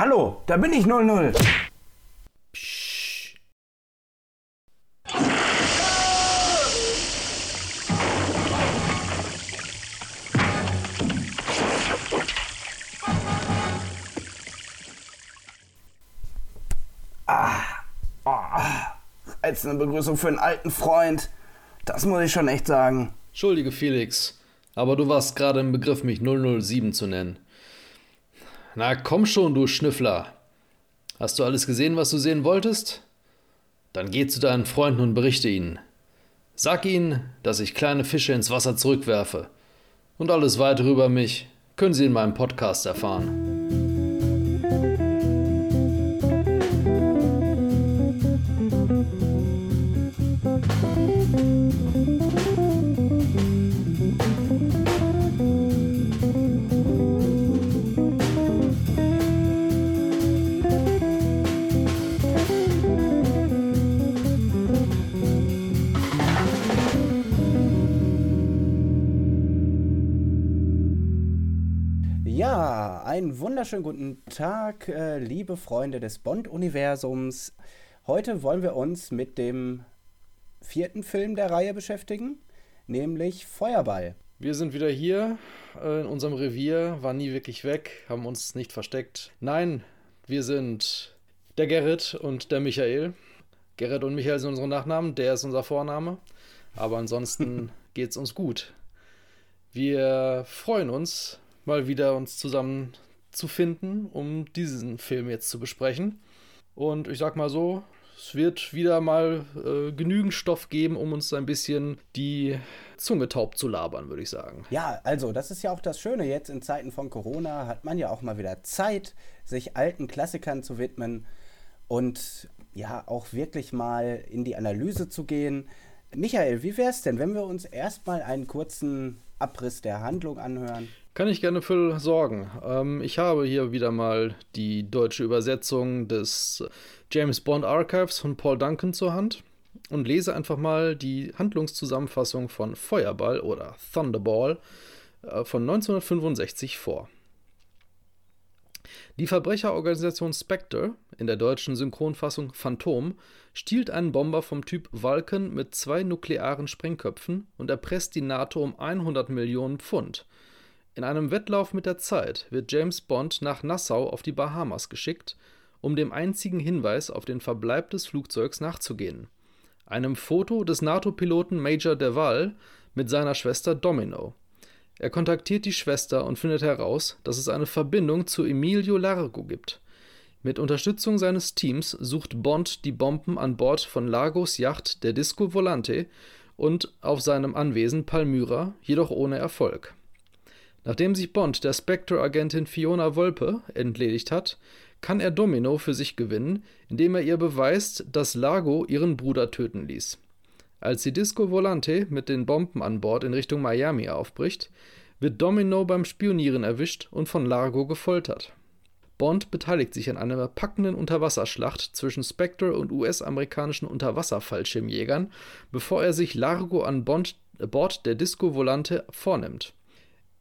Hallo, da bin ich 00. Psch. Als eine Begrüßung für einen alten Freund. Das muss ich schon echt sagen. Entschuldige, Felix, aber du warst gerade im Begriff, mich 007 zu nennen. Na komm schon, du Schnüffler. Hast du alles gesehen, was du sehen wolltest? Dann geh zu deinen Freunden und berichte ihnen. Sag ihnen, dass ich kleine Fische ins Wasser zurückwerfe. Und alles weitere über mich können sie in meinem Podcast erfahren. Einen wunderschönen guten Tag, äh, liebe Freunde des Bond-Universums. Heute wollen wir uns mit dem vierten Film der Reihe beschäftigen, nämlich Feuerball. Wir sind wieder hier äh, in unserem Revier, waren nie wirklich weg, haben uns nicht versteckt. Nein, wir sind der Gerrit und der Michael. Gerrit und Michael sind unsere Nachnamen, der ist unser Vorname. Aber ansonsten geht's uns gut. Wir freuen uns, mal wieder uns zusammen zu finden, um diesen Film jetzt zu besprechen. Und ich sag mal so, es wird wieder mal äh, genügend Stoff geben, um uns ein bisschen die Zunge taub zu labern, würde ich sagen. Ja, also das ist ja auch das Schöne jetzt in Zeiten von Corona hat man ja auch mal wieder Zeit, sich alten Klassikern zu widmen und ja auch wirklich mal in die Analyse zu gehen. Michael, wie wäre es denn, wenn wir uns erstmal einen kurzen Abriss der Handlung anhören? Kann ich gerne für sorgen. Ähm, ich habe hier wieder mal die deutsche Übersetzung des James Bond Archives von Paul Duncan zur Hand und lese einfach mal die Handlungszusammenfassung von Feuerball oder Thunderball äh, von 1965 vor. Die Verbrecherorganisation Spectre, in der deutschen Synchronfassung Phantom, stiehlt einen Bomber vom Typ Vulcan mit zwei nuklearen Sprengköpfen und erpresst die NATO um 100 Millionen Pfund. In einem Wettlauf mit der Zeit wird James Bond nach Nassau auf die Bahamas geschickt, um dem einzigen Hinweis auf den Verbleib des Flugzeugs nachzugehen. Einem Foto des NATO-Piloten Major Deval mit seiner Schwester Domino. Er kontaktiert die Schwester und findet heraus, dass es eine Verbindung zu Emilio Largo gibt. Mit Unterstützung seines Teams sucht Bond die Bomben an Bord von Lagos Yacht der Disco Volante und auf seinem Anwesen Palmyra, jedoch ohne Erfolg. Nachdem sich Bond der Spectre-Agentin Fiona Wolpe entledigt hat, kann er Domino für sich gewinnen, indem er ihr beweist, dass Lago ihren Bruder töten ließ. Als die Disco Volante mit den Bomben an Bord in Richtung Miami aufbricht, wird Domino beim Spionieren erwischt und von Largo gefoltert. Bond beteiligt sich an einer packenden Unterwasserschlacht zwischen Spectre und US-amerikanischen Unterwasserfallschirmjägern, bevor er sich Largo an Bond, Bord der Disco Volante vornimmt.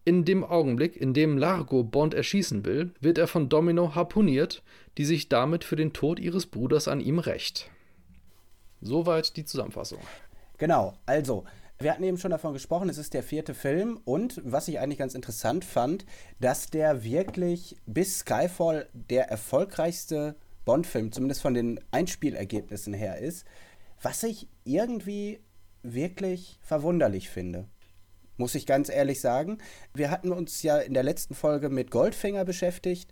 In dem Augenblick, in dem Largo Bond erschießen will, wird er von Domino harpuniert, die sich damit für den Tod ihres Bruders an ihm rächt. Soweit die Zusammenfassung. Genau, also, wir hatten eben schon davon gesprochen, es ist der vierte Film und was ich eigentlich ganz interessant fand, dass der wirklich bis Skyfall der erfolgreichste Bond-Film, zumindest von den Einspielergebnissen her ist, was ich irgendwie wirklich verwunderlich finde. Muss ich ganz ehrlich sagen. Wir hatten uns ja in der letzten Folge mit Goldfinger beschäftigt.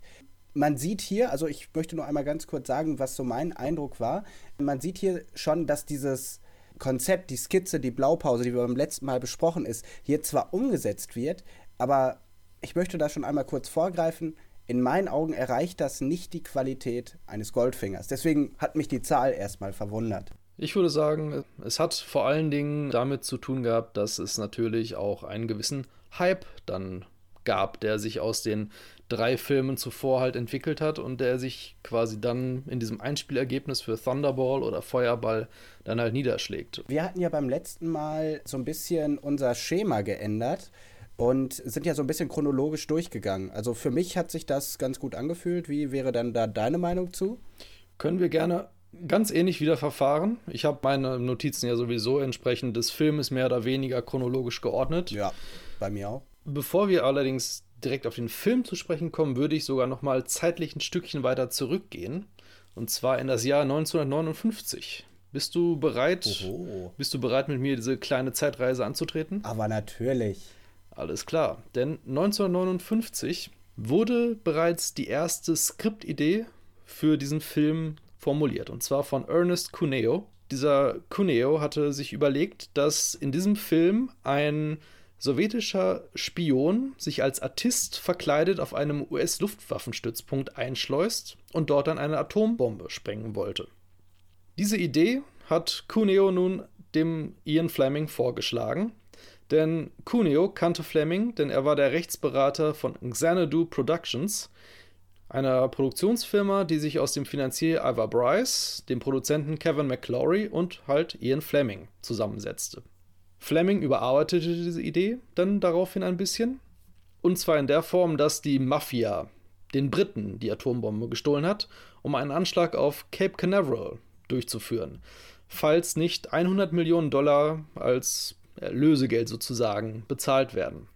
Man sieht hier, also ich möchte nur einmal ganz kurz sagen, was so mein Eindruck war. Man sieht hier schon, dass dieses Konzept, die Skizze, die Blaupause, die wir beim letzten Mal besprochen ist, hier zwar umgesetzt wird, aber ich möchte da schon einmal kurz vorgreifen. In meinen Augen erreicht das nicht die Qualität eines Goldfingers. Deswegen hat mich die Zahl erstmal verwundert. Ich würde sagen, es hat vor allen Dingen damit zu tun gehabt, dass es natürlich auch einen gewissen Hype dann gab, der sich aus den drei Filmen zuvor halt entwickelt hat und der sich quasi dann in diesem Einspielergebnis für Thunderball oder Feuerball dann halt niederschlägt. Wir hatten ja beim letzten Mal so ein bisschen unser Schema geändert und sind ja so ein bisschen chronologisch durchgegangen. Also für mich hat sich das ganz gut angefühlt. Wie wäre dann da deine Meinung zu? Können wir gerne ganz ähnlich wieder verfahren. Ich habe meine Notizen ja sowieso entsprechend des Filmes mehr oder weniger chronologisch geordnet. Ja, bei mir auch. Bevor wir allerdings direkt auf den Film zu sprechen kommen, würde ich sogar noch mal zeitlich ein Stückchen weiter zurückgehen. Und zwar in das Jahr 1959. Bist du bereit? Oho. Bist du bereit, mit mir diese kleine Zeitreise anzutreten? Aber natürlich. Alles klar. Denn 1959 wurde bereits die erste Skriptidee für diesen Film formuliert. Und zwar von Ernest Cuneo. Dieser Cuneo hatte sich überlegt, dass in diesem Film ein sowjetischer Spion sich als Artist verkleidet auf einem US-Luftwaffenstützpunkt einschleust und dort dann eine Atombombe sprengen wollte. Diese Idee hat Cuneo nun dem Ian Fleming vorgeschlagen, denn Cuneo kannte Fleming, denn er war der Rechtsberater von Xanadu Productions, einer Produktionsfirma, die sich aus dem Finanzier Ivor Bryce, dem Produzenten Kevin McClory und halt Ian Fleming zusammensetzte. Fleming überarbeitete diese Idee dann daraufhin ein bisschen. Und zwar in der Form, dass die Mafia den Briten die Atombombe gestohlen hat, um einen Anschlag auf Cape Canaveral durchzuführen, falls nicht 100 Millionen Dollar als Lösegeld sozusagen bezahlt werden.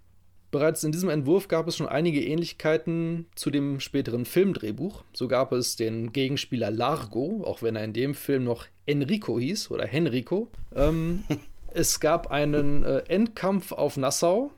Bereits in diesem Entwurf gab es schon einige Ähnlichkeiten zu dem späteren Filmdrehbuch. So gab es den Gegenspieler Largo, auch wenn er in dem Film noch Enrico hieß oder Henrico. Ähm, Es gab einen äh, Endkampf auf Nassau.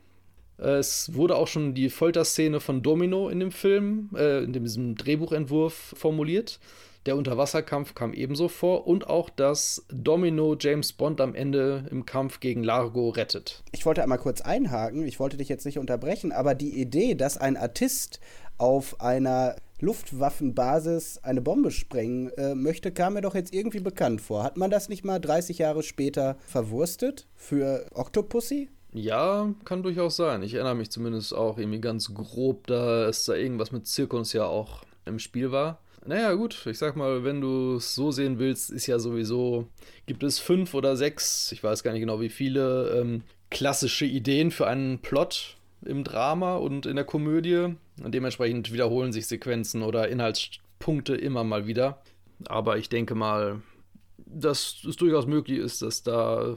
Es wurde auch schon die Folterszene von Domino in dem Film, äh, in diesem Drehbuchentwurf formuliert. Der Unterwasserkampf kam ebenso vor und auch, dass Domino James Bond am Ende im Kampf gegen Largo rettet. Ich wollte einmal kurz einhaken, ich wollte dich jetzt nicht unterbrechen, aber die Idee, dass ein Artist auf einer Luftwaffenbasis eine Bombe sprengen äh, möchte, kam mir doch jetzt irgendwie bekannt vor. Hat man das nicht mal 30 Jahre später verwurstet für Octopussy? Ja, kann durchaus sein. Ich erinnere mich zumindest auch irgendwie ganz grob, da es da irgendwas mit Zirkus ja auch im Spiel war. Naja, gut, ich sag mal, wenn du es so sehen willst, ist ja sowieso, gibt es fünf oder sechs, ich weiß gar nicht genau wie viele, ähm, klassische Ideen für einen Plot im Drama und in der Komödie. Und dementsprechend wiederholen sich Sequenzen oder Inhaltspunkte immer mal wieder. Aber ich denke mal, dass es durchaus möglich ist, dass da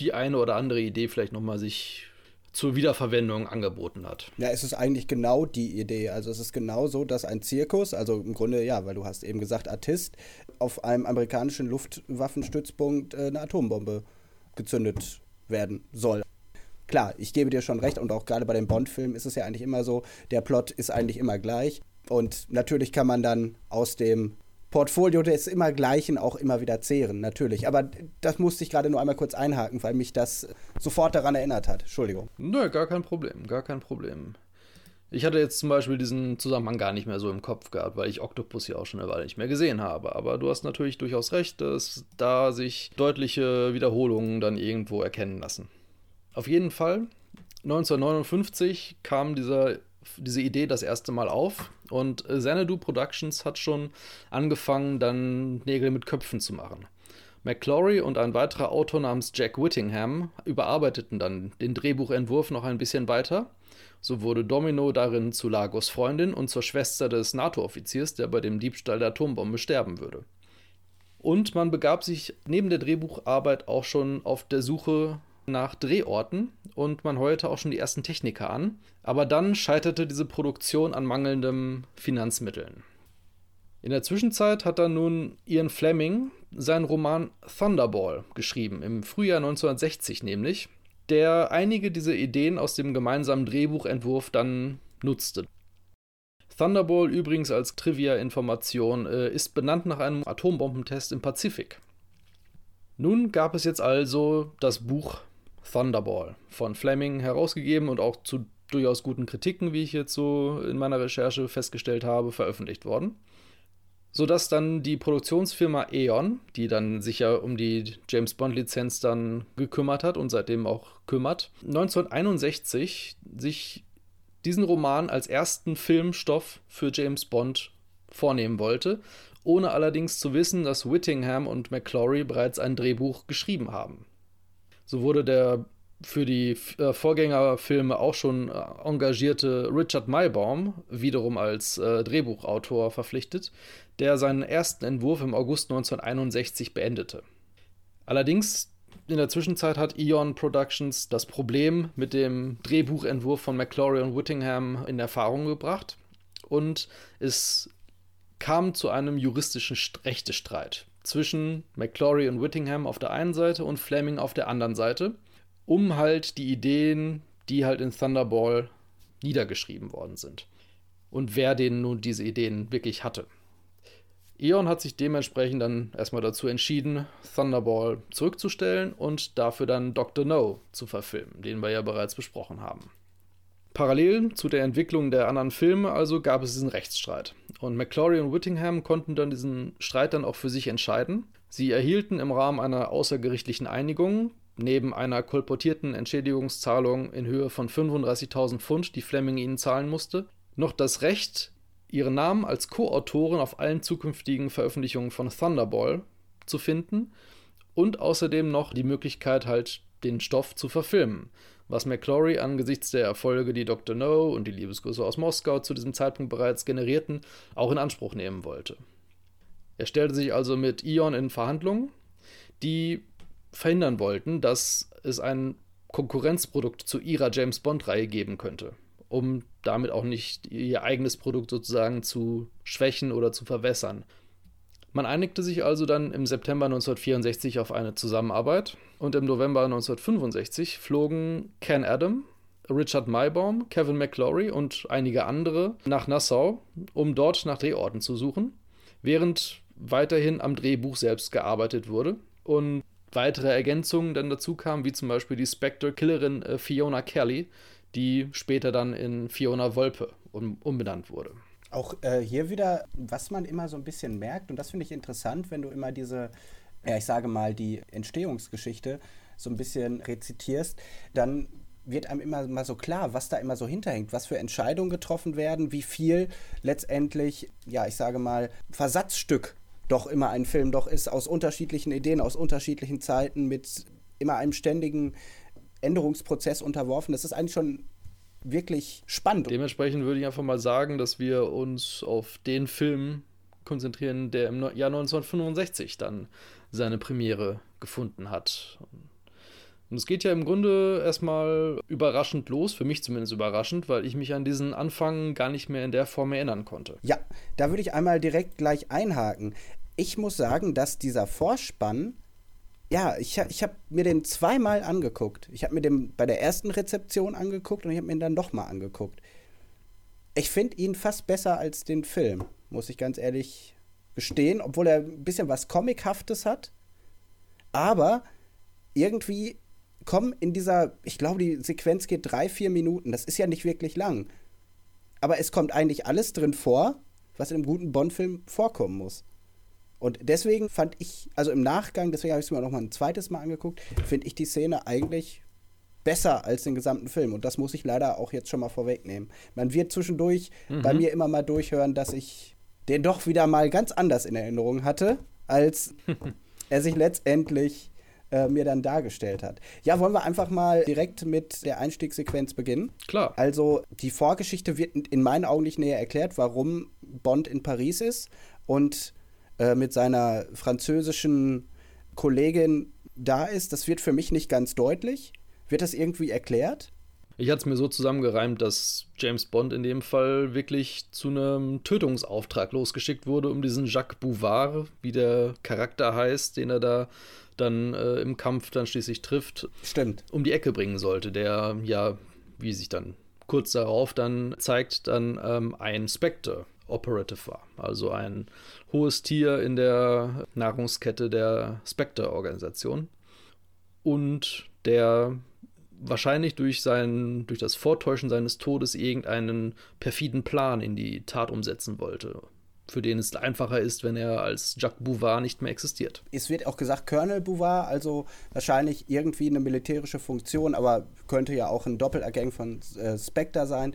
die eine oder andere Idee vielleicht nochmal sich zur Wiederverwendung angeboten hat. Ja, es ist eigentlich genau die Idee. Also es ist genau so, dass ein Zirkus, also im Grunde ja, weil du hast eben gesagt Artist, auf einem amerikanischen Luftwaffenstützpunkt äh, eine Atombombe gezündet werden soll klar, ich gebe dir schon recht und auch gerade bei den Bond-Filmen ist es ja eigentlich immer so, der Plot ist eigentlich immer gleich. Und natürlich kann man dann aus dem Portfolio des immer Gleichen auch immer wieder zehren, natürlich. Aber das musste ich gerade nur einmal kurz einhaken, weil mich das sofort daran erinnert hat. Entschuldigung. Nö, gar kein Problem, gar kein Problem. Ich hatte jetzt zum Beispiel diesen Zusammenhang gar nicht mehr so im Kopf gehabt, weil ich Octopus ja auch schon eine Weile nicht mehr gesehen habe. Aber du hast natürlich durchaus recht, dass da sich deutliche Wiederholungen dann irgendwo erkennen lassen. Auf jeden Fall, 1959 kam dieser, diese Idee das erste Mal auf und Xanadu Productions hat schon angefangen, dann Nägel mit Köpfen zu machen. McClory und ein weiterer Autor namens Jack Whittingham überarbeiteten dann den Drehbuchentwurf noch ein bisschen weiter. So wurde Domino darin zu Lagos Freundin und zur Schwester des NATO-Offiziers, der bei dem Diebstahl der Atombombe sterben würde. Und man begab sich neben der Drehbucharbeit auch schon auf der Suche nach Drehorten und man heuerte auch schon die ersten Techniker an. Aber dann scheiterte diese Produktion an mangelnden Finanzmitteln. In der Zwischenzeit hat dann nun Ian Fleming seinen Roman Thunderball geschrieben, im Frühjahr 1960 nämlich, der einige dieser Ideen aus dem gemeinsamen Drehbuchentwurf dann nutzte. Thunderball übrigens als Trivia-Information äh, ist benannt nach einem Atombombentest im Pazifik. Nun gab es jetzt also das Buch Thunderball von Fleming herausgegeben und auch zu durchaus guten Kritiken, wie ich jetzt so in meiner Recherche festgestellt habe, veröffentlicht worden. Sodass dann die Produktionsfirma E.ON, die dann sich ja um die James Bond-Lizenz dann gekümmert hat und seitdem auch kümmert, 1961 sich diesen Roman als ersten Filmstoff für James Bond vornehmen wollte, ohne allerdings zu wissen, dass Whittingham und McClory bereits ein Drehbuch geschrieben haben. So wurde der für die äh, Vorgängerfilme auch schon äh, engagierte Richard Maybaum wiederum als äh, Drehbuchautor verpflichtet, der seinen ersten Entwurf im August 1961 beendete. Allerdings in der Zwischenzeit hat Eon Productions das Problem mit dem Drehbuchentwurf von McClory und Whittingham in Erfahrung gebracht und es kam zu einem juristischen Rechtestreit zwischen McClory und Whittingham auf der einen Seite und Fleming auf der anderen Seite, um halt die Ideen, die halt in Thunderball niedergeschrieben worden sind. Und wer denn nun diese Ideen wirklich hatte. Eon hat sich dementsprechend dann erstmal dazu entschieden, Thunderball zurückzustellen und dafür dann Dr. No zu verfilmen, den wir ja bereits besprochen haben. Parallel zu der Entwicklung der anderen Filme also gab es diesen Rechtsstreit. Und McClory und Whittingham konnten dann diesen Streit dann auch für sich entscheiden. Sie erhielten im Rahmen einer außergerichtlichen Einigung neben einer kolportierten Entschädigungszahlung in Höhe von 35.000 Pfund, die Fleming ihnen zahlen musste, noch das Recht, ihren Namen als Co-Autoren auf allen zukünftigen Veröffentlichungen von Thunderball zu finden und außerdem noch die Möglichkeit halt den Stoff zu verfilmen was McClory angesichts der Erfolge, die Dr. No und die Liebesgrüße aus Moskau zu diesem Zeitpunkt bereits generierten, auch in Anspruch nehmen wollte. Er stellte sich also mit Ion in Verhandlungen, die verhindern wollten, dass es ein Konkurrenzprodukt zu ihrer James Bond-Reihe geben könnte, um damit auch nicht ihr eigenes Produkt sozusagen zu schwächen oder zu verwässern. Man einigte sich also dann im September 1964 auf eine Zusammenarbeit und im November 1965 flogen Ken Adam, Richard Maybaum, Kevin McClory und einige andere nach Nassau, um dort nach Drehorten zu suchen, während weiterhin am Drehbuch selbst gearbeitet wurde und weitere Ergänzungen dann dazu kamen, wie zum Beispiel die Spectre-Killerin äh, Fiona Kelly, die später dann in Fiona Wolpe um, umbenannt wurde. Auch äh, hier wieder, was man immer so ein bisschen merkt, und das finde ich interessant, wenn du immer diese, ja, ich sage mal, die Entstehungsgeschichte so ein bisschen rezitierst, dann wird einem immer mal so klar, was da immer so hinterhängt, was für Entscheidungen getroffen werden, wie viel letztendlich, ja, ich sage mal, Versatzstück doch immer ein Film doch ist, aus unterschiedlichen Ideen, aus unterschiedlichen Zeiten, mit immer einem ständigen Änderungsprozess unterworfen. Das ist eigentlich schon wirklich spannend. Dementsprechend würde ich einfach mal sagen, dass wir uns auf den Film konzentrieren, der im Jahr 1965 dann seine Premiere gefunden hat. Und es geht ja im Grunde erstmal überraschend los, für mich zumindest überraschend, weil ich mich an diesen Anfang gar nicht mehr in der Form erinnern konnte. Ja, da würde ich einmal direkt gleich einhaken. Ich muss sagen, dass dieser Vorspann ja, ich, ich habe mir den zweimal angeguckt. Ich habe mir den bei der ersten Rezeption angeguckt und ich habe mir ihn dann nochmal angeguckt. Ich finde ihn fast besser als den Film, muss ich ganz ehrlich gestehen, obwohl er ein bisschen was Comichaftes hat. Aber irgendwie kommen in dieser, ich glaube, die Sequenz geht drei, vier Minuten. Das ist ja nicht wirklich lang. Aber es kommt eigentlich alles drin vor, was in einem guten Bond-Film vorkommen muss. Und deswegen fand ich, also im Nachgang, deswegen habe ich es mir noch mal ein zweites Mal angeguckt, finde ich die Szene eigentlich besser als den gesamten Film. Und das muss ich leider auch jetzt schon mal vorwegnehmen. Man wird zwischendurch mhm. bei mir immer mal durchhören, dass ich den doch wieder mal ganz anders in Erinnerung hatte, als er sich letztendlich äh, mir dann dargestellt hat. Ja, wollen wir einfach mal direkt mit der Einstiegssequenz beginnen? Klar. Also die Vorgeschichte wird in meinen Augen nicht näher erklärt, warum Bond in Paris ist und äh, mit seiner französischen Kollegin da ist, das wird für mich nicht ganz deutlich. Wird das irgendwie erklärt? Ich hatte es mir so zusammengereimt, dass James Bond in dem Fall wirklich zu einem Tötungsauftrag losgeschickt wurde, um diesen Jacques Bouvard, wie der Charakter heißt, den er da dann äh, im Kampf dann schließlich trifft, Stimmt. um die Ecke bringen sollte, der ja, wie sich dann kurz darauf dann zeigt, dann ähm, ein Spectre Operative war. Also ein hohes Tier in der Nahrungskette der Spectre-Organisation. Und der wahrscheinlich durch, sein, durch das Vortäuschen seines Todes irgendeinen perfiden Plan in die Tat umsetzen wollte, für den es einfacher ist, wenn er als Jacques Bouvard nicht mehr existiert. Es wird auch gesagt Colonel Bouvard, also wahrscheinlich irgendwie eine militärische Funktion, aber könnte ja auch ein Doppelagent von äh, Spectre sein.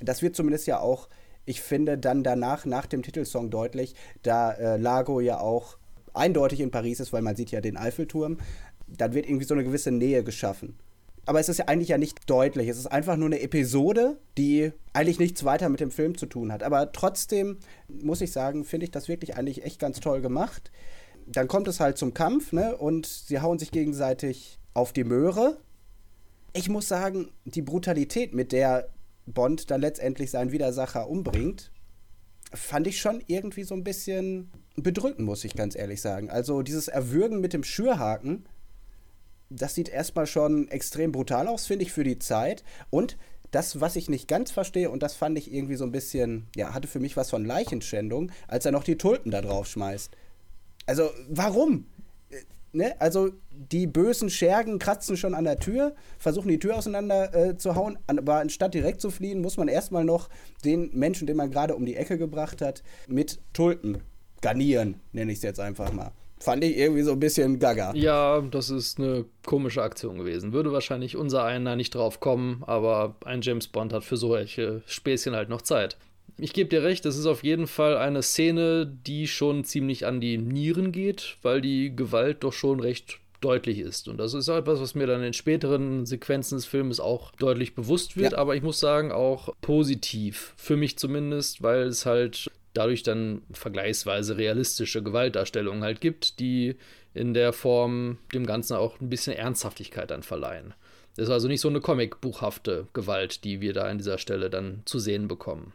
Das wird zumindest ja auch ich finde dann danach, nach dem Titelsong deutlich, da äh, Lago ja auch eindeutig in Paris ist, weil man sieht ja den Eiffelturm, dann wird irgendwie so eine gewisse Nähe geschaffen. aber es ist ja eigentlich ja nicht deutlich. Es ist einfach nur eine Episode, die eigentlich nichts weiter mit dem Film zu tun hat. Aber trotzdem muss ich sagen, finde ich das wirklich eigentlich echt ganz toll gemacht. Dann kommt es halt zum Kampf, ne? Und sie hauen sich gegenseitig auf die Möhre. Ich muss sagen, die Brutalität, mit der Bond dann letztendlich seinen Widersacher umbringt, fand ich schon irgendwie so ein bisschen bedrückend, muss ich ganz ehrlich sagen. Also dieses Erwürgen mit dem Schürhaken das sieht erstmal schon extrem brutal aus, finde ich, für die Zeit. Und das, was ich nicht ganz verstehe, und das fand ich irgendwie so ein bisschen, ja, hatte für mich was von Leichenschändung, als er noch die Tulpen da drauf schmeißt. Also, warum? Ne? Also, die bösen Schergen kratzen schon an der Tür, versuchen die Tür auseinander äh, zu hauen, aber anstatt direkt zu fliehen, muss man erstmal noch den Menschen, den man gerade um die Ecke gebracht hat, mit Tulpen garnieren, nenne ich es jetzt einfach mal fand ich irgendwie so ein bisschen gaga. Ja, das ist eine komische Aktion gewesen. Würde wahrscheinlich unser einer nicht drauf kommen, aber ein James Bond hat für solche Späßchen halt noch Zeit. Ich gebe dir recht, es ist auf jeden Fall eine Szene, die schon ziemlich an die Nieren geht, weil die Gewalt doch schon recht deutlich ist. Und das ist etwas, was mir dann in späteren Sequenzen des Filmes auch deutlich bewusst wird, ja. aber ich muss sagen, auch positiv. Für mich zumindest, weil es halt dadurch dann vergleichsweise realistische Gewaltdarstellungen halt gibt, die in der Form dem Ganzen auch ein bisschen Ernsthaftigkeit dann verleihen. Das ist also nicht so eine comicbuchhafte Gewalt, die wir da an dieser Stelle dann zu sehen bekommen.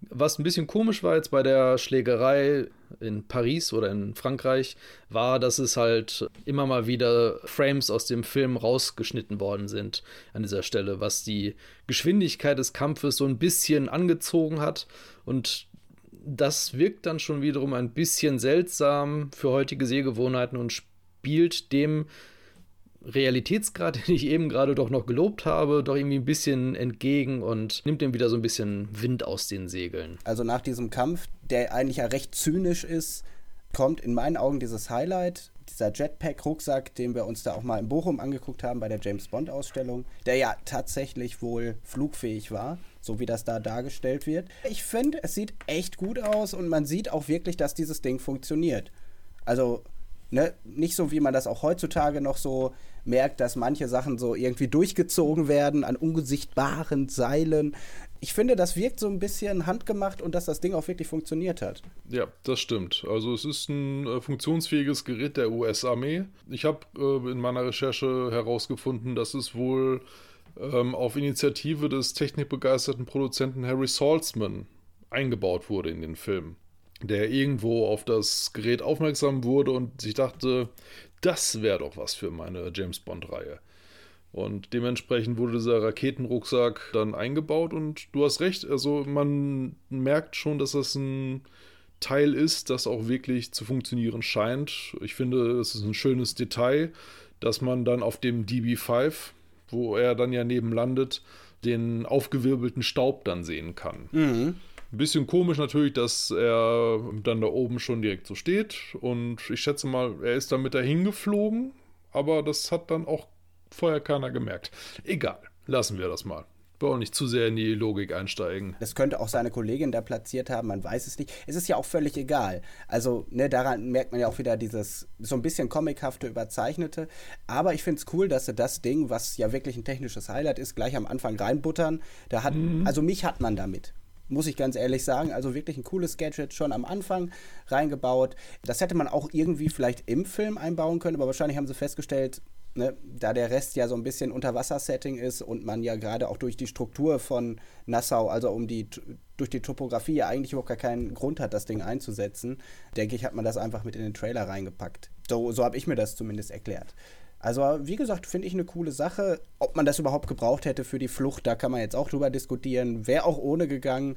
Was ein bisschen komisch war jetzt bei der Schlägerei in Paris oder in Frankreich, war, dass es halt immer mal wieder Frames aus dem Film rausgeschnitten worden sind an dieser Stelle, was die Geschwindigkeit des Kampfes so ein bisschen angezogen hat. Und das wirkt dann schon wiederum ein bisschen seltsam für heutige Sehgewohnheiten und spielt dem Realitätsgrad, den ich eben gerade doch noch gelobt habe, doch irgendwie ein bisschen entgegen und nimmt dem wieder so ein bisschen Wind aus den Segeln. Also nach diesem Kampf, der eigentlich ja recht zynisch ist, kommt in meinen Augen dieses Highlight, dieser Jetpack-Rucksack, den wir uns da auch mal in Bochum angeguckt haben bei der James Bond-Ausstellung, der ja tatsächlich wohl flugfähig war so wie das da dargestellt wird. Ich finde, es sieht echt gut aus und man sieht auch wirklich, dass dieses Ding funktioniert. Also, ne, nicht so, wie man das auch heutzutage noch so merkt, dass manche Sachen so irgendwie durchgezogen werden an ungesichtbaren Seilen. Ich finde, das wirkt so ein bisschen handgemacht und dass das Ding auch wirklich funktioniert hat. Ja, das stimmt. Also es ist ein äh, funktionsfähiges Gerät der US-Armee. Ich habe äh, in meiner Recherche herausgefunden, dass es wohl ähm, auf Initiative des technikbegeisterten Produzenten Harry Saltzman eingebaut wurde in den Film. Der irgendwo auf das Gerät aufmerksam wurde und sich dachte, das wäre doch was für meine James Bond-Reihe. Und dementsprechend wurde dieser Raketenrucksack dann eingebaut und du hast recht, also man merkt schon, dass das ein Teil ist, das auch wirklich zu funktionieren scheint. Ich finde, es ist ein schönes Detail, dass man dann auf dem DB5, wo er dann ja neben landet, den aufgewirbelten Staub dann sehen kann. Mhm. Ein bisschen komisch natürlich, dass er dann da oben schon direkt so steht. Und ich schätze mal, er ist damit dahin geflogen. Aber das hat dann auch vorher keiner gemerkt. Egal, lassen wir das mal will auch nicht zu sehr in die Logik einsteigen. Das könnte auch seine Kollegin da platziert haben, man weiß es nicht. Es ist ja auch völlig egal. Also, ne, daran merkt man ja auch wieder dieses so ein bisschen comichafte, überzeichnete. Aber ich finde es cool, dass sie das Ding, was ja wirklich ein technisches Highlight ist, gleich am Anfang reinbuttern. Da hat, mhm. also mich hat man damit muss ich ganz ehrlich sagen. Also wirklich ein cooles Gadget schon am Anfang reingebaut. Das hätte man auch irgendwie vielleicht im Film einbauen können, aber wahrscheinlich haben sie festgestellt, ne, da der Rest ja so ein bisschen Unterwasser-Setting ist und man ja gerade auch durch die Struktur von Nassau, also um die durch die Topografie ja eigentlich überhaupt gar keinen Grund hat, das Ding einzusetzen, denke ich, hat man das einfach mit in den Trailer reingepackt. So, so habe ich mir das zumindest erklärt. Also, wie gesagt, finde ich eine coole Sache. Ob man das überhaupt gebraucht hätte für die Flucht, da kann man jetzt auch drüber diskutieren. Wäre auch ohne gegangen.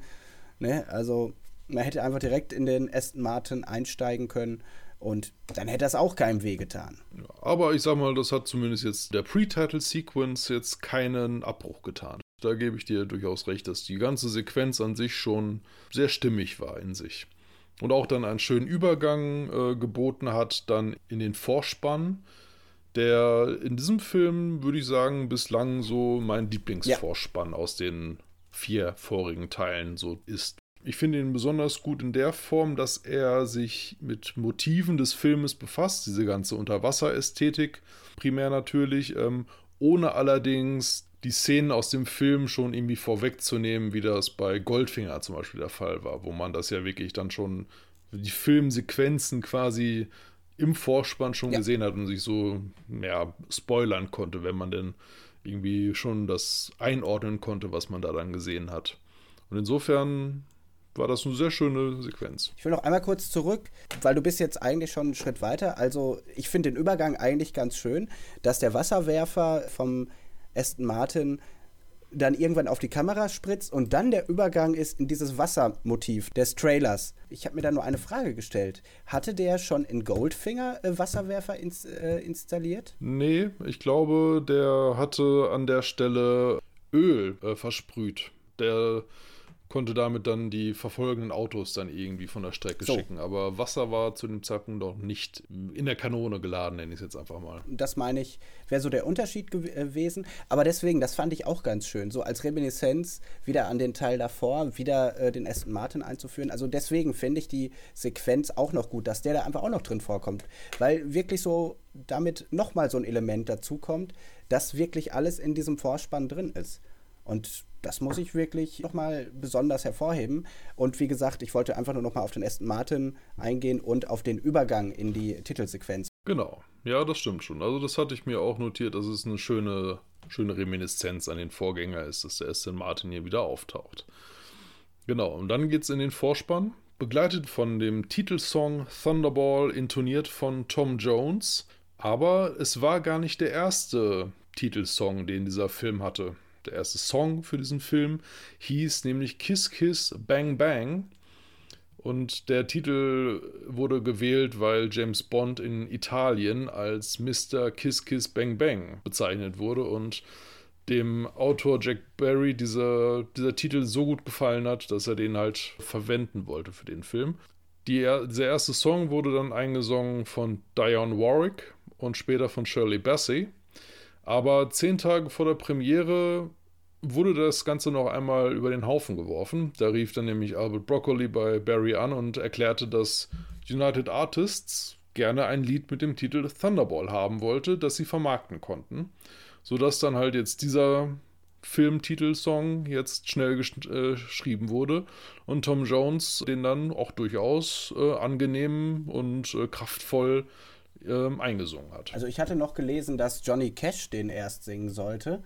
Ne? Also, man hätte einfach direkt in den Aston Martin einsteigen können. Und dann hätte das auch keinem wehgetan. aber ich sag mal, das hat zumindest jetzt der Pre-Title-Sequence jetzt keinen Abbruch getan. Da gebe ich dir durchaus recht, dass die ganze Sequenz an sich schon sehr stimmig war in sich. Und auch dann einen schönen Übergang äh, geboten hat, dann in den Vorspann, der in diesem Film, würde ich sagen, bislang so mein Lieblingsvorspann ja. aus den vier vorigen Teilen so ist. Ich finde ihn besonders gut in der Form, dass er sich mit Motiven des Filmes befasst, diese ganze Unterwasserästhetik primär natürlich, ähm, ohne allerdings die Szenen aus dem Film schon irgendwie vorwegzunehmen, wie das bei Goldfinger zum Beispiel der Fall war, wo man das ja wirklich dann schon die Filmsequenzen quasi im Vorspann schon ja. gesehen hat und sich so mehr spoilern konnte, wenn man denn irgendwie schon das einordnen konnte, was man da dann gesehen hat. Und insofern war das eine sehr schöne Sequenz. Ich will noch einmal kurz zurück, weil du bist jetzt eigentlich schon einen Schritt weiter. Also ich finde den Übergang eigentlich ganz schön, dass der Wasserwerfer vom Aston Martin dann irgendwann auf die Kamera spritzt und dann der Übergang ist in dieses Wassermotiv des Trailers. Ich habe mir da nur eine Frage gestellt. Hatte der schon in Goldfinger äh, Wasserwerfer ins, äh, installiert? Nee, ich glaube, der hatte an der Stelle Öl äh, versprüht. Der konnte damit dann die verfolgenden Autos dann irgendwie von der Strecke so. schicken. Aber Wasser war zu dem Zeitpunkt noch nicht in der Kanone geladen, nenne ich es jetzt einfach mal. Das meine ich, wäre so der Unterschied gew äh, gewesen. Aber deswegen, das fand ich auch ganz schön. So als Reminiszenz wieder an den Teil davor, wieder äh, den Aston Martin einzuführen. Also deswegen finde ich die Sequenz auch noch gut, dass der da einfach auch noch drin vorkommt. Weil wirklich so damit nochmal so ein Element dazukommt, dass wirklich alles in diesem Vorspann drin ist. Und das muss ich wirklich nochmal besonders hervorheben. Und wie gesagt, ich wollte einfach nur nochmal auf den Aston Martin eingehen und auf den Übergang in die Titelsequenz. Genau, ja, das stimmt schon. Also das hatte ich mir auch notiert, dass es eine schöne, schöne Reminiszenz an den Vorgänger ist, dass der Aston Martin hier wieder auftaucht. Genau, und dann geht es in den Vorspann, begleitet von dem Titelsong Thunderball, intoniert von Tom Jones. Aber es war gar nicht der erste Titelsong, den dieser Film hatte der erste Song für diesen Film hieß nämlich Kiss Kiss Bang Bang. Und der Titel wurde gewählt, weil James Bond in Italien als Mr. Kiss Kiss Bang Bang bezeichnet wurde und dem Autor Jack Barry dieser, dieser Titel so gut gefallen hat, dass er den halt verwenden wollte für den Film. Die, dieser erste Song wurde dann eingesungen von Dionne Warwick und später von Shirley Bassey. Aber zehn Tage vor der Premiere wurde das Ganze noch einmal über den Haufen geworfen. Da rief dann nämlich Albert Broccoli bei Barry an und erklärte, dass United Artists gerne ein Lied mit dem Titel Thunderball haben wollte, das sie vermarkten konnten. Sodass dann halt jetzt dieser Filmtitelsong jetzt schnell äh, geschrieben wurde und Tom Jones den dann auch durchaus äh, angenehm und äh, kraftvoll ähm, eingesungen hat. Also ich hatte noch gelesen, dass Johnny Cash den erst singen sollte.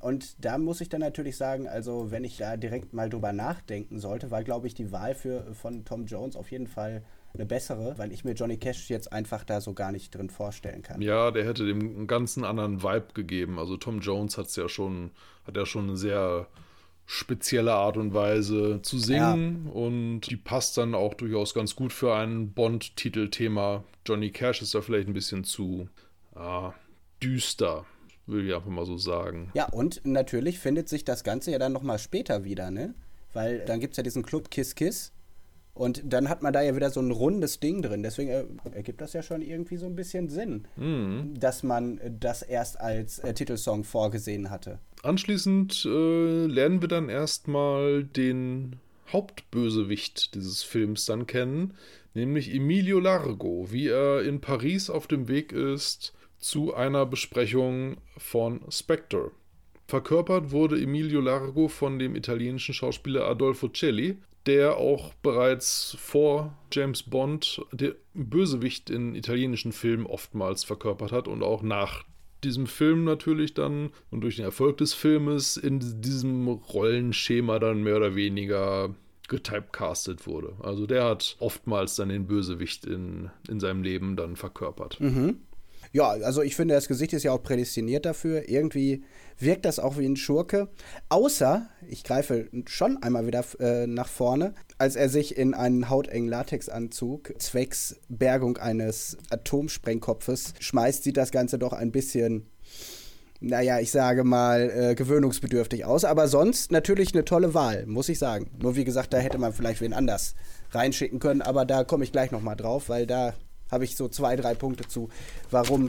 Und da muss ich dann natürlich sagen, also wenn ich da direkt mal drüber nachdenken sollte, war, glaube ich, die Wahl für, von Tom Jones auf jeden Fall eine bessere, weil ich mir Johnny Cash jetzt einfach da so gar nicht drin vorstellen kann. Ja, der hätte dem einen ganzen anderen Vibe gegeben. Also Tom Jones hat es ja schon, hat ja schon eine sehr spezielle Art und Weise zu singen ja. und die passt dann auch durchaus ganz gut für ein Bond-Titelthema. Johnny Cash ist da vielleicht ein bisschen zu äh, düster, will ich einfach mal so sagen. Ja, und natürlich findet sich das Ganze ja dann nochmal später wieder, ne? Weil dann gibt es ja diesen Club Kiss Kiss und dann hat man da ja wieder so ein rundes Ding drin. Deswegen äh, ergibt das ja schon irgendwie so ein bisschen Sinn, mhm. dass man das erst als äh, Titelsong vorgesehen hatte. Anschließend äh, lernen wir dann erstmal den Hauptbösewicht dieses Films dann kennen, nämlich Emilio Largo, wie er in Paris auf dem Weg ist zu einer Besprechung von Spectre. Verkörpert wurde Emilio Largo von dem italienischen Schauspieler Adolfo Celli, der auch bereits vor James Bond den Bösewicht in italienischen Filmen oftmals verkörpert hat und auch nach diesem Film natürlich dann und durch den Erfolg des Filmes in diesem Rollenschema dann mehr oder weniger getypecastet wurde. Also der hat oftmals dann den Bösewicht in, in seinem Leben dann verkörpert. Mhm. Ja, also ich finde, das Gesicht ist ja auch prädestiniert dafür. Irgendwie wirkt das auch wie ein Schurke. Außer, ich greife schon einmal wieder äh, nach vorne, als er sich in einen hautengen Latexanzug zwecks Bergung eines Atomsprengkopfes schmeißt, sieht das Ganze doch ein bisschen naja, ich sage mal, äh, gewöhnungsbedürftig aus. Aber sonst natürlich eine tolle Wahl, muss ich sagen. Nur wie gesagt, da hätte man vielleicht wen anders reinschicken können, aber da komme ich gleich nochmal drauf, weil da habe ich so zwei, drei Punkte zu, warum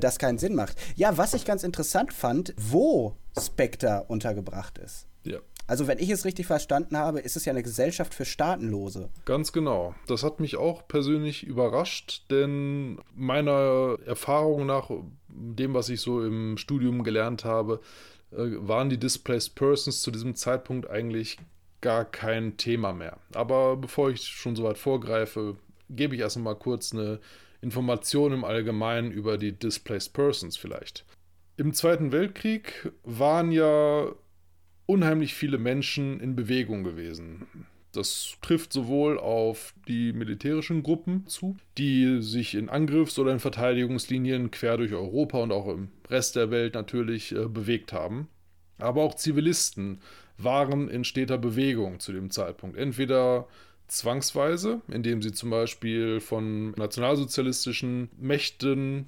das keinen Sinn macht. Ja, was ich ganz interessant fand, wo Spectre untergebracht ist. Ja. Also wenn ich es richtig verstanden habe, ist es ja eine Gesellschaft für Staatenlose. Ganz genau. Das hat mich auch persönlich überrascht, denn meiner Erfahrung nach, dem, was ich so im Studium gelernt habe, äh, waren die Displaced Persons zu diesem Zeitpunkt eigentlich gar kein Thema mehr. Aber bevor ich schon so weit vorgreife, gebe ich erst mal kurz eine Information im Allgemeinen über die Displaced Persons vielleicht. Im Zweiten Weltkrieg waren ja unheimlich viele Menschen in Bewegung gewesen. Das trifft sowohl auf die militärischen Gruppen zu, die sich in Angriffs- oder in Verteidigungslinien quer durch Europa und auch im Rest der Welt natürlich äh, bewegt haben. Aber auch Zivilisten waren in steter Bewegung zu dem Zeitpunkt. Entweder zwangsweise, indem sie zum Beispiel von nationalsozialistischen Mächten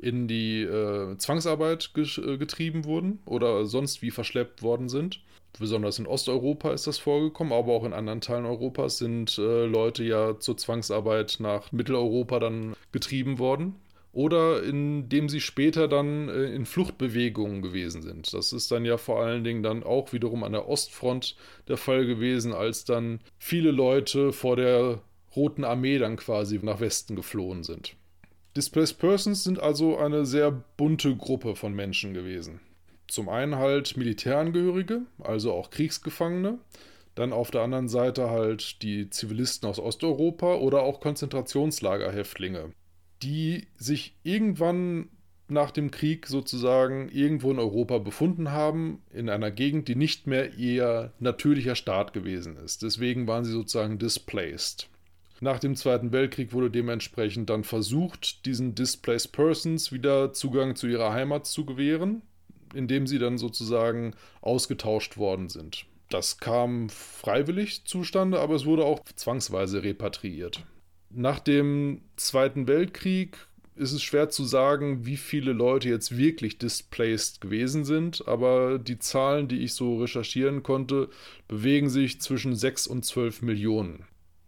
in die äh, Zwangsarbeit äh, getrieben wurden oder sonst wie verschleppt worden sind. Besonders in Osteuropa ist das vorgekommen, aber auch in anderen Teilen Europas sind äh, Leute ja zur Zwangsarbeit nach Mitteleuropa dann getrieben worden. Oder indem sie später dann äh, in Fluchtbewegungen gewesen sind. Das ist dann ja vor allen Dingen dann auch wiederum an der Ostfront der Fall gewesen, als dann viele Leute vor der Roten Armee dann quasi nach Westen geflohen sind. Displaced Persons sind also eine sehr bunte Gruppe von Menschen gewesen. Zum einen halt Militärangehörige, also auch Kriegsgefangene, dann auf der anderen Seite halt die Zivilisten aus Osteuropa oder auch Konzentrationslagerhäftlinge, die sich irgendwann nach dem Krieg sozusagen irgendwo in Europa befunden haben, in einer Gegend, die nicht mehr ihr natürlicher Staat gewesen ist. Deswegen waren sie sozusagen displaced. Nach dem Zweiten Weltkrieg wurde dementsprechend dann versucht, diesen Displaced Persons wieder Zugang zu ihrer Heimat zu gewähren, indem sie dann sozusagen ausgetauscht worden sind. Das kam freiwillig zustande, aber es wurde auch zwangsweise repatriiert. Nach dem Zweiten Weltkrieg ist es schwer zu sagen, wie viele Leute jetzt wirklich displaced gewesen sind, aber die Zahlen, die ich so recherchieren konnte, bewegen sich zwischen 6 und 12 Millionen.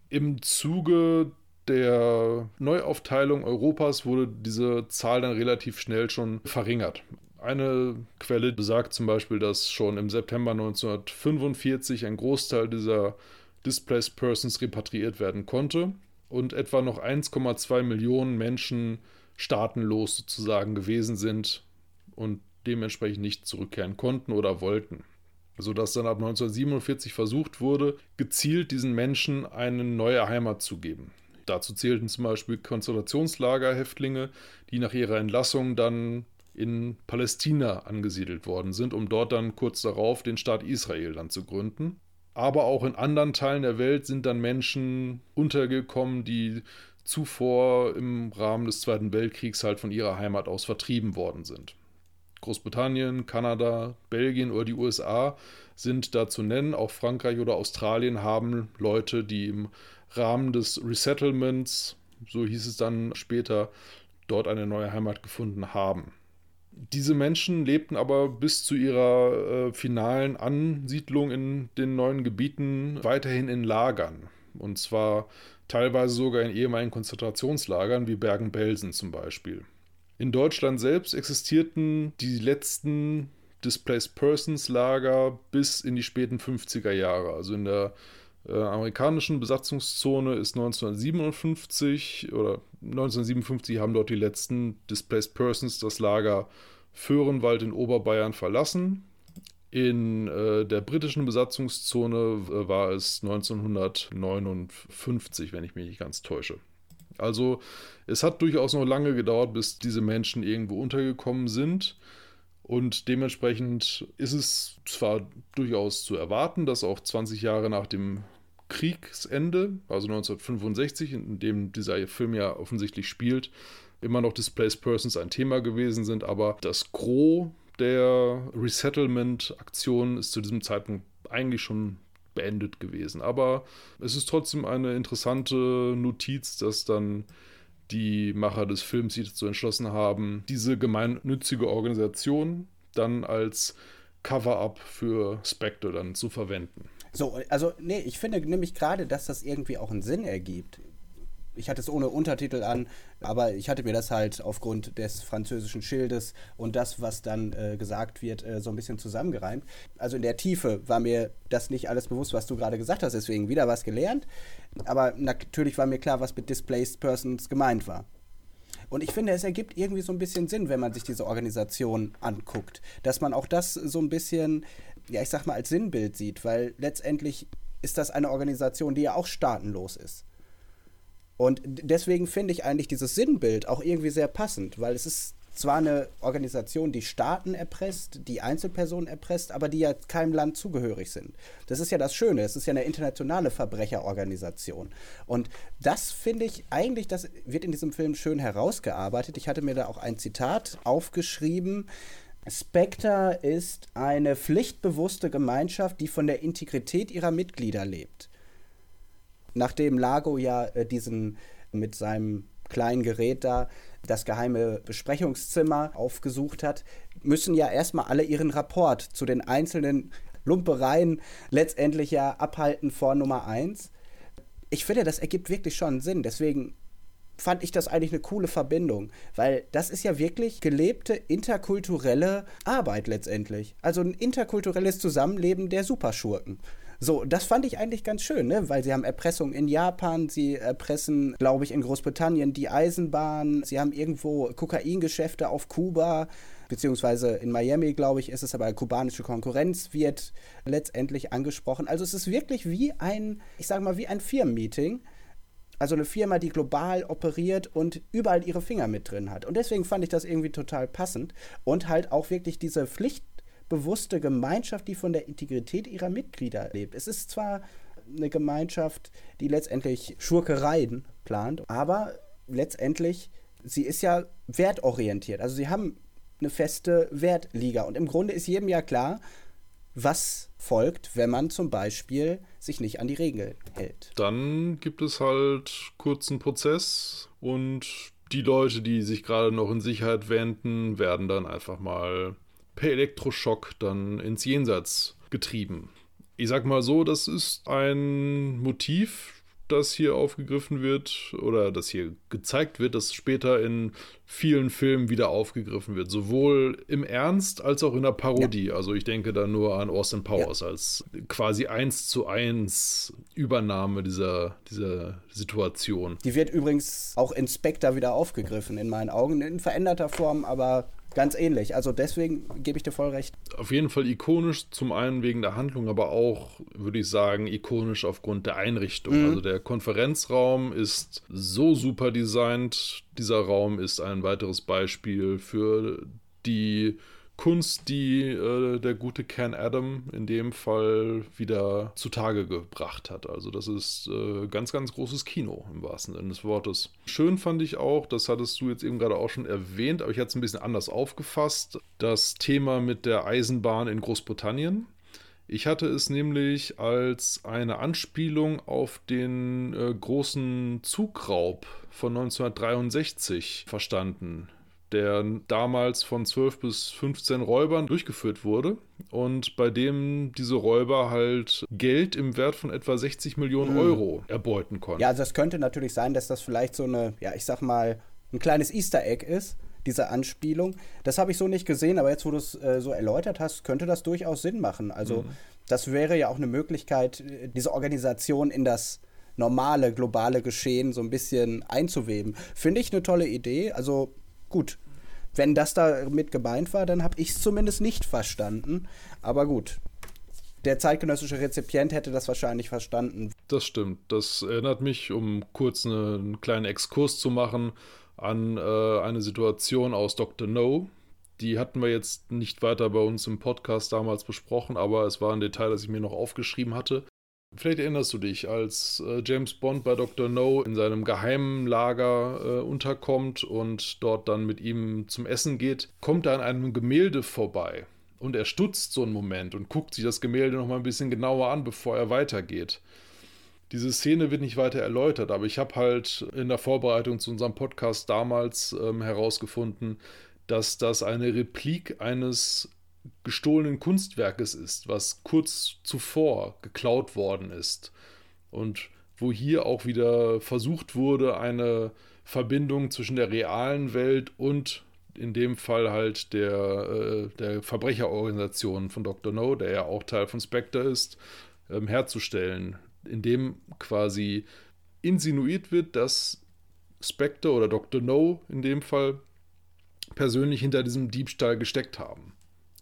Im Zuge der Neuaufteilung Europas wurde diese Zahl dann relativ schnell schon verringert. Eine Quelle besagt zum Beispiel, dass schon im September 1945 ein Großteil dieser Displaced Persons repatriiert werden konnte und etwa noch 1,2 Millionen Menschen staatenlos sozusagen gewesen sind und dementsprechend nicht zurückkehren konnten oder wollten sodass dann ab 1947 versucht wurde, gezielt diesen Menschen eine neue Heimat zu geben. Dazu zählten zum Beispiel Konzentrationslagerhäftlinge, die nach ihrer Entlassung dann in Palästina angesiedelt worden sind, um dort dann kurz darauf den Staat Israel dann zu gründen. Aber auch in anderen Teilen der Welt sind dann Menschen untergekommen, die zuvor im Rahmen des Zweiten Weltkriegs halt von ihrer Heimat aus vertrieben worden sind. Großbritannien, Kanada, Belgien oder die USA sind da zu nennen. Auch Frankreich oder Australien haben Leute, die im Rahmen des Resettlements, so hieß es dann später, dort eine neue Heimat gefunden haben. Diese Menschen lebten aber bis zu ihrer äh, finalen Ansiedlung in den neuen Gebieten weiterhin in Lagern. Und zwar teilweise sogar in ehemaligen Konzentrationslagern wie Bergen-Belsen zum Beispiel. In Deutschland selbst existierten die letzten Displaced Persons Lager bis in die späten 50er Jahre. Also in der äh, amerikanischen Besatzungszone ist 1957 oder 1957 haben dort die letzten Displaced Persons das Lager Föhrenwald in Oberbayern verlassen. In äh, der britischen Besatzungszone äh, war es 1959, wenn ich mich nicht ganz täusche. Also es hat durchaus noch lange gedauert, bis diese Menschen irgendwo untergekommen sind. Und dementsprechend ist es zwar durchaus zu erwarten, dass auch 20 Jahre nach dem Kriegsende, also 1965, in dem dieser Film ja offensichtlich spielt, immer noch Displaced Persons ein Thema gewesen sind, aber das Gros der Resettlement-Aktion ist zu diesem Zeitpunkt eigentlich schon beendet gewesen. Aber es ist trotzdem eine interessante Notiz, dass dann die Macher des Films sich dazu entschlossen haben, diese gemeinnützige Organisation dann als Cover-up für Spectre dann zu verwenden. So, also nee, ich finde nämlich gerade, dass das irgendwie auch einen Sinn ergibt. Ich hatte es ohne Untertitel an, aber ich hatte mir das halt aufgrund des französischen Schildes und das, was dann äh, gesagt wird, äh, so ein bisschen zusammengereimt. Also in der Tiefe war mir das nicht alles bewusst, was du gerade gesagt hast, deswegen wieder was gelernt. Aber natürlich war mir klar, was mit Displaced Persons gemeint war. Und ich finde, es ergibt irgendwie so ein bisschen Sinn, wenn man sich diese Organisation anguckt, dass man auch das so ein bisschen, ja, ich sag mal, als Sinnbild sieht, weil letztendlich ist das eine Organisation, die ja auch staatenlos ist. Und deswegen finde ich eigentlich dieses Sinnbild auch irgendwie sehr passend, weil es ist zwar eine Organisation, die Staaten erpresst, die Einzelpersonen erpresst, aber die ja keinem Land zugehörig sind. Das ist ja das Schöne. Es ist ja eine internationale Verbrecherorganisation. Und das finde ich eigentlich, das wird in diesem Film schön herausgearbeitet. Ich hatte mir da auch ein Zitat aufgeschrieben. Spectre ist eine pflichtbewusste Gemeinschaft, die von der Integrität ihrer Mitglieder lebt. Nachdem Lago ja äh, diesen mit seinem kleinen Gerät da das geheime Besprechungszimmer aufgesucht hat, müssen ja erstmal alle ihren Rapport zu den einzelnen Lumpereien letztendlich ja abhalten vor Nummer 1. Ich finde, das ergibt wirklich schon Sinn. Deswegen fand ich das eigentlich eine coole Verbindung, weil das ist ja wirklich gelebte interkulturelle Arbeit letztendlich. Also ein interkulturelles Zusammenleben der Superschurken. So, das fand ich eigentlich ganz schön, ne? weil sie haben Erpressung in Japan, sie erpressen, glaube ich, in Großbritannien die Eisenbahn, sie haben irgendwo Kokaingeschäfte auf Kuba, beziehungsweise in Miami, glaube ich, ist es aber kubanische Konkurrenz, wird letztendlich angesprochen. Also es ist wirklich wie ein, ich sage mal, wie ein Firmenmeeting. Also eine Firma, die global operiert und überall ihre Finger mit drin hat. Und deswegen fand ich das irgendwie total passend und halt auch wirklich diese Pflicht bewusste Gemeinschaft, die von der Integrität ihrer Mitglieder lebt. Es ist zwar eine Gemeinschaft, die letztendlich Schurkereien plant, aber letztendlich, sie ist ja wertorientiert. Also sie haben eine feste Wertliga. Und im Grunde ist jedem ja klar, was folgt, wenn man zum Beispiel sich nicht an die Regeln hält. Dann gibt es halt kurzen Prozess und die Leute, die sich gerade noch in Sicherheit wenden, werden dann einfach mal per Elektroschock dann ins Jenseits getrieben. Ich sag mal so, das ist ein Motiv, das hier aufgegriffen wird oder das hier gezeigt wird, das später in vielen Filmen wieder aufgegriffen wird. Sowohl im Ernst als auch in der Parodie. Ja. Also ich denke da nur an Austin Powers ja. als quasi eins zu eins Übernahme dieser, dieser Situation. Die wird übrigens auch in Spectre wieder aufgegriffen, in meinen Augen, in veränderter Form, aber ganz ähnlich. Also deswegen gebe ich dir voll recht. Auf jeden Fall ikonisch, zum einen wegen der Handlung, aber auch, würde ich sagen, ikonisch aufgrund der Einrichtung. Mhm. Also der Konferenzraum ist so super designt. Dieser Raum ist ein weiteres Beispiel für die Kunst, die äh, der gute Ken Adam in dem Fall wieder zutage gebracht hat. Also das ist äh, ganz, ganz großes Kino im wahrsten Sinne des Wortes. Schön fand ich auch, das hattest du jetzt eben gerade auch schon erwähnt, aber ich hatte es ein bisschen anders aufgefasst, das Thema mit der Eisenbahn in Großbritannien. Ich hatte es nämlich als eine Anspielung auf den äh, großen Zugraub von 1963 verstanden der damals von 12 bis 15 Räubern durchgeführt wurde und bei dem diese Räuber halt Geld im Wert von etwa 60 Millionen mhm. Euro erbeuten konnten. Ja, also es könnte natürlich sein, dass das vielleicht so eine, ja, ich sag mal, ein kleines Easter Egg ist, diese Anspielung. Das habe ich so nicht gesehen, aber jetzt, wo du es äh, so erläutert hast, könnte das durchaus Sinn machen. Also, mhm. das wäre ja auch eine Möglichkeit, äh, diese Organisation in das normale, globale Geschehen so ein bisschen einzuweben. Finde ich eine tolle Idee. Also, gut, wenn das da mit gemeint war, dann habe ich es zumindest nicht verstanden. Aber gut, der zeitgenössische Rezipient hätte das wahrscheinlich verstanden. Das stimmt. Das erinnert mich, um kurz eine, einen kleinen Exkurs zu machen, an äh, eine Situation aus Dr. No. Die hatten wir jetzt nicht weiter bei uns im Podcast damals besprochen, aber es war ein Detail, das ich mir noch aufgeschrieben hatte. Vielleicht erinnerst du dich, als äh, James Bond bei Dr. No in seinem geheimen Lager äh, unterkommt und dort dann mit ihm zum Essen geht, kommt er an einem Gemälde vorbei. Und er stutzt so einen Moment und guckt sich das Gemälde noch mal ein bisschen genauer an, bevor er weitergeht. Diese Szene wird nicht weiter erläutert, aber ich habe halt in der Vorbereitung zu unserem Podcast damals ähm, herausgefunden, dass das eine Replik eines gestohlenen Kunstwerkes ist, was kurz zuvor geklaut worden ist. Und wo hier auch wieder versucht wurde, eine Verbindung zwischen der realen Welt und in dem Fall halt der, äh, der Verbrecherorganisation von Dr. No, der ja auch Teil von Spectre ist, ähm, herzustellen, indem quasi insinuiert wird, dass Spectre oder Dr. No in dem Fall persönlich hinter diesem Diebstahl gesteckt haben.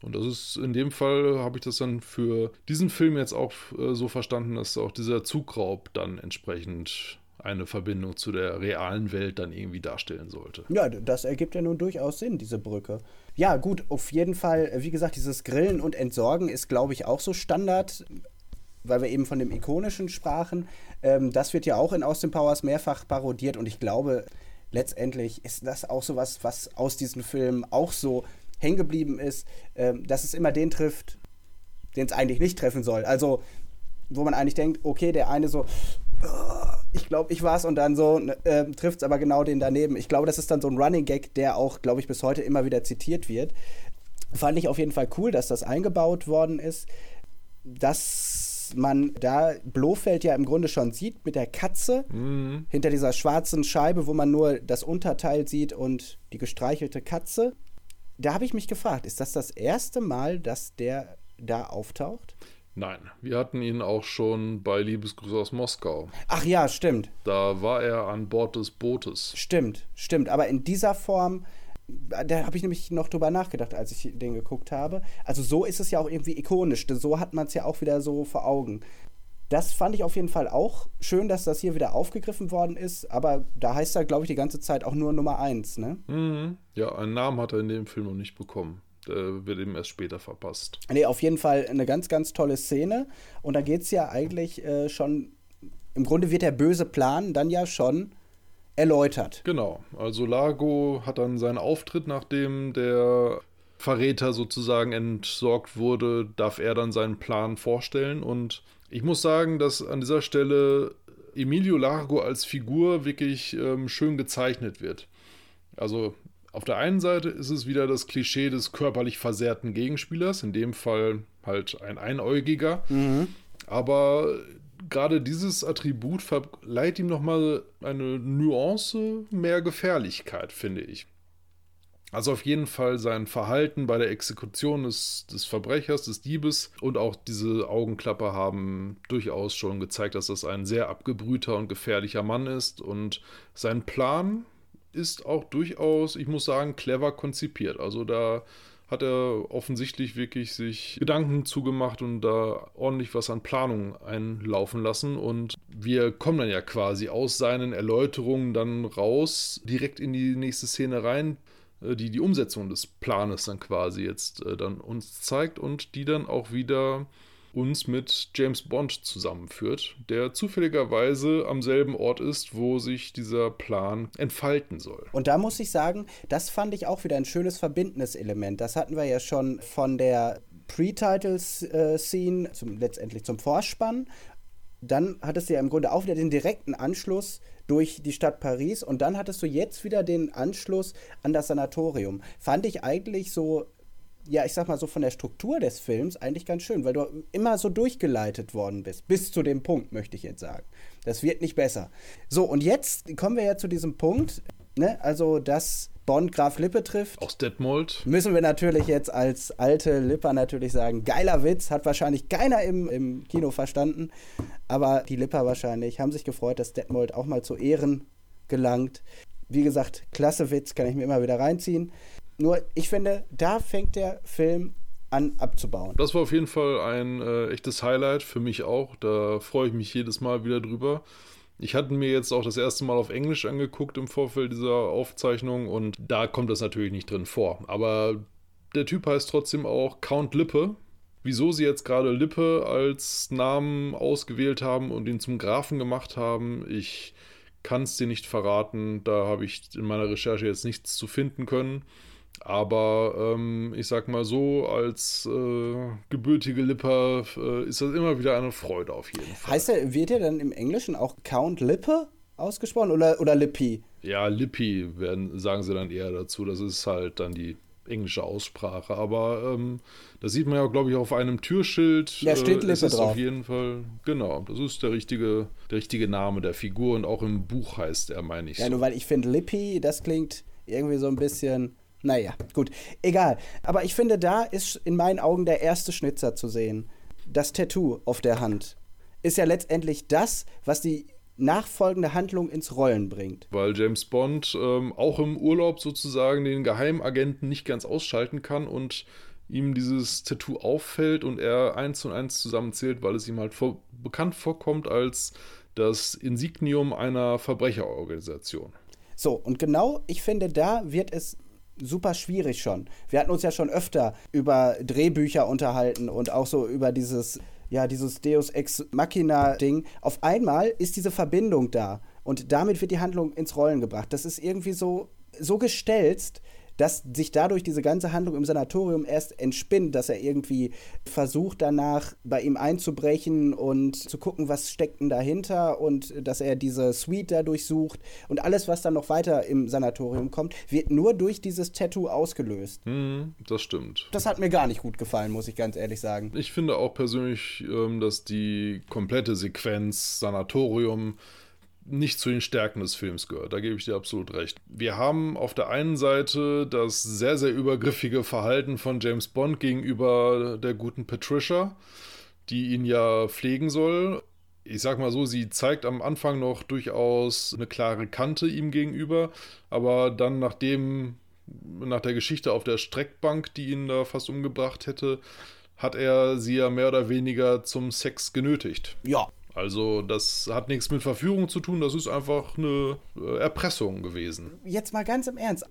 Und das ist in dem Fall, habe ich das dann für diesen Film jetzt auch äh, so verstanden, dass auch dieser Zugraub dann entsprechend eine Verbindung zu der realen Welt dann irgendwie darstellen sollte. Ja, das ergibt ja nun durchaus Sinn, diese Brücke. Ja, gut, auf jeden Fall, wie gesagt, dieses Grillen und Entsorgen ist, glaube ich, auch so Standard, weil wir eben von dem Ikonischen sprachen. Ähm, das wird ja auch in Austin Powers mehrfach parodiert und ich glaube, letztendlich ist das auch so was, was aus diesen Filmen auch so hängen geblieben ist, ähm, dass es immer den trifft, den es eigentlich nicht treffen soll. Also, wo man eigentlich denkt, okay, der eine so, oh, ich glaube, ich war's und dann so äh, trifft es aber genau den daneben. Ich glaube, das ist dann so ein Running Gag, der auch, glaube ich, bis heute immer wieder zitiert wird. Fand ich auf jeden Fall cool, dass das eingebaut worden ist. Dass man da Blofeld ja im Grunde schon sieht mit der Katze mhm. hinter dieser schwarzen Scheibe, wo man nur das Unterteil sieht und die gestreichelte Katze da habe ich mich gefragt, ist das das erste Mal, dass der da auftaucht? Nein, wir hatten ihn auch schon bei Liebesgrüße aus Moskau. Ach ja, stimmt. Da war er an Bord des Bootes. Stimmt, stimmt. Aber in dieser Form, da habe ich nämlich noch drüber nachgedacht, als ich den geguckt habe. Also so ist es ja auch irgendwie ikonisch. So hat man es ja auch wieder so vor Augen. Das fand ich auf jeden Fall auch schön, dass das hier wieder aufgegriffen worden ist. Aber da heißt er, glaube ich, die ganze Zeit auch nur Nummer 1, ne? Mhm. Ja, einen Namen hat er in dem Film noch nicht bekommen. Der wird ihm erst später verpasst. Nee, auf jeden Fall eine ganz, ganz tolle Szene. Und da geht es ja eigentlich äh, schon. Im Grunde wird der böse Plan dann ja schon erläutert. Genau. Also Lago hat dann seinen Auftritt, nachdem der Verräter sozusagen entsorgt wurde, darf er dann seinen Plan vorstellen und ich muss sagen, dass an dieser Stelle Emilio Largo als Figur wirklich ähm, schön gezeichnet wird. Also auf der einen Seite ist es wieder das Klischee des körperlich versehrten Gegenspielers, in dem Fall halt ein Einäugiger. Mhm. Aber gerade dieses Attribut verleiht ihm nochmal eine Nuance mehr Gefährlichkeit, finde ich. Also auf jeden Fall sein Verhalten bei der Exekution des, des Verbrechers, des Diebes und auch diese Augenklappe haben durchaus schon gezeigt, dass das ein sehr abgebrühter und gefährlicher Mann ist. Und sein Plan ist auch durchaus, ich muss sagen, clever konzipiert. Also da hat er offensichtlich wirklich sich Gedanken zugemacht und da ordentlich was an Planung einlaufen lassen. Und wir kommen dann ja quasi aus seinen Erläuterungen dann raus, direkt in die nächste Szene rein. Äh, die die Umsetzung des Planes dann quasi jetzt äh, dann uns zeigt und die dann auch wieder uns mit James Bond zusammenführt, der zufälligerweise am selben Ort ist, wo sich dieser Plan entfalten soll. Und da muss ich sagen, das fand ich auch wieder ein schönes verbindendes Element. Das hatten wir ja schon von der Pre-Titles-Scene zum, letztendlich zum Vorspann. Dann hattest du ja im Grunde auch wieder den direkten Anschluss durch die Stadt Paris und dann hattest du jetzt wieder den Anschluss an das Sanatorium. Fand ich eigentlich so, ja, ich sag mal so von der Struktur des Films eigentlich ganz schön, weil du immer so durchgeleitet worden bist. Bis zu dem Punkt, möchte ich jetzt sagen. Das wird nicht besser. So, und jetzt kommen wir ja zu diesem Punkt, ne, also dass Bond Graf Lippe trifft. Aus Detmold. Müssen wir natürlich jetzt als alte Lipper natürlich sagen, geiler Witz, hat wahrscheinlich keiner im, im Kino verstanden, aber die Lipper wahrscheinlich haben sich gefreut, dass Detmold auch mal zu Ehren gelangt. Wie gesagt, klasse Witz, kann ich mir immer wieder reinziehen. Nur, ich finde, da fängt der Film an abzubauen. Das war auf jeden Fall ein äh, echtes Highlight für mich auch. Da freue ich mich jedes Mal wieder drüber. Ich hatte mir jetzt auch das erste Mal auf Englisch angeguckt im Vorfeld dieser Aufzeichnung und da kommt das natürlich nicht drin vor. Aber der Typ heißt trotzdem auch Count Lippe. Wieso sie jetzt gerade Lippe als Namen ausgewählt haben und ihn zum Grafen gemacht haben, ich kann es dir nicht verraten. Da habe ich in meiner Recherche jetzt nichts zu finden können. Aber ähm, ich sag mal so, als äh, gebürtige Lipper äh, ist das immer wieder eine Freude auf jeden Fall. Heißt er, wird er dann im Englischen auch Count Lippe ausgesprochen oder, oder Lippi? Ja, Lippi werden, sagen sie dann eher dazu. Das ist halt dann die englische Aussprache. Aber ähm, das sieht man ja, glaube ich, auf einem Türschild. Ja, steht Lippe äh, ist drauf. auf jeden Fall, genau, das ist der richtige, der richtige Name der Figur und auch im Buch heißt er, meine ich. Ja, so. nur weil ich finde, Lippy, das klingt irgendwie so ein bisschen. Naja, gut, egal. Aber ich finde, da ist in meinen Augen der erste Schnitzer zu sehen. Das Tattoo auf der Hand ist ja letztendlich das, was die nachfolgende Handlung ins Rollen bringt. Weil James Bond ähm, auch im Urlaub sozusagen den Geheimagenten nicht ganz ausschalten kann und ihm dieses Tattoo auffällt und er eins und eins zusammenzählt, weil es ihm halt vor, bekannt vorkommt als das Insignium einer Verbrecherorganisation. So, und genau, ich finde, da wird es super schwierig schon. Wir hatten uns ja schon öfter über Drehbücher unterhalten und auch so über dieses, ja, dieses Deus Ex Machina-Ding. Auf einmal ist diese Verbindung da und damit wird die Handlung ins Rollen gebracht. Das ist irgendwie so, so gestelzt, dass sich dadurch diese ganze Handlung im Sanatorium erst entspinnt, dass er irgendwie versucht danach bei ihm einzubrechen und zu gucken, was steckt denn dahinter und dass er diese Suite da durchsucht und alles, was dann noch weiter im Sanatorium kommt, wird nur durch dieses Tattoo ausgelöst. Hm, das stimmt. Das hat mir gar nicht gut gefallen, muss ich ganz ehrlich sagen. Ich finde auch persönlich, ähm, dass die komplette Sequenz Sanatorium nicht zu den Stärken des Films gehört. Da gebe ich dir absolut recht. Wir haben auf der einen Seite das sehr, sehr übergriffige Verhalten von James Bond gegenüber der guten Patricia, die ihn ja pflegen soll. Ich sag mal so, sie zeigt am Anfang noch durchaus eine klare Kante ihm gegenüber, aber dann, nachdem, nach der Geschichte auf der Streckbank, die ihn da fast umgebracht hätte, hat er sie ja mehr oder weniger zum Sex genötigt. Ja, Also das hat nichts mit Verführung zu tun, das ist einfach eine äh, Erpressung gewesen. jetzt mal ganz im Ernst.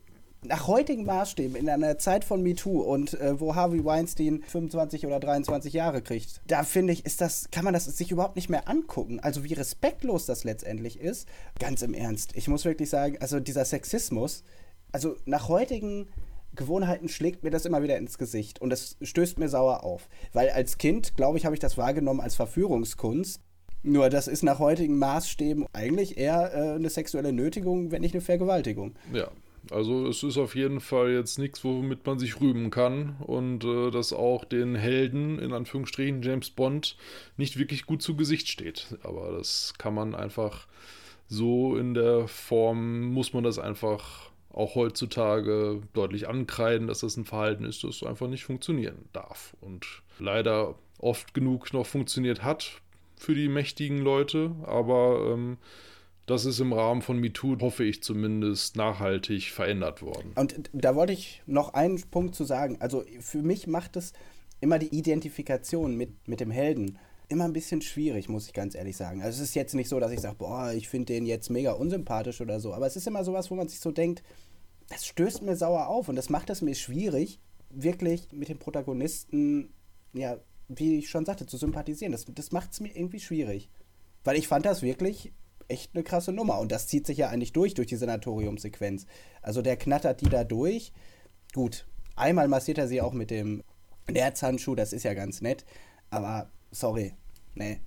Nach heutigen Maßstäben, in einer Zeit von MeToo und äh, wo Harvey Weinstein 25 oder 23 Jahre kriegt, da finde ich, ist das, kann man das sich überhaupt nicht mehr angucken. Also wie respektlos das letztendlich ist. Ganz im Ernst. Ich muss wirklich sagen, also dieser Sexismus, also nach heutigen Gewohnheiten schlägt mir das immer wieder ins Gesicht und das stößt mir sauer auf. Weil als Kind, glaube ich, habe ich das wahrgenommen als Verführungskunst. Nur das ist nach heutigen Maßstäben eigentlich eher äh, eine sexuelle Nötigung, wenn nicht eine Vergewaltigung. Ja, also es ist auf jeden Fall jetzt nichts, womit man sich rühmen kann und äh, das auch den Helden, in Anführungsstrichen James Bond, nicht wirklich gut zu Gesicht steht. Aber das kann man einfach so in der Form, muss man das einfach auch heutzutage deutlich ankreiden, dass das ein Verhalten ist, das einfach nicht funktionieren darf und leider oft genug noch funktioniert hat für die mächtigen Leute, aber ähm, das ist im Rahmen von MeToo, hoffe ich zumindest, nachhaltig verändert worden. Und da wollte ich noch einen Punkt zu sagen. Also für mich macht es immer die Identifikation mit, mit dem Helden immer ein bisschen schwierig, muss ich ganz ehrlich sagen. Also es ist jetzt nicht so, dass ich sage, boah, ich finde den jetzt mega unsympathisch oder so. Aber es ist immer sowas, wo man sich so denkt, das stößt mir sauer auf und das macht es mir schwierig, wirklich mit dem Protagonisten, ja, wie ich schon sagte, zu sympathisieren. Das, das macht es mir irgendwie schwierig. Weil ich fand das wirklich echt eine krasse Nummer. Und das zieht sich ja eigentlich durch, durch die Sanatoriumsequenz. Also der knattert die da durch. Gut, einmal massiert er sie auch mit dem Nerzhandschuh, das ist ja ganz nett. Aber sorry, nee.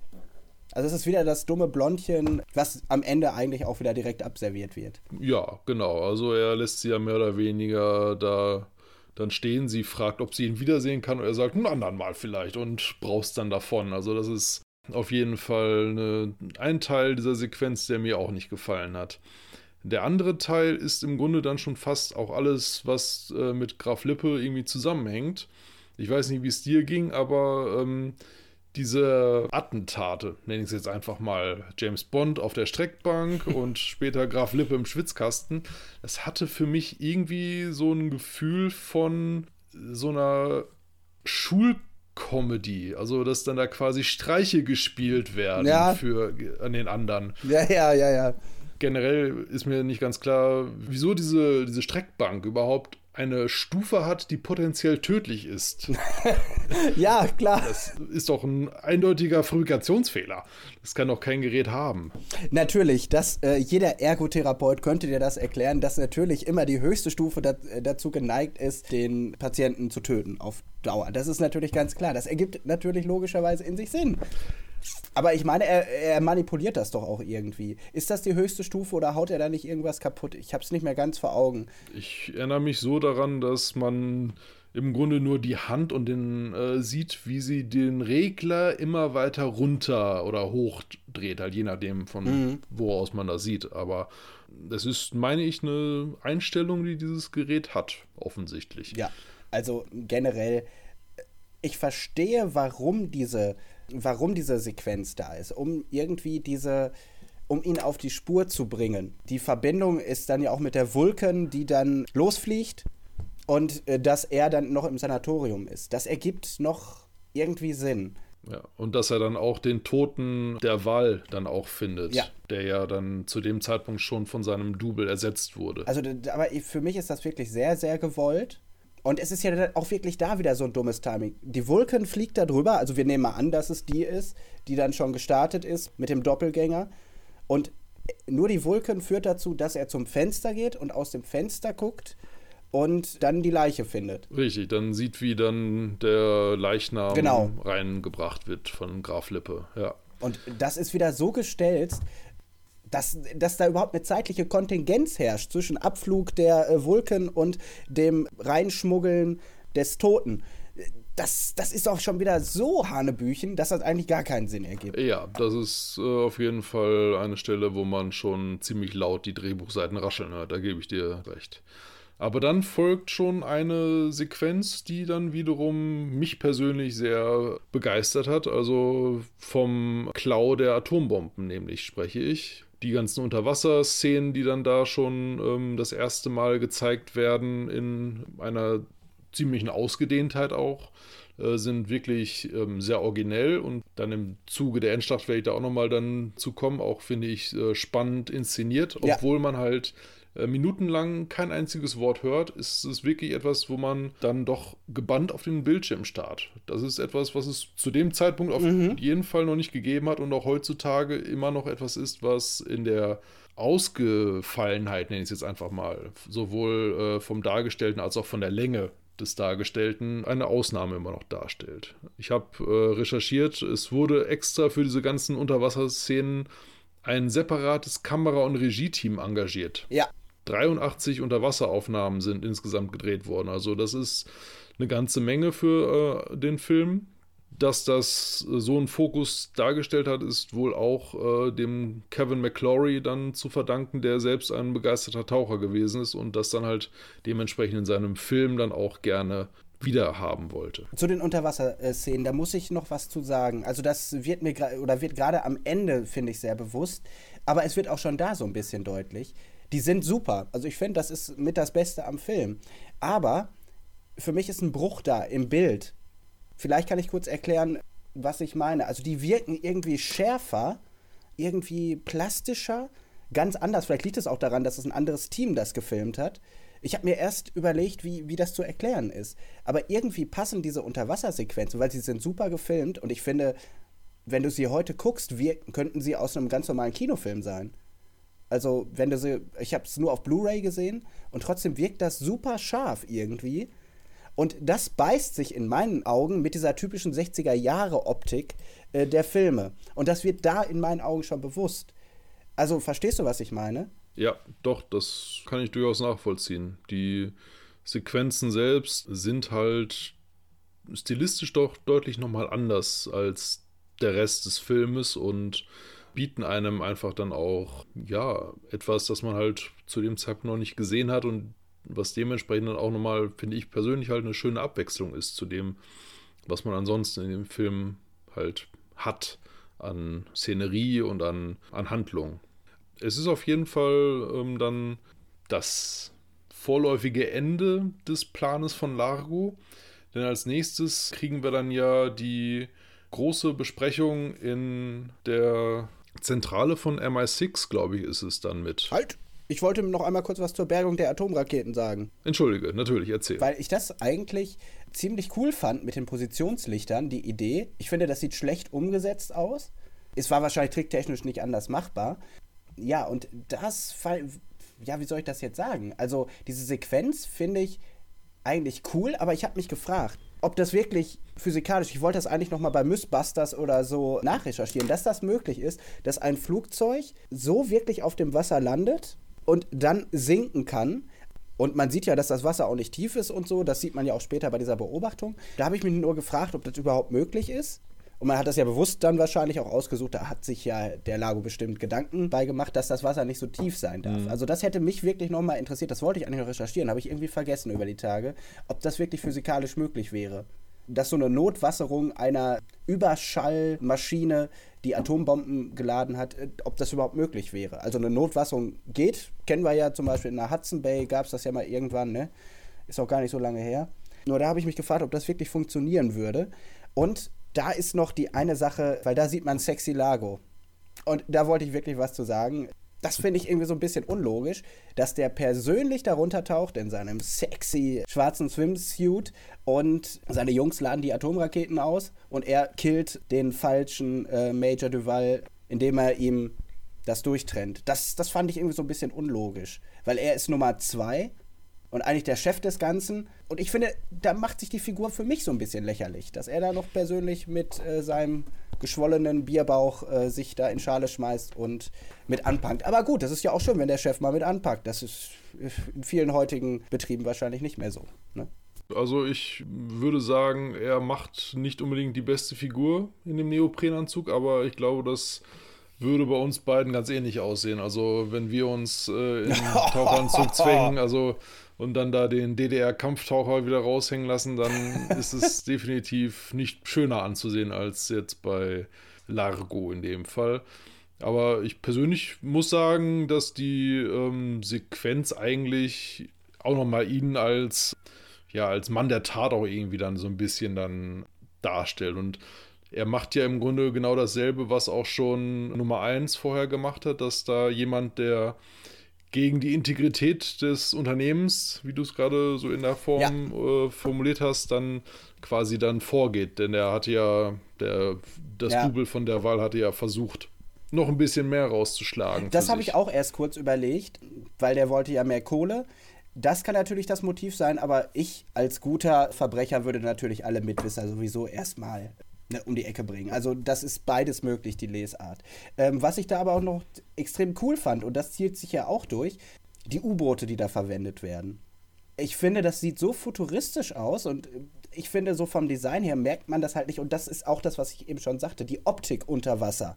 Also es ist wieder das dumme Blondchen, was am Ende eigentlich auch wieder direkt abserviert wird. Ja, genau. Also er lässt sie ja mehr oder weniger da dann stehen. Sie fragt, ob sie ihn wiedersehen kann und er sagt, ein anderen Mal vielleicht und braust dann davon. Also das ist auf jeden Fall eine, ein Teil dieser Sequenz, der mir auch nicht gefallen hat. Der andere Teil ist im Grunde dann schon fast auch alles, was äh, mit Graf Lippe irgendwie zusammenhängt. Ich weiß nicht, wie es dir ging, aber ähm, diese Attentate, nenne ich es jetzt einfach mal, James Bond auf der Streckbank und später Graf Lippe im Schwitzkasten, das hatte für mich irgendwie so ein Gefühl von so einer Schulkomödie, also dass dann da quasi Streiche gespielt werden Ja. für an den anderen. Ja, ja, ja, ja. Generell ist mir nicht ganz klar, wieso diese, diese Streckbank überhaupt eine Stufe hat, die potenziell tödlich ist. Ja, klar. Das ist doch ein eindeutiger Fabrikationsfehler. Das kann doch kein Gerät haben. Natürlich, dass äh, jeder Ergotherapeut könnte dir das erklären, dass natürlich immer die höchste Stufe dat, äh, dazu geneigt ist, den Patienten zu töten auf Dauer. Das ist natürlich ganz klar. Das ergibt natürlich logischerweise in sich Sinn. Aber ich meine, er, er, manipuliert das doch auch irgendwie. Ist das die höchste Stufe oder haut er da nicht irgendwas kaputt? Ich habe es nicht mehr ganz vor Augen. Ich erinnere mich so daran, dass man im Grunde nur die Hand und den äh, sieht, wie sie den Regler immer weiter runter oder hoch dreht, halt je nachdem von mhm. wo aus man das sieht. Aber das ist, meine ich, eine Einstellung, die dieses Gerät hat, offensichtlich. Ja, also generell, ich verstehe, warum diese, warum diese Sequenz da ist, um irgendwie diese um ihn auf die Spur zu bringen. Die Verbindung ist dann ja auch mit der Vulkan, die dann losfliegt und äh, dass er dann noch im Sanatorium ist. Das ergibt noch irgendwie Sinn. Ja, und dass er dann auch den Toten der Wahl dann auch findet, ja. der ja dann zu dem Zeitpunkt schon von seinem Double ersetzt wurde. Also, aber für mich ist das wirklich sehr, sehr gewollt. Und es ist ja auch wirklich da wieder so ein dummes Timing. Die Vulcan fliegt da drüber, also wir nehmen mal an, dass es die ist, die dann schon gestartet ist mit dem Doppelgänger. Und nur die Vulcan führt dazu, dass er zum Fenster geht und aus dem Fenster guckt und dann die Leiche findet. Richtig, dann sieht, wie dann der Leichnam genau. reingebracht wird von Graf Lippe, ja. Und das ist wieder so gestellt, dass, dass da überhaupt eine zeitliche Kontingenz herrscht zwischen Abflug der äh, Vulken und dem Reinschmuggeln des Toten. Das, das ist auch schon wieder so Hanebüchen, dass das eigentlich gar keinen Sinn ergibt. Ja, das ist äh, auf jeden Fall eine Stelle, wo man schon ziemlich laut die Drehbuchseiten rascheln hört. Da gebe ich dir recht. Aber dann folgt schon eine Sequenz, die dann wiederum mich persönlich sehr begeistert hat. Also vom Klau der Atombomben, nämlich spreche ich. Die ganzen Unterwasserszenen, die dann da schon ähm, das erste Mal gezeigt werden, in einer ziemlichen Ausgedehntheit auch, äh, sind wirklich ähm, sehr originell und dann im Zuge der Endschlacht werde ich da auch nochmal dann zu kommen, auch finde ich äh, spannend inszeniert, obwohl ja. man halt minutenlang kein einziges Wort hört, ist es wirklich etwas, wo man dann doch gebannt auf den Bildschirm starrt. Das ist etwas, was es zu dem Zeitpunkt auf mhm. jeden Fall noch nicht gegeben hat und auch heutzutage immer noch etwas ist, was in der Ausgefallenheit, nenne ich es jetzt einfach mal, sowohl äh, vom Dargestellten als auch von der Länge des Dargestellten eine Ausnahme immer noch darstellt. Ich habe äh, recherchiert, es wurde extra für diese ganzen Unterwasserszenen ein separates Kamera- und Regie-Team engagiert. Ja. 83 Unterwasseraufnahmen sind insgesamt gedreht worden. Also das ist eine ganze Menge für äh, den Film. Dass das so einen Fokus dargestellt hat, ist wohl auch äh, dem Kevin McClory dann zu verdanken, der selbst ein begeisterter Taucher gewesen ist und das dann halt dementsprechend in seinem Film dann auch gerne wieder haben wollte. Zu den Unterwasserszenen, da muss ich noch was zu sagen. Also das wird mir oder wird gerade am Ende, finde ich, sehr bewusst, aber es wird auch schon da so ein bisschen deutlich die sind super. Also ich finde, das ist mit das Beste am Film. Aber für mich ist ein Bruch da im Bild. Vielleicht kann ich kurz erklären, was ich meine. Also die wirken irgendwie schärfer, irgendwie plastischer, ganz anders. Vielleicht liegt es auch daran, dass es ein anderes Team das gefilmt hat. Ich habe mir erst überlegt, wie, wie das zu erklären ist. Aber irgendwie passen diese Unterwassersequenzen, weil sie sind super gefilmt und ich finde, wenn du sie heute guckst, wirken, könnten sie aus einem ganz normalen Kinofilm sein. Also, wenn du sie, ich habe es nur auf Blu-ray gesehen und trotzdem wirkt das super scharf irgendwie. Und das beißt sich in meinen Augen mit dieser typischen 60er-Jahre-Optik äh, der Filme. Und das wird da in meinen Augen schon bewusst. Also, verstehst du, was ich meine? Ja, doch, das kann ich durchaus nachvollziehen. Die Sequenzen selbst sind halt stilistisch doch deutlich nochmal anders als der Rest des Filmes und bieten einem einfach dann auch, ja, etwas, das man halt zu dem Zeitpunkt noch nicht gesehen hat und was dementsprechend dann auch nochmal, finde ich persönlich halt eine schöne Abwechslung ist zu dem, was man ansonsten in dem Film halt hat an Szenerie und an, an Handlung. Es ist auf jeden Fall ähm, dann das vorläufige Ende des Planes von Largo, denn als nächstes kriegen wir dann ja die große Besprechung in der Zentrale von MI6, glaube ich, ist es dann mit. Halt! Ich wollte noch einmal kurz was zur Bergung der Atomraketen sagen. Entschuldige, natürlich, erzähl. Weil ich das eigentlich ziemlich cool fand mit den Positionslichtern, die Idee. Ich finde, das sieht schlecht umgesetzt aus. Es war wahrscheinlich tricktechnisch nicht anders machbar. Ja, und das, ja, wie soll ich das jetzt sagen? Also, diese Sequenz finde ich eigentlich cool, aber ich habe mich gefragt, ob das wirklich physikalisch, ich wollte das eigentlich nochmal bei Mythbusters oder so nachrecherchieren, dass das möglich ist, dass ein Flugzeug so wirklich auf dem Wasser landet und dann sinken kann. Und man sieht ja, dass das Wasser auch nicht tief ist und so. Das sieht man ja auch später bei dieser Beobachtung. Da habe ich mich nur gefragt, ob das überhaupt möglich ist. Und man hat das ja bewusst dann wahrscheinlich auch ausgesucht. Da hat sich ja der Lago bestimmt Gedanken beigemacht, dass das Wasser nicht so tief sein darf. Mhm. Also das hätte mich wirklich nochmal interessiert. Das wollte ich eigentlich noch recherchieren, habe ich irgendwie vergessen über die Tage, ob das wirklich physikalisch möglich wäre. Dass so eine Notwasserung einer Überschallmaschine, die Atombomben geladen hat, äh, ob das überhaupt möglich wäre. Also eine Notwasserung geht, kennen wir ja zum Beispiel in der Hudson Bay, gab es das ja mal irgendwann, ne? Ist auch gar nicht so lange her. Nur da habe ich mich gefragt, ob das wirklich funktionieren würde. Und da ist noch die eine Sache, weil da sieht man Sexy Lago. Und da wollte ich wirklich was zu sagen. Das finde ich irgendwie so ein bisschen unlogisch, dass der persönlich darunter taucht in seinem sexy schwarzen Swimsuit und seine Jungs laden die Atomraketen aus und er killt den falschen äh, Major Duval, indem er ihm das durchtrennt. Das, das fand ich irgendwie so ein bisschen unlogisch, weil er ist Nummer zwei und eigentlich der Chef des Ganzen. Und ich finde, da macht sich die Figur für mich so ein bisschen lächerlich, dass er da noch persönlich mit äh, seinem geschwollenen Bierbauch äh, sich da in Schale schmeißt und mit anpackt. Aber gut, das ist ja auch schön, wenn der Chef mal mit anpackt. Das ist in vielen heutigen Betrieben wahrscheinlich nicht mehr so. Ne? Also ich würde sagen, er macht nicht unbedingt die beste Figur in dem Neoprenanzug, aber ich glaube, das würde bei uns beiden ganz ähnlich aussehen. Also wenn wir uns äh, in Taucheranzug zwängen, also und dann da den DDR-Kampftaucher wieder raushängen lassen, dann ist es definitiv nicht schöner anzusehen als jetzt bei Largo in dem Fall. Aber ich persönlich muss sagen, dass die ähm, Sequenz eigentlich auch nochmal ihn als, ja, als Mann der Tat auch irgendwie dann so ein bisschen dann darstellt. Und er macht ja im Grunde genau dasselbe, was auch schon Nummer 1 vorher gemacht hat, dass da jemand, der gegen die Integrität des Unternehmens, wie du es gerade so in der Form ja. äh, formuliert hast, dann quasi dann vorgeht. Denn er hatte ja, der, das ja. Double von der Wahl hatte ja versucht, noch ein bisschen mehr rauszuschlagen. Das habe ich auch erst kurz überlegt, weil der wollte ja mehr Kohle. Das kann natürlich das Motiv sein, aber ich als guter Verbrecher würde natürlich alle Mitwisser sowieso erstmal ne, um die Ecke bringen. Also das ist beides möglich, die Lesart. Ähm, was ich da aber auch noch extrem cool fand, und das zielt sich ja auch durch, die U-Boote, die da verwendet werden. Ich finde, das sieht so futuristisch aus und ich finde, so vom Design her merkt man das halt nicht. Und das ist auch das, was ich eben schon sagte, die Optik unter Wasser.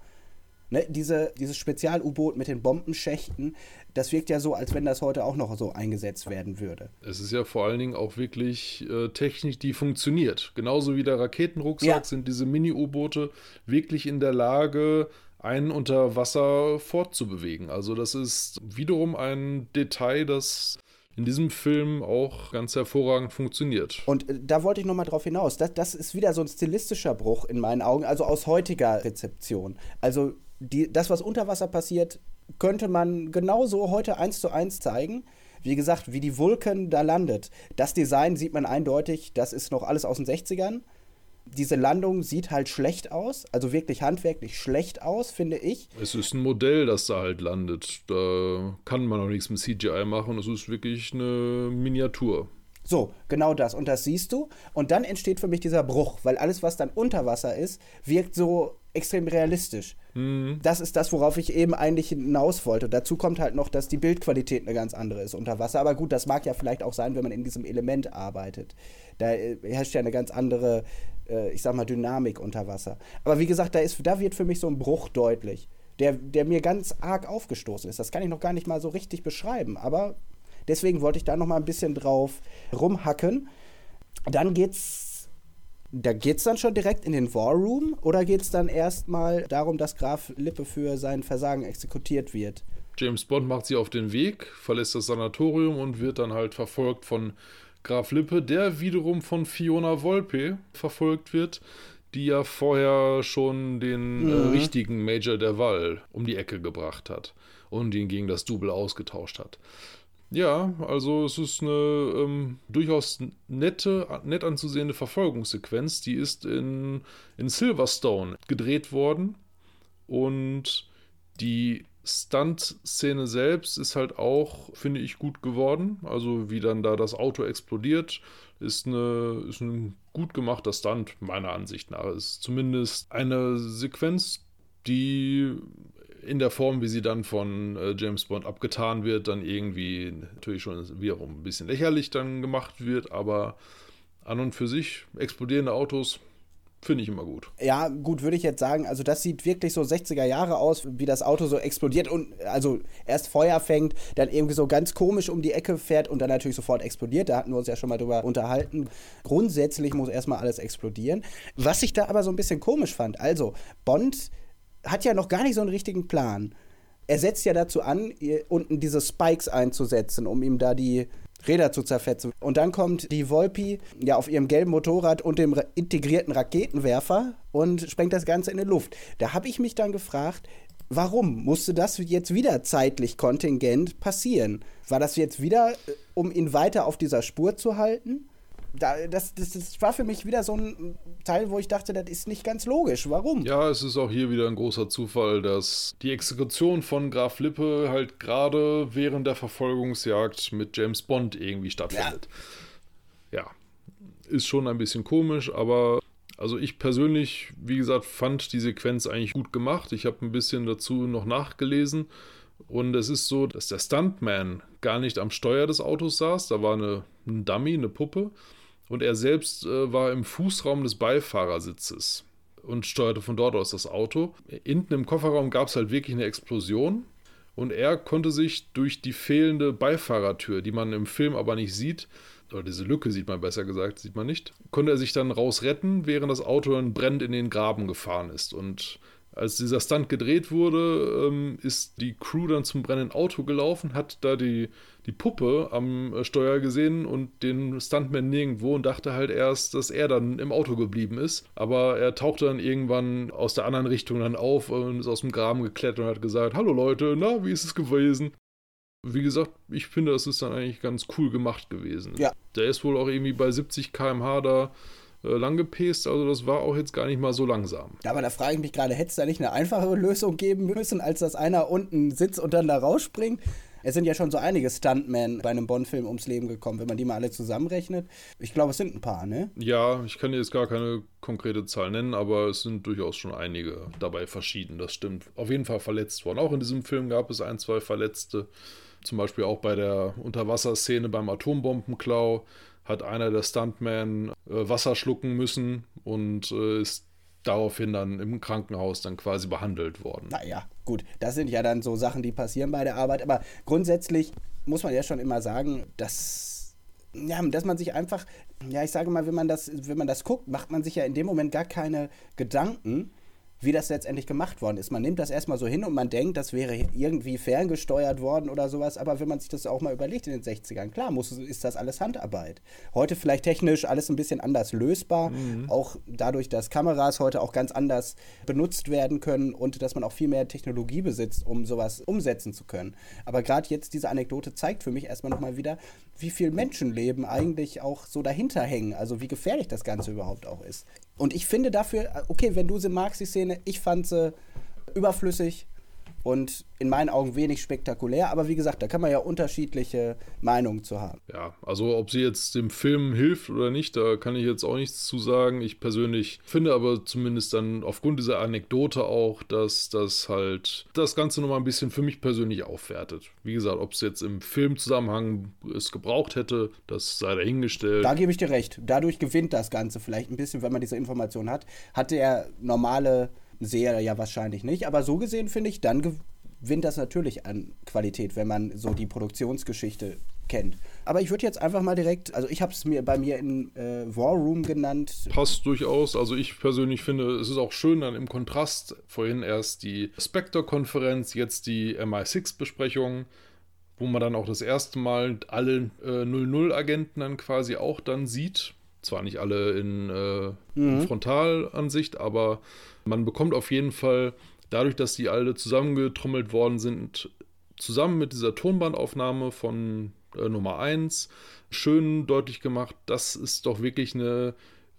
Ne, diese, dieses Spezial-U-Boot mit den Bombenschächten, das wirkt ja so, als wenn das heute auch noch so eingesetzt werden würde. Es ist ja vor allen Dingen auch wirklich äh, Technik, die funktioniert. Genauso wie der Raketenrucksack ja. sind diese Mini-U-Boote wirklich in der Lage, einen unter Wasser fortzubewegen. Also das ist wiederum ein Detail, das in diesem Film auch ganz hervorragend funktioniert. Und äh, da wollte ich nochmal drauf hinaus. Das, das ist wieder so ein stilistischer Bruch in meinen Augen, also aus heutiger Rezeption. Also die, das, was unter Wasser passiert, könnte man genauso heute eins zu eins zeigen. Wie gesagt, wie die Vulcan da landet. Das Design sieht man eindeutig, das ist noch alles aus den 60ern. Diese Landung sieht halt schlecht aus, also wirklich handwerklich schlecht aus, finde ich. Es ist ein Modell, das da halt landet. Da kann man auch nichts mit CGI machen. Es ist wirklich eine Miniatur. So, genau das. Und das siehst du. Und dann entsteht für mich dieser Bruch, weil alles, was dann unter Wasser ist, wirkt so extrem realistisch. Mhm. Das ist das, worauf ich eben eigentlich hinaus wollte. Dazu kommt halt noch, dass die Bildqualität eine ganz andere ist unter Wasser. Aber gut, das mag ja vielleicht auch sein, wenn man in diesem Element arbeitet. Da äh, herrscht ja eine ganz andere, äh, ich sag mal, Dynamik unter Wasser. Aber wie gesagt, da, ist, da wird für mich so ein Bruch deutlich, der, der mir ganz arg aufgestoßen ist. Das kann ich noch gar nicht mal so richtig beschreiben. Aber deswegen wollte ich da noch mal ein bisschen drauf rumhacken. Dann geht's da geht es dann schon direkt in den War Room oder geht es dann erstmal darum, dass Graf Lippe für sein Versagen exekutiert wird? James Bond macht sie auf den Weg, verlässt das Sanatorium und wird dann halt verfolgt von Graf Lippe, der wiederum von Fiona Volpe verfolgt wird, die ja vorher schon den äh, mhm. äh, richtigen Major der Wahl um die Ecke gebracht hat und ihn gegen das Double ausgetauscht hat. Ja, also es ist eine ähm, durchaus nette, nett anzusehende Verfolgungssequenz. Die ist in, in Silverstone gedreht worden und die Stunt-Szene selbst ist halt auch, finde ich, gut geworden. Also wie dann da das Auto explodiert, ist, eine, ist ein gut gemachter Stunt, meiner Ansicht nach. Ist zumindest eine Sequenz, die in der Form, wie sie dann von äh, James Bond abgetan wird, dann irgendwie natürlich schon wiederum ein bisschen lächerlich dann gemacht wird, aber an und für sich explodierende Autos Finde ich immer gut. Ja, gut, würde ich jetzt sagen. Also, das sieht wirklich so 60er Jahre aus, wie das Auto so explodiert und also erst Feuer fängt, dann irgendwie so ganz komisch um die Ecke fährt und dann natürlich sofort explodiert. Da hatten wir uns ja schon mal drüber unterhalten. Grundsätzlich muss erstmal alles explodieren. Was ich da aber so ein bisschen komisch fand, also, Bond hat ja noch gar nicht so einen richtigen Plan. Er setzt ja dazu an, unten diese Spikes einzusetzen, um ihm da die Räder zu zerfetzen. Und dann kommt die Volpi ja auf ihrem gelben Motorrad und dem integrierten Raketenwerfer und sprengt das Ganze in die Luft. Da habe ich mich dann gefragt, warum musste das jetzt wieder zeitlich kontingent passieren? War das jetzt wieder, äh, um ihn weiter auf dieser Spur zu halten? Da, das, das, das, war für mich wieder so ein Teil, wo ich dachte, das ist nicht ganz logisch. Warum? Ja, es ist auch hier wieder ein großer Zufall, dass die Exekution von Graf Lippe halt gerade während der Verfolgungsjagd mit James Bond irgendwie stattfindet. Ja. ja. Ist schon ein bisschen komisch, aber also ich persönlich, wie gesagt, fand die Sequenz eigentlich gut gemacht. Ich habe ein bisschen dazu noch nachgelesen. Und es ist so, dass der Stuntman gar nicht am Steuer des Autos saß. Da war eine, ein Dummy, eine Puppe und er selbst äh, war im Fußraum des Beifahrersitzes und steuerte von dort aus das Auto. Hinten im Kofferraum gab es halt wirklich eine Explosion und er konnte sich durch die fehlende Beifahrertür, die man im Film aber nicht sieht, oder diese Lücke sieht man besser gesagt, sieht man nicht, konnte er sich dann rausretten, während das Auto dann brennend in den Graben gefahren ist. Und als dieser Stunt gedreht wurde, ähm, ist die Crew dann zum brennenden Auto gelaufen, hat da die, die Puppe am äh, Steuer gesehen und den Stuntman nirgendwo und dachte halt erst, dass er dann im Auto geblieben ist. Aber er tauchte dann irgendwann aus der anderen Richtung dann auf und ist aus dem Graben geklettert und hat gesagt, hallo Leute, na, wie ist es gewesen? Wie gesagt, ich finde, das ist dann eigentlich ganz cool gemacht gewesen. Ja. Der ist wohl auch irgendwie bei 70 km/h da äh, lang gepest, also das war auch jetzt gar nicht mal so langsam. Ja, aber da frage ich mich gerade, hätte es da nicht eine einfachere Lösung geben müssen, als dass einer unten sitzt und dann da rausspringt? Es sind ja schon so einige Stuntmen bei einem Bond-Film ums Leben gekommen, wenn man die mal alle zusammenrechnet. Ich glaube, es sind ein paar, ne? Ja, ich kann jetzt gar keine konkrete Zahl nennen, aber es sind durchaus schon einige dabei verschieden, das stimmt. Auf jeden Fall verletzt worden. Auch in diesem Film gab es ein, zwei Verletzte. Zum Beispiel auch bei der Unterwasserszene beim Atombombenklau hat einer der Stuntmen äh, Wasser schlucken müssen und äh, ist daraufhin dann im Krankenhaus dann quasi behandelt worden. Naja, gut, das sind ja dann so Sachen, die passieren bei der Arbeit, aber grundsätzlich muss man ja schon immer sagen, dass, ja, dass man sich einfach, ja, ich sage mal, wenn man das, wenn man das guckt, macht man sich ja in dem Moment gar keine Gedanken, wie das letztendlich gemacht worden ist. Man nimmt das erstmal so hin und man denkt, das wäre irgendwie ferngesteuert worden oder sowas, aber wenn man sich das auch mal überlegt in den 60ern, klar, muss, ist das alles Handarbeit. Heute vielleicht technisch alles ein bisschen anders lösbar, mhm. auch dadurch, dass Kameras heute auch ganz anders benutzt werden können und dass man auch viel mehr Technologie besitzt, um sowas umsetzen zu können. Aber gerade jetzt diese Anekdote zeigt für mich erstmal nochmal wieder, wie viel Menschenleben eigentlich auch so dahinter hängen, also wie gefährlich das Ganze überhaupt auch ist. Und ich finde dafür, okay, wenn du sie magst, die Szene, ich fand sie überflüssig und in meinen Augen wenig spektakulär. Aber wie gesagt, da kann man ja unterschiedliche Meinungen zu haben. Ja, also ob sie jetzt dem Film hilft oder nicht, da kann ich jetzt auch nichts zu sagen. Ich persönlich finde aber zumindest dann aufgrund dieser Anekdote auch, dass das halt das Ganze nochmal ein bisschen für mich persönlich aufwertet. Wie gesagt, ob es jetzt im Filmzusammenhang es gebraucht hätte, das sei dahingestellt. Da gebe ich dir recht. Dadurch gewinnt das Ganze vielleicht ein bisschen, wenn man diese Information hat. Hatte er normale Serie ja wahrscheinlich nicht. Aber so gesehen finde ich, dann gewinnt das natürlich an Qualität, wenn man so die Produktionsgeschichte kennt. Aber ich würde jetzt einfach mal direkt, also ich habe es mir bei mir in äh, War Room genannt. Passt durchaus. Also ich persönlich finde, es ist auch schön dann im Kontrast. Vorhin erst die Spectre-Konferenz, jetzt die MI6-Besprechung, wo man dann auch das erste Mal alle äh, 00-Agenten dann quasi auch dann sieht. Zwar nicht alle in, äh, mhm. in Frontalansicht, aber man bekommt auf jeden Fall, dadurch, dass die alle zusammengetrommelt worden sind, zusammen mit dieser Tonbandaufnahme von äh, Nummer 1, schön deutlich gemacht, dass es doch wirklich eine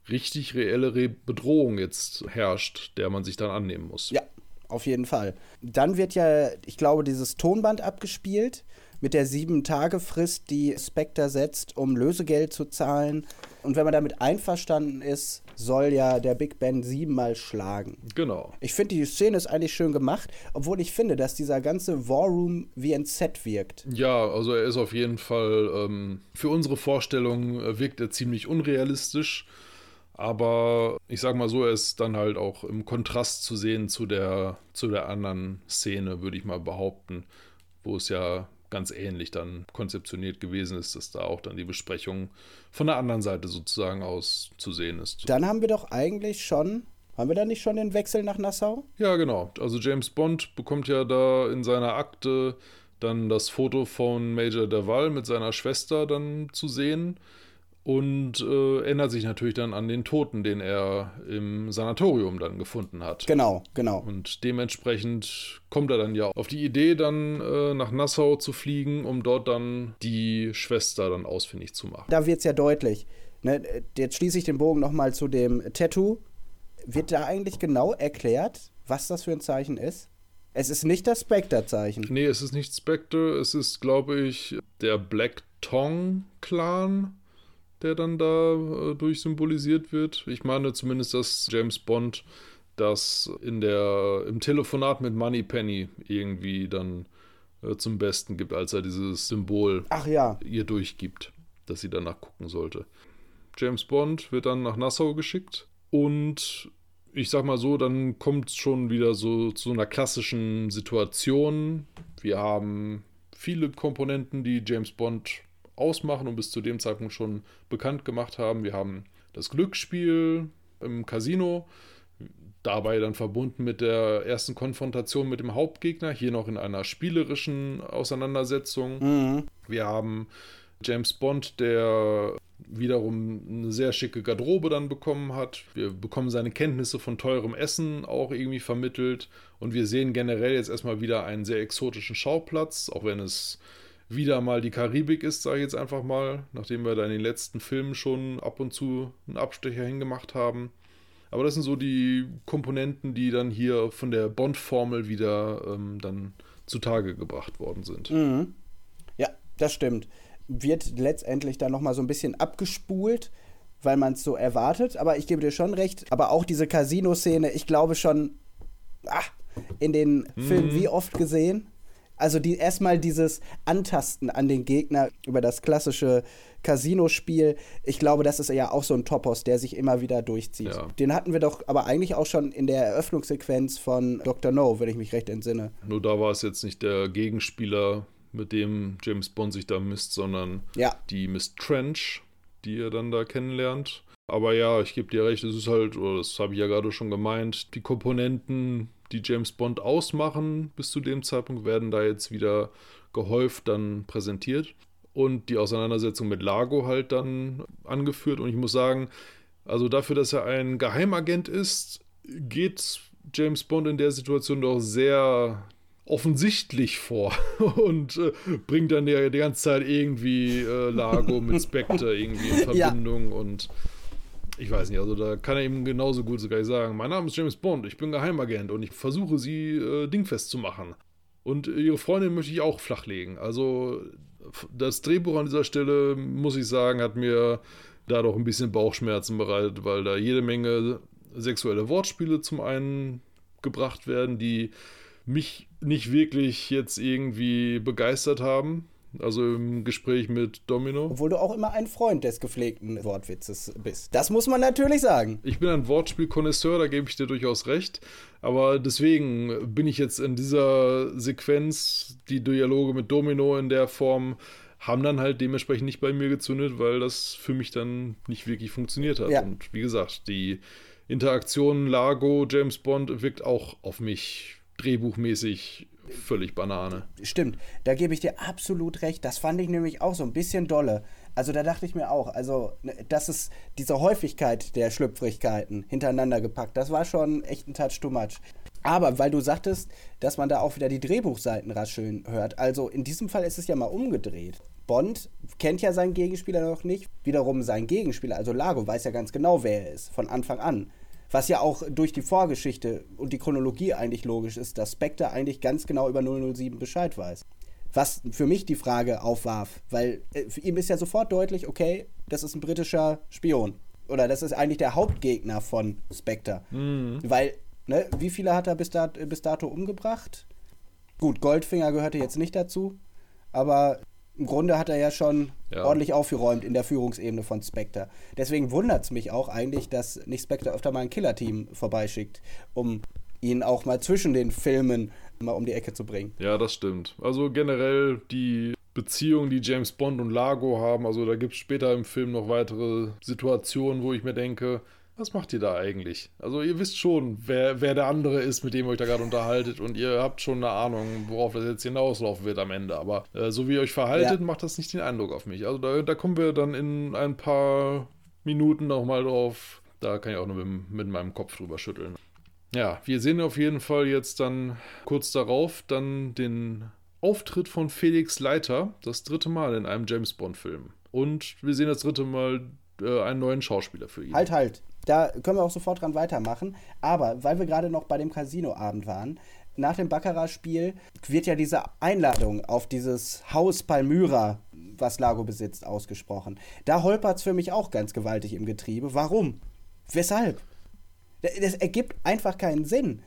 richtig reelle Re Bedrohung jetzt herrscht, der man sich dann annehmen muss. Ja, auf jeden Fall. Dann wird ja, ich glaube, dieses Tonband abgespielt mit der Sieben-Tage-Frist, die Spectre setzt, um Lösegeld zu zahlen. Und wenn man damit einverstanden ist, soll ja der Big Ben siebenmal schlagen. Genau. Ich finde, die Szene ist eigentlich schön gemacht, obwohl ich finde, dass dieser ganze War Room wie ein Set wirkt. Ja, also er ist auf jeden Fall, ähm, für unsere Vorstellung äh, wirkt er ziemlich unrealistisch. Aber ich sag mal so, er ist dann halt auch im Kontrast zu sehen zu der, zu der anderen Szene, würde ich mal behaupten, wo es ja ganz ähnlich dann konzeptioniert gewesen ist, dass da auch dann die Besprechung von der anderen Seite sozusagen aus zu sehen ist. Dann haben wir doch eigentlich schon, haben wir da nicht schon den Wechsel nach Nassau? Ja, genau. Also James Bond bekommt ja da in seiner Akte dann das Foto von Major Derval mit seiner Schwester dann zu sehen und äh, erinnert sich natürlich dann an den Toten, den er im Sanatorium dann gefunden hat. Genau, genau. Und dementsprechend kommt er dann ja auf die Idee, dann äh, nach Nassau zu fliegen, um dort dann die Schwester dann ausfindig zu machen. Da wird es ja deutlich. Ne? Jetzt schließe ich den Bogen nochmal zu dem Tattoo. Wird da eigentlich genau erklärt, was das für ein Zeichen ist? Es ist nicht das Spectre-Zeichen. Nee, es ist nicht Spectre, es ist, glaube ich, der Black Tong Clan der dann da äh, durch symbolisiert wird. Ich meine zumindest, dass James Bond das in der, im Telefonat mit Moneypenny irgendwie dann äh, zum Besten gibt, als er dieses Symbol ja. ihr durchgibt, dass sie danach gucken sollte. James Bond wird dann nach Nassau geschickt und ich sag mal so, dann kommt es schon wieder so zu einer klassischen Situation. Wir haben viele Komponenten, die James Bond ausmachen und bis zu dem Zeitpunkt schon bekannt gemacht haben. Wir haben das Glücksspiel im Casino, dabei dann verbunden mit der ersten Konfrontation mit dem Hauptgegner, hier noch in einer spielerischen Auseinandersetzung. Mhm. Wir haben James Bond, der wiederum eine sehr schicke Garderobe dann bekommen hat. Wir bekommen seine Kenntnisse von teurem Essen auch irgendwie vermittelt und wir sehen generell jetzt erstmal wieder einen sehr exotischen Schauplatz, auch wenn es wieder mal die Karibik ist, sage ich jetzt einfach mal, nachdem wir da in den letzten Filmen schon ab und zu einen Abstecher hingemacht haben. Aber das sind so die Komponenten, die dann hier von der Bond-Formel wieder ähm, dann zutage gebracht worden sind. Mhm. Ja, das stimmt. Wird letztendlich dann nochmal so ein bisschen abgespult, weil man es so erwartet. Aber ich gebe dir schon recht. Aber auch diese Casino-Szene, ich glaube schon, ach, in den Filmen mhm. wie oft gesehen. Also die, erstmal dieses Antasten an den Gegner über das klassische Casino-Spiel. Ich glaube, das ist ja auch so ein Topos, der sich immer wieder durchzieht. Ja. Den hatten wir doch aber eigentlich auch schon in der Eröffnungssequenz von Dr. No, wenn ich mich recht entsinne. Nur da war es jetzt nicht der Gegenspieler, mit dem James Bond sich da misst, sondern ja. die Miss Trench, die er dann da kennenlernt. Aber ja, ich gebe dir recht, es ist halt, oder das habe ich ja gerade schon gemeint, die Komponenten die James Bond ausmachen bis zu dem Zeitpunkt, werden da jetzt wieder gehäuft dann präsentiert und die Auseinandersetzung mit Lago halt dann angeführt. Und ich muss sagen, also dafür, dass er ein Geheimagent ist, geht James Bond in der Situation doch sehr offensichtlich vor und äh, bringt dann die, die, ganze Zeit irgendwie äh, Lago mit Spectre irgendwie in Verbindung ja. und ich weiß nicht, also da kann er ihm genauso gut sogar sagen, mein Name ist James Bond, ich bin Geheimagent und ich versuche sie äh, dingfest zu machen. Und ihre Freundin möchte ich auch flachlegen. Also das Drehbuch an dieser Stelle, muss ich sagen, hat mir da doch ein bisschen Bauchschmerzen bereitet, weil da jede Menge sexuelle Wortspiele zum einen gebracht werden, die mich nicht wirklich jetzt irgendwie begeistert haben. Also im Gespräch mit Domino. Obwohl du auch immer ein Freund des gepflegten Wortwitzes bist. Das muss man natürlich sagen. Ich bin ein Wortspielkonnoisseur, da gebe ich dir durchaus recht. Aber deswegen bin ich jetzt in dieser Sequenz, die Dialoge mit Domino in der Form haben dann halt dementsprechend nicht bei mir gezündet, weil das für mich dann nicht wirklich funktioniert hat. Ja. Und wie gesagt, die Interaktion Lago, James Bond wirkt auch auf mich drehbuchmäßig völlig Banane. Stimmt, da gebe ich dir absolut recht. Das fand ich nämlich auch so ein bisschen dolle. Also da dachte ich mir auch, also ne, das ist diese Häufigkeit der Schlüpfrigkeiten hintereinander gepackt, das war schon echt ein Touch too much. Aber weil du sagtest, dass man da auch wieder die Drehbuchseiten rascheln hört, also in diesem Fall ist es ja mal umgedreht. Bond kennt ja seinen Gegenspieler noch nicht, wiederum sein Gegenspieler, also Lago weiß ja ganz genau, wer er ist, von Anfang an Was ja auch durch die Vorgeschichte und die Chronologie eigentlich logisch ist, dass Spectre eigentlich ganz genau über 007 Bescheid weiß. Was für mich die Frage aufwarf, weil äh, für ihm ist ja sofort deutlich, okay, das ist ein britischer Spion. Oder das ist eigentlich der Hauptgegner von Spectre. Mhm. Weil, ne, wie viele hat er bis, dat, bis dato umgebracht? Gut, Goldfinger gehörte jetzt nicht dazu, aber im Grunde hat er ja schon ja. ordentlich aufgeräumt in der Führungsebene von Spectre. Deswegen wundert es mich auch eigentlich, dass nicht Spectre öfter mal ein Killerteam vorbeischickt, um ihn auch mal zwischen den Filmen mal um die Ecke zu bringen. Ja, das stimmt. Also generell die Beziehung, die James Bond und Lago haben, also da gibt es später im Film noch weitere Situationen, wo ich mir denke, was macht ihr da eigentlich? Also ihr wisst schon, wer, wer der andere ist, mit dem ihr euch da gerade unterhaltet und ihr habt schon eine Ahnung, worauf das jetzt hinauslaufen wird am Ende. Aber äh, so wie ihr euch verhaltet, ja. macht das nicht den Eindruck auf mich. Also da, da kommen wir dann in ein paar Minuten nochmal drauf. Da kann ich auch nur mit, mit meinem Kopf drüber schütteln. Ja, wir sehen auf jeden Fall jetzt dann kurz darauf dann den Auftritt von Felix Leiter, das dritte Mal in einem James Bond-Film. Und wir sehen das dritte Mal äh, einen neuen Schauspieler für ihn. Halt, halt. Da können wir auch sofort dran weitermachen. Aber weil wir gerade noch bei dem Casino-Abend waren, nach dem Baccarat-Spiel wird ja diese Einladung auf dieses Haus Palmyra, was Lago besitzt, ausgesprochen. Da holpert es für mich auch ganz gewaltig im Getriebe. Warum? Weshalb? Das ergibt einfach keinen Sinn.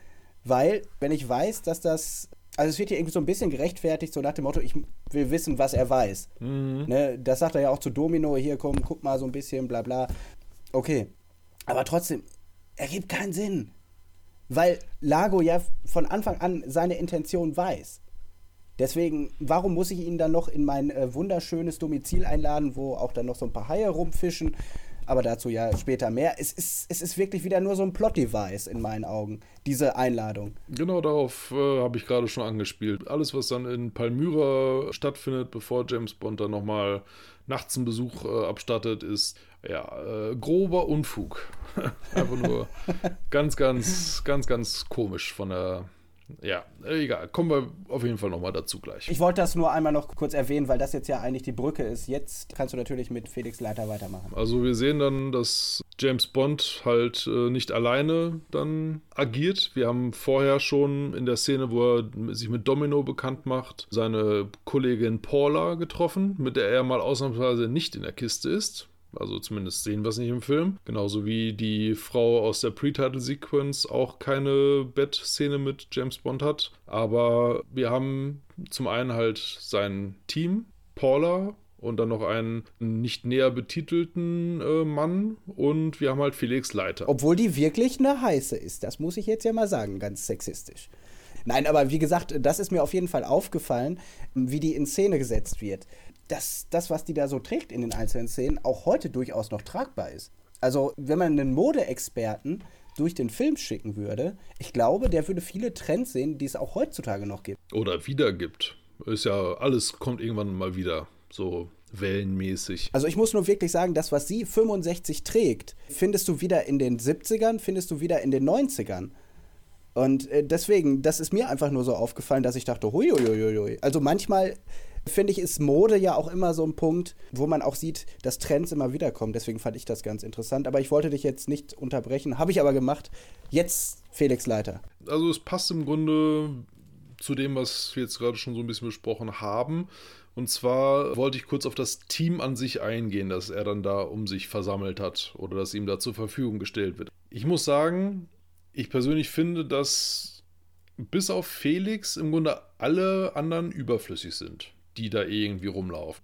Weil, wenn ich weiß, dass das. Also, es wird hier irgendwie so ein bisschen gerechtfertigt, so nach dem Motto, ich will wissen, was er weiß. Mhm. Ne, das sagt er ja auch zu Domino: hier, komm, guck mal so ein bisschen, bla bla. Okay, aber trotzdem, ergibt keinen Sinn. Weil Lago ja von Anfang an seine Intention weiß. Deswegen, warum muss ich ihn dann noch in mein äh, wunderschönes Domizil einladen, wo auch dann noch so ein paar Haie rumfischen? Aber dazu ja später mehr. Es ist, es ist wirklich wieder nur so ein Plot-Device in meinen Augen, diese Einladung. Genau darauf äh, habe ich gerade schon angespielt. Alles, was dann in Palmyra stattfindet, bevor James Bond dann nochmal nachts einen Besuch äh, abstattet, ist ja äh, grober Unfug. Einfach nur ganz, ganz, ganz, ganz komisch von der. Ja, egal. Kommen wir auf jeden Fall nochmal dazu gleich. Ich wollte das nur einmal noch kurz erwähnen, weil das jetzt ja eigentlich die Brücke ist. Jetzt kannst du natürlich mit Felix Leiter weitermachen. Also wir sehen dann, dass James Bond halt äh, nicht alleine dann agiert. Wir haben vorher schon in der Szene, wo er sich mit Domino bekannt macht, seine Kollegin Paula getroffen, mit der er mal ausnahmsweise nicht in der Kiste ist. Also zumindest sehen wir es nicht im Film. Genauso wie die Frau aus der Pre-Title-Sequence auch keine Bettszene mit James Bond hat. Aber wir haben zum einen halt sein Team, Paula, und dann noch einen nicht näher betitelten äh, Mann und wir haben halt Felix Leiter. Obwohl die wirklich eine heiße ist, das muss ich jetzt ja mal sagen, ganz sexistisch. Nein, aber wie gesagt, das ist mir auf jeden Fall aufgefallen, wie die in Szene gesetzt wird dass das, was die da so trägt in den einzelnen Szenen, auch heute durchaus noch tragbar ist. Also, wenn man einen Modeexperten durch den Film schicken würde, ich glaube, der würde viele Trends sehen, die es auch heutzutage noch gibt. Oder wieder gibt. Ist ja, alles kommt irgendwann mal wieder. So wellenmäßig. Also ich muss nur wirklich sagen, das, was sie 65 trägt, findest du wieder in den 70ern, findest du wieder in den 90ern. Und äh, deswegen, das ist mir einfach nur so aufgefallen, dass ich dachte, huiuiuiui. Also manchmal finde ich, ist Mode ja auch immer so ein Punkt, wo man auch sieht, dass Trends immer wieder kommen. Deswegen fand ich das ganz interessant. Aber ich wollte dich jetzt nicht unterbrechen, habe ich aber gemacht. Jetzt Felix Leiter. Also es passt im Grunde zu dem, was wir jetzt gerade schon so ein bisschen besprochen haben. Und zwar wollte ich kurz auf das Team an sich eingehen, das er dann da um sich versammelt hat oder das ihm da zur Verfügung gestellt wird. Ich muss sagen, ich persönlich finde, dass bis auf Felix im Grunde alle anderen überflüssig sind die da irgendwie rumlaufen.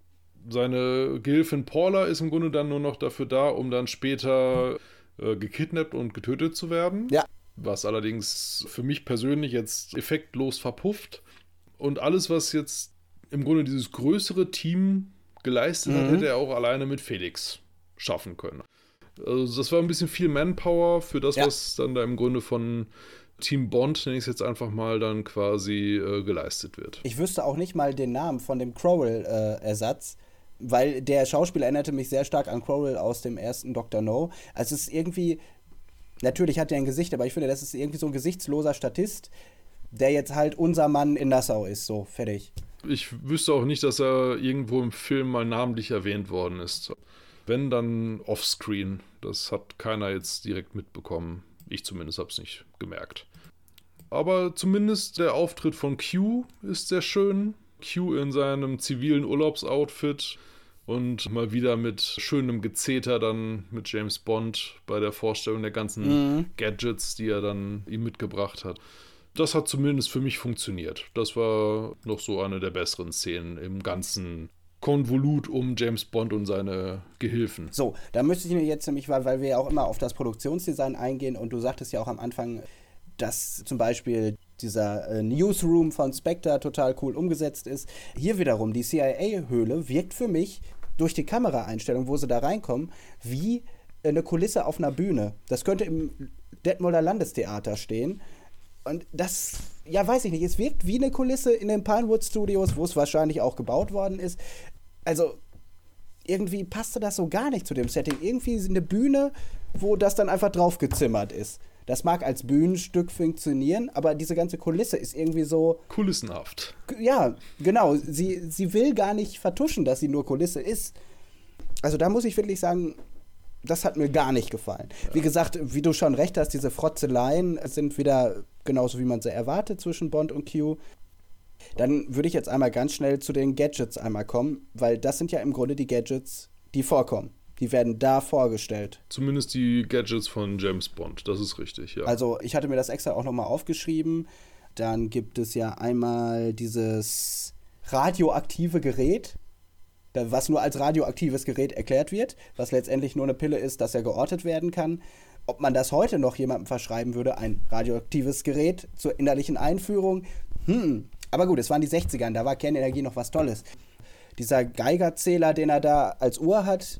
Seine Gehilfin Paula ist im Grunde dann nur noch dafür da, um dann später äh, gekidnappt und getötet zu werden. Ja. Was allerdings für mich persönlich jetzt effektlos verpufft. Und alles, was jetzt im Grunde dieses größere Team geleistet mhm. hat, hätte er auch alleine mit Felix schaffen können. Also das war ein bisschen viel Manpower für das, ja. was dann da im Grunde von Team Bond, nenne ich es jetzt einfach mal, dann quasi äh, geleistet wird. Ich wüsste auch nicht mal den Namen von dem Crowell-Ersatz. Äh, weil der Schauspieler erinnerte mich sehr stark an Crowell aus dem ersten Dr. No. Also es ist irgendwie, natürlich hat er ein Gesicht, aber ich finde, das ist irgendwie so ein gesichtsloser Statist, der jetzt halt unser Mann in Nassau ist. So, fertig. Ich wüsste auch nicht, dass er irgendwo im Film mal namentlich erwähnt worden ist. Wenn, dann offscreen. Das hat keiner jetzt direkt mitbekommen Ich zumindest habe es nicht gemerkt. Aber zumindest der Auftritt von Q ist sehr schön. Q in seinem zivilen Urlaubsoutfit und mal wieder mit schönem Gezeter dann mit James Bond bei der Vorstellung der ganzen mhm. Gadgets, die er dann ihm mitgebracht hat. Das hat zumindest für mich funktioniert. Das war noch so eine der besseren Szenen im ganzen Konvolut um James Bond und seine Gehilfen. So, da müsste ich mir jetzt nämlich, weil, weil wir ja auch immer auf das Produktionsdesign eingehen und du sagtest ja auch am Anfang, dass zum Beispiel dieser äh, Newsroom von Spectre total cool umgesetzt ist. Hier wiederum, die CIA-Höhle wirkt für mich durch die Kameraeinstellung, wo sie da reinkommen, wie eine Kulisse auf einer Bühne. Das könnte im Detmolder Landestheater stehen. Und das, ja, weiß ich nicht, es wirkt wie eine Kulisse in den Pinewood Studios, wo es wahrscheinlich auch gebaut worden ist. Also, irgendwie passte das so gar nicht zu dem Setting. Irgendwie eine Bühne, wo das dann einfach draufgezimmert ist. Das mag als Bühnenstück funktionieren, aber diese ganze Kulisse ist irgendwie so. Kulissenhaft. Ja, genau. Sie, sie will gar nicht vertuschen, dass sie nur Kulisse ist. Also da muss ich wirklich sagen, das hat mir gar nicht gefallen. Ja. Wie gesagt, wie du schon recht hast, diese Frotzeleien sind wieder genauso, wie man sie erwartet zwischen Bond und Q. Dann würde ich jetzt einmal ganz schnell zu den Gadgets einmal kommen, weil das sind ja im Grunde die Gadgets, die vorkommen. Die werden da vorgestellt. Zumindest die Gadgets von James Bond, das ist richtig, ja. Also ich hatte mir das extra auch nochmal aufgeschrieben. Dann gibt es ja einmal dieses radioaktive Gerät, was nur als radioaktives Gerät erklärt wird, was letztendlich nur eine Pille ist, dass er geortet werden kann. Ob man das heute noch jemandem verschreiben würde, ein radioaktives Gerät zur innerlichen Einführung, hm. Aber gut, es waren die 60ern, da war Kernenergie noch was Tolles. Dieser Geigerzähler, den er da als Uhr hat,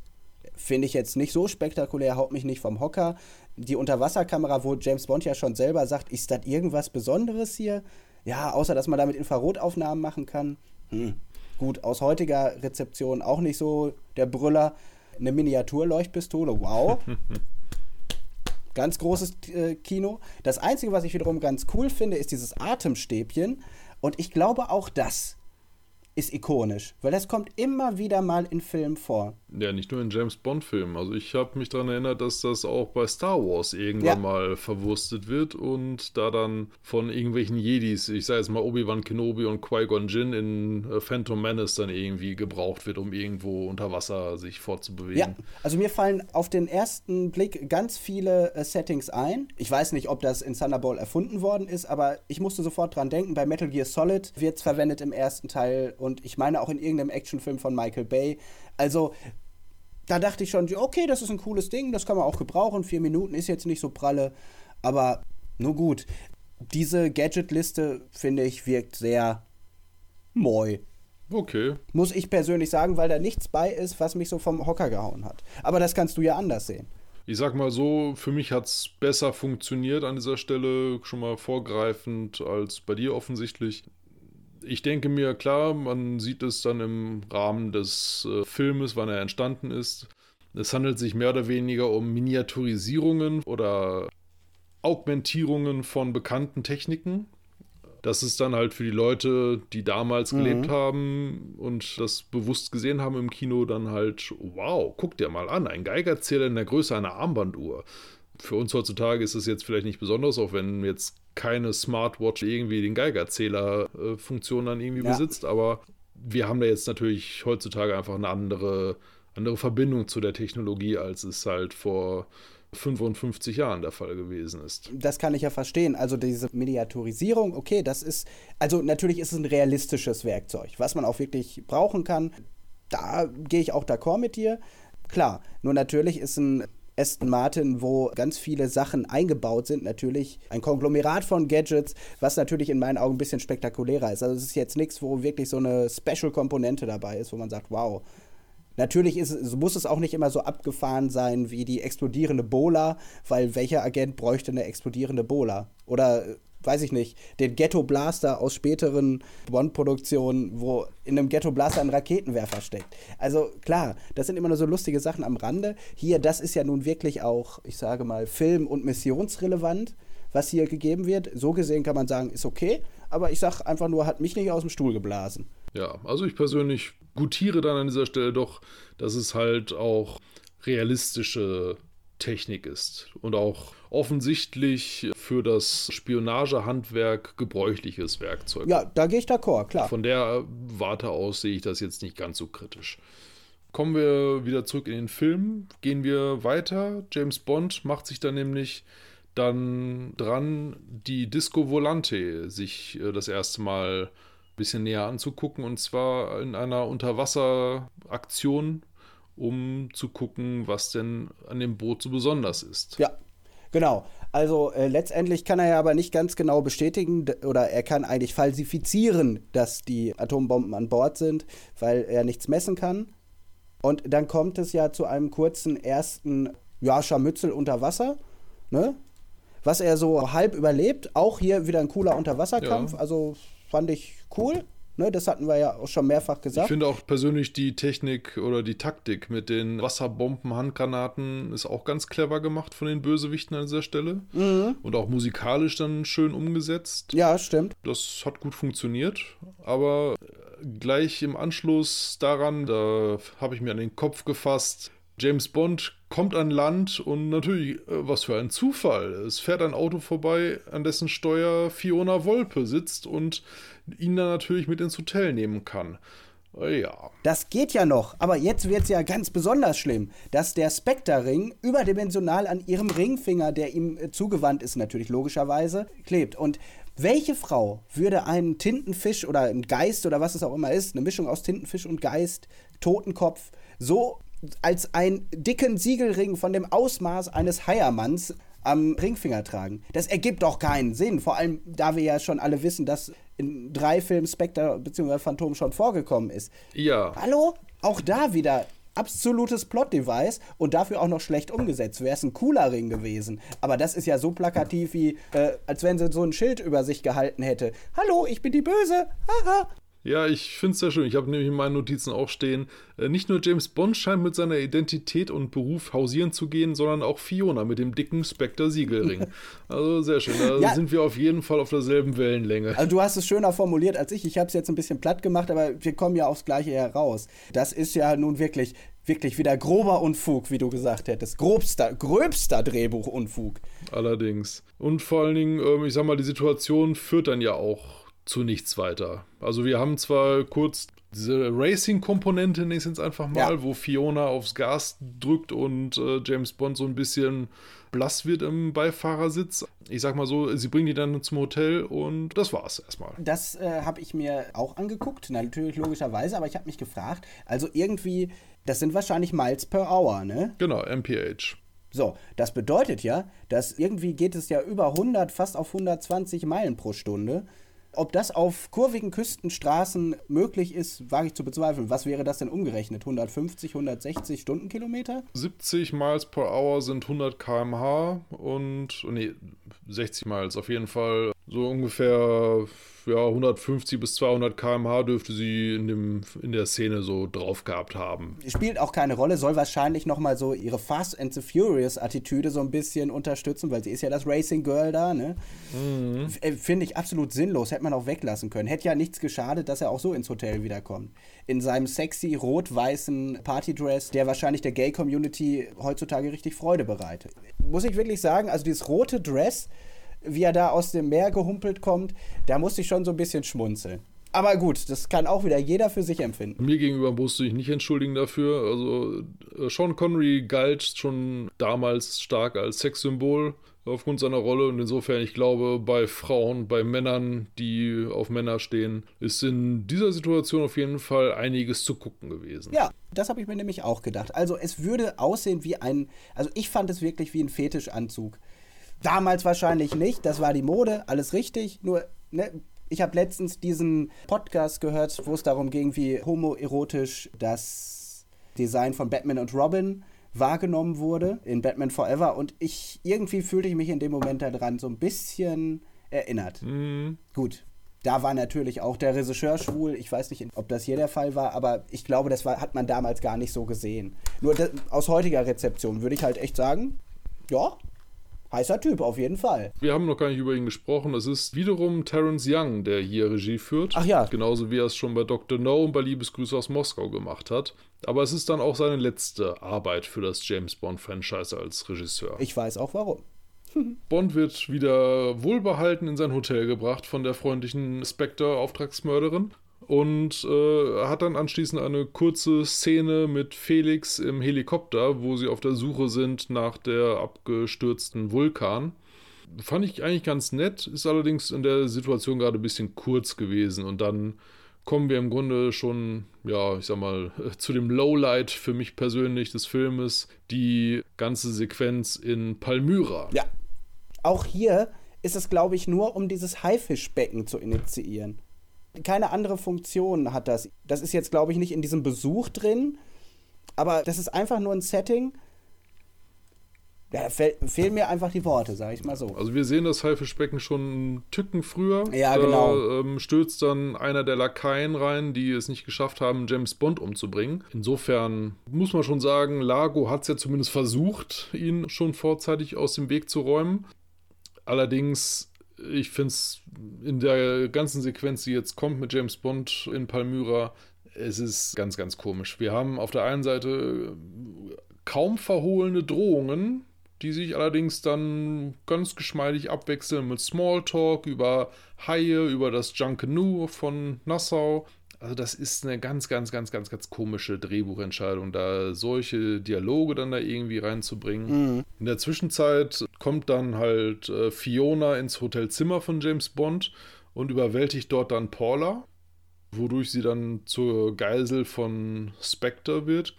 finde ich jetzt nicht so spektakulär, haut mich nicht vom Hocker. Die Unterwasserkamera, wo James Bond ja schon selber sagt, ist das irgendwas Besonderes hier? Ja, außer dass man damit Infrarotaufnahmen machen kann. Hm. Gut, aus heutiger Rezeption auch nicht so der Brüller. Eine Miniaturleuchtpistole, wow. ganz großes äh, Kino. Das Einzige, was ich wiederum ganz cool finde, ist dieses Atemstäbchen. Und ich glaube auch das ist ikonisch, weil das kommt immer wieder mal in Filmen vor. Ja, nicht nur in James Bond-Filmen. Also ich habe mich daran erinnert, dass das auch bei Star Wars irgendwann ja. mal verwurstet wird und da dann von irgendwelchen Jedis, ich sage jetzt mal Obi-Wan Kenobi und Qui-Gon Jinn in äh, Phantom Menace dann irgendwie gebraucht wird, um irgendwo unter Wasser sich fortzubewegen. Ja, also mir fallen auf den ersten Blick ganz viele äh, Settings ein. Ich weiß nicht, ob das in Thunderball erfunden worden ist, aber ich musste sofort dran denken, bei Metal Gear Solid wird es verwendet im ersten Teil und ich meine auch in irgendeinem Actionfilm von Michael Bay. Also da dachte ich schon, okay, das ist ein cooles Ding, das kann man auch gebrauchen. Vier Minuten ist jetzt nicht so pralle, aber nur gut. Diese Gadget-Liste, finde ich, wirkt sehr moi. Okay. Muss ich persönlich sagen, weil da nichts bei ist, was mich so vom Hocker gehauen hat. Aber das kannst du ja anders sehen. Ich sag mal so, für mich hat es besser funktioniert an dieser Stelle, schon mal vorgreifend als bei dir offensichtlich ich denke mir, klar, man sieht es dann im Rahmen des äh, Filmes, wann er entstanden ist. Es handelt sich mehr oder weniger um Miniaturisierungen oder Augmentierungen von bekannten Techniken. Das ist dann halt für die Leute, die damals mhm. gelebt haben und das bewusst gesehen haben im Kino, dann halt, wow, guck dir mal an, ein Geigerzähler in der Größe einer Armbanduhr. Für uns heutzutage ist es jetzt vielleicht nicht besonders, auch wenn jetzt keine Smartwatch irgendwie den Geigerzähler-Funktion dann irgendwie ja. besitzt, aber wir haben da jetzt natürlich heutzutage einfach eine andere, andere Verbindung zu der Technologie, als es halt vor 55 Jahren der Fall gewesen ist. Das kann ich ja verstehen. Also diese Miniaturisierung, okay, das ist, also natürlich ist es ein realistisches Werkzeug, was man auch wirklich brauchen kann. Da gehe ich auch d'accord mit dir. Klar, nur natürlich ist ein Aston Martin, wo ganz viele Sachen eingebaut sind, natürlich ein Konglomerat von Gadgets, was natürlich in meinen Augen ein bisschen spektakulärer ist. Also es ist jetzt nichts, wo wirklich so eine Special-Komponente dabei ist, wo man sagt, wow. Natürlich ist, muss es auch nicht immer so abgefahren sein wie die explodierende Bola, weil welcher Agent bräuchte eine explodierende Bola? Oder weiß ich nicht, den Ghetto Blaster aus späteren Bond-Produktionen, wo in einem Ghetto Blaster ein Raketenwerfer steckt. Also klar, das sind immer nur so lustige Sachen am Rande. Hier, das ist ja nun wirklich auch, ich sage mal, film- und missionsrelevant, was hier gegeben wird. So gesehen kann man sagen, ist okay, aber ich sage einfach nur, hat mich nicht aus dem Stuhl geblasen. Ja, also ich persönlich gutiere dann an dieser Stelle doch, dass es halt auch realistische Technik ist und auch offensichtlich für das Spionagehandwerk gebräuchliches Werkzeug. Ja, da gehe ich d'accord, klar. Von der Warte aus sehe ich das jetzt nicht ganz so kritisch. Kommen wir wieder zurück in den Film, gehen wir weiter. James Bond macht sich dann nämlich dann dran, die Disco Volante sich äh, das erste Mal ein bisschen näher anzugucken und zwar in einer Unterwasseraktion, um zu gucken, was denn an dem Boot so besonders ist. Ja, genau. Also äh, letztendlich kann er ja aber nicht ganz genau bestätigen oder er kann eigentlich falsifizieren, dass die Atombomben an Bord sind, weil er nichts messen kann. Und dann kommt es ja zu einem kurzen ersten ja, Scharmützel unter Wasser. Ne? Was er so halb überlebt. Auch hier wieder ein cooler Unterwasserkampf. Ja. Also fand ich cool. Ne, das hatten wir ja auch schon mehrfach gesagt. Ich finde auch persönlich die Technik oder die Taktik mit den Wasserbomben, Handgranaten ist auch ganz clever gemacht von den Bösewichten an dieser Stelle. Mhm. Und auch musikalisch dann schön umgesetzt. Ja, stimmt. Das hat gut funktioniert. Aber gleich im Anschluss daran, da habe ich mir an den Kopf gefasst. James Bond kommt an Land und natürlich, äh, was für ein Zufall. Es fährt ein Auto vorbei, an dessen Steuer Fiona Wolpe sitzt und ihn dann natürlich mit ins Hotel nehmen kann. Äh, ja. Das geht ja noch, aber jetzt wird es ja ganz besonders schlimm, dass der Spectre-Ring überdimensional an ihrem Ringfinger, der ihm äh, zugewandt ist, natürlich logischerweise, klebt. Und welche Frau würde einen Tintenfisch oder einen Geist oder was es auch immer ist, eine Mischung aus Tintenfisch und Geist, Totenkopf, so als einen dicken Siegelring von dem Ausmaß eines Heiermanns am Ringfinger tragen? Das ergibt doch keinen Sinn. Vor allem, da wir ja schon alle wissen, dass in drei Filmen Spectre bzw. Phantom schon vorgekommen ist. Ja. Hallo? Auch da wieder absolutes Plot-Device und dafür auch noch schlecht umgesetzt. Wäre es ein cooler Ring gewesen. Aber das ist ja so plakativ wie, äh, als wenn sie so ein Schild über sich gehalten hätte. Hallo, ich bin die Böse. Haha. Ja, ich finde es sehr schön. Ich habe nämlich in meinen Notizen auch stehen, äh, nicht nur James Bond scheint mit seiner Identität und Beruf hausieren zu gehen, sondern auch Fiona mit dem dicken Spectre-Siegelring. also sehr schön. Da ja. sind wir auf jeden Fall auf derselben Wellenlänge. Also du hast es schöner formuliert als ich. Ich habe es jetzt ein bisschen platt gemacht, aber wir kommen ja aufs Gleiche heraus. Das ist ja nun wirklich, wirklich wieder grober Unfug, wie du gesagt hättest. Grobster, gröbster Drehbuchunfug. Allerdings. Und vor allen Dingen, ähm, ich sag mal, die Situation führt dann ja auch zu nichts weiter. Also wir haben zwar kurz diese Racing-Komponente, nenne ich jetzt einfach mal, ja. wo Fiona aufs Gas drückt und äh, James Bond so ein bisschen blass wird im Beifahrersitz. Ich sag mal so, sie bringen die dann zum Hotel und das war's erstmal. Das äh, habe ich mir auch angeguckt, natürlich logischerweise, aber ich habe mich gefragt, also irgendwie, das sind wahrscheinlich Miles per Hour, ne? Genau, MPH. So, das bedeutet ja, dass irgendwie geht es ja über 100, fast auf 120 Meilen pro Stunde. Ob das auf kurvigen Küstenstraßen möglich ist, wage ich zu bezweifeln. Was wäre das denn umgerechnet? 150, 160 Stundenkilometer? 70 Miles per Hour sind 100 km/h und, nee, 60 Miles auf jeden Fall. So ungefähr ja, 150 bis 200 km/h dürfte sie in, dem, in der Szene so drauf gehabt haben. Spielt auch keine Rolle, soll wahrscheinlich nochmal so ihre Fast and the Furious Attitüde so ein bisschen unterstützen, weil sie ist ja das Racing Girl da, ne? Mhm. Äh, finde ich absolut sinnlos, hätte man auch weglassen können. Hätte ja nichts geschadet, dass er auch so ins Hotel wiederkommt. In seinem sexy rot-weißen Partydress, der wahrscheinlich der Gay-Community heutzutage richtig Freude bereitet. Muss ich wirklich sagen, also dieses rote Dress wie er da aus dem Meer gehumpelt kommt, da musste ich schon so ein bisschen schmunzeln. Aber gut, das kann auch wieder jeder für sich empfinden. Mir gegenüber musste ich nicht entschuldigen dafür. Also äh, Sean Connery galt schon damals stark als Sexsymbol aufgrund seiner Rolle und insofern, ich glaube, bei Frauen, bei Männern, die auf Männer stehen, ist in dieser Situation auf jeden Fall einiges zu gucken gewesen. Ja, das habe ich mir nämlich auch gedacht. Also es würde aussehen wie ein, also ich fand es wirklich wie ein Fetischanzug. Damals wahrscheinlich nicht, das war die Mode, alles richtig. Nur, ne, ich habe letztens diesen Podcast gehört, wo es darum ging, wie homoerotisch das Design von Batman und Robin wahrgenommen wurde in Batman Forever. Und ich irgendwie fühlte ich mich in dem Moment daran so ein bisschen erinnert. Mhm. Gut, da war natürlich auch der Regisseur schwul. Ich weiß nicht, ob das hier der Fall war, aber ich glaube, das war, hat man damals gar nicht so gesehen. Nur das, aus heutiger Rezeption würde ich halt echt sagen, ja, heißer Typ, auf jeden Fall. Wir haben noch gar nicht über ihn gesprochen. Es ist wiederum Terence Young, der hier Regie führt. Ach ja. Genauso wie er es schon bei Dr. No und bei Liebesgrüße aus Moskau gemacht hat. Aber es ist dann auch seine letzte Arbeit für das James Bond-Franchise als Regisseur. Ich weiß auch warum. Bond wird wieder wohlbehalten in sein Hotel gebracht von der freundlichen Spectre-Auftragsmörderin und äh, hat dann anschließend eine kurze Szene mit Felix im Helikopter, wo sie auf der Suche sind nach der abgestürzten Vulkan. Fand ich eigentlich ganz nett, ist allerdings in der Situation gerade ein bisschen kurz gewesen und dann kommen wir im Grunde schon, ja, ich sag mal, zu dem Lowlight für mich persönlich des Filmes, die ganze Sequenz in Palmyra. Ja. Auch hier ist es, glaube ich, nur um dieses Haifischbecken zu initiieren. Keine andere Funktion hat das. Das ist jetzt, glaube ich, nicht in diesem Besuch drin, aber das ist einfach nur ein Setting. Ja, fehl, fehlen mir einfach die Worte, sage ich mal so. Also wir sehen das Haifischbecken schon einen Tücken früher. Ja, da, genau. Ähm, stürzt dann einer der Lakaien rein, die es nicht geschafft haben, James Bond umzubringen. Insofern muss man schon sagen, Lago hat es ja zumindest versucht, ihn schon vorzeitig aus dem Weg zu räumen. Allerdings, ich finde es in der ganzen Sequenz, die jetzt kommt mit James Bond in Palmyra, es ist ganz, ganz komisch. Wir haben auf der einen Seite kaum verhohlene Drohungen, die sich allerdings dann ganz geschmeidig abwechseln mit Smalltalk über Haie, über das Junkanoo von Nassau. Also das ist eine ganz, ganz, ganz, ganz, ganz komische Drehbuchentscheidung, da solche Dialoge dann da irgendwie reinzubringen. Mhm. In der Zwischenzeit kommt dann halt äh, Fiona ins Hotelzimmer von James Bond und überwältigt dort dann Paula, wodurch sie dann zur Geisel von Spectre wird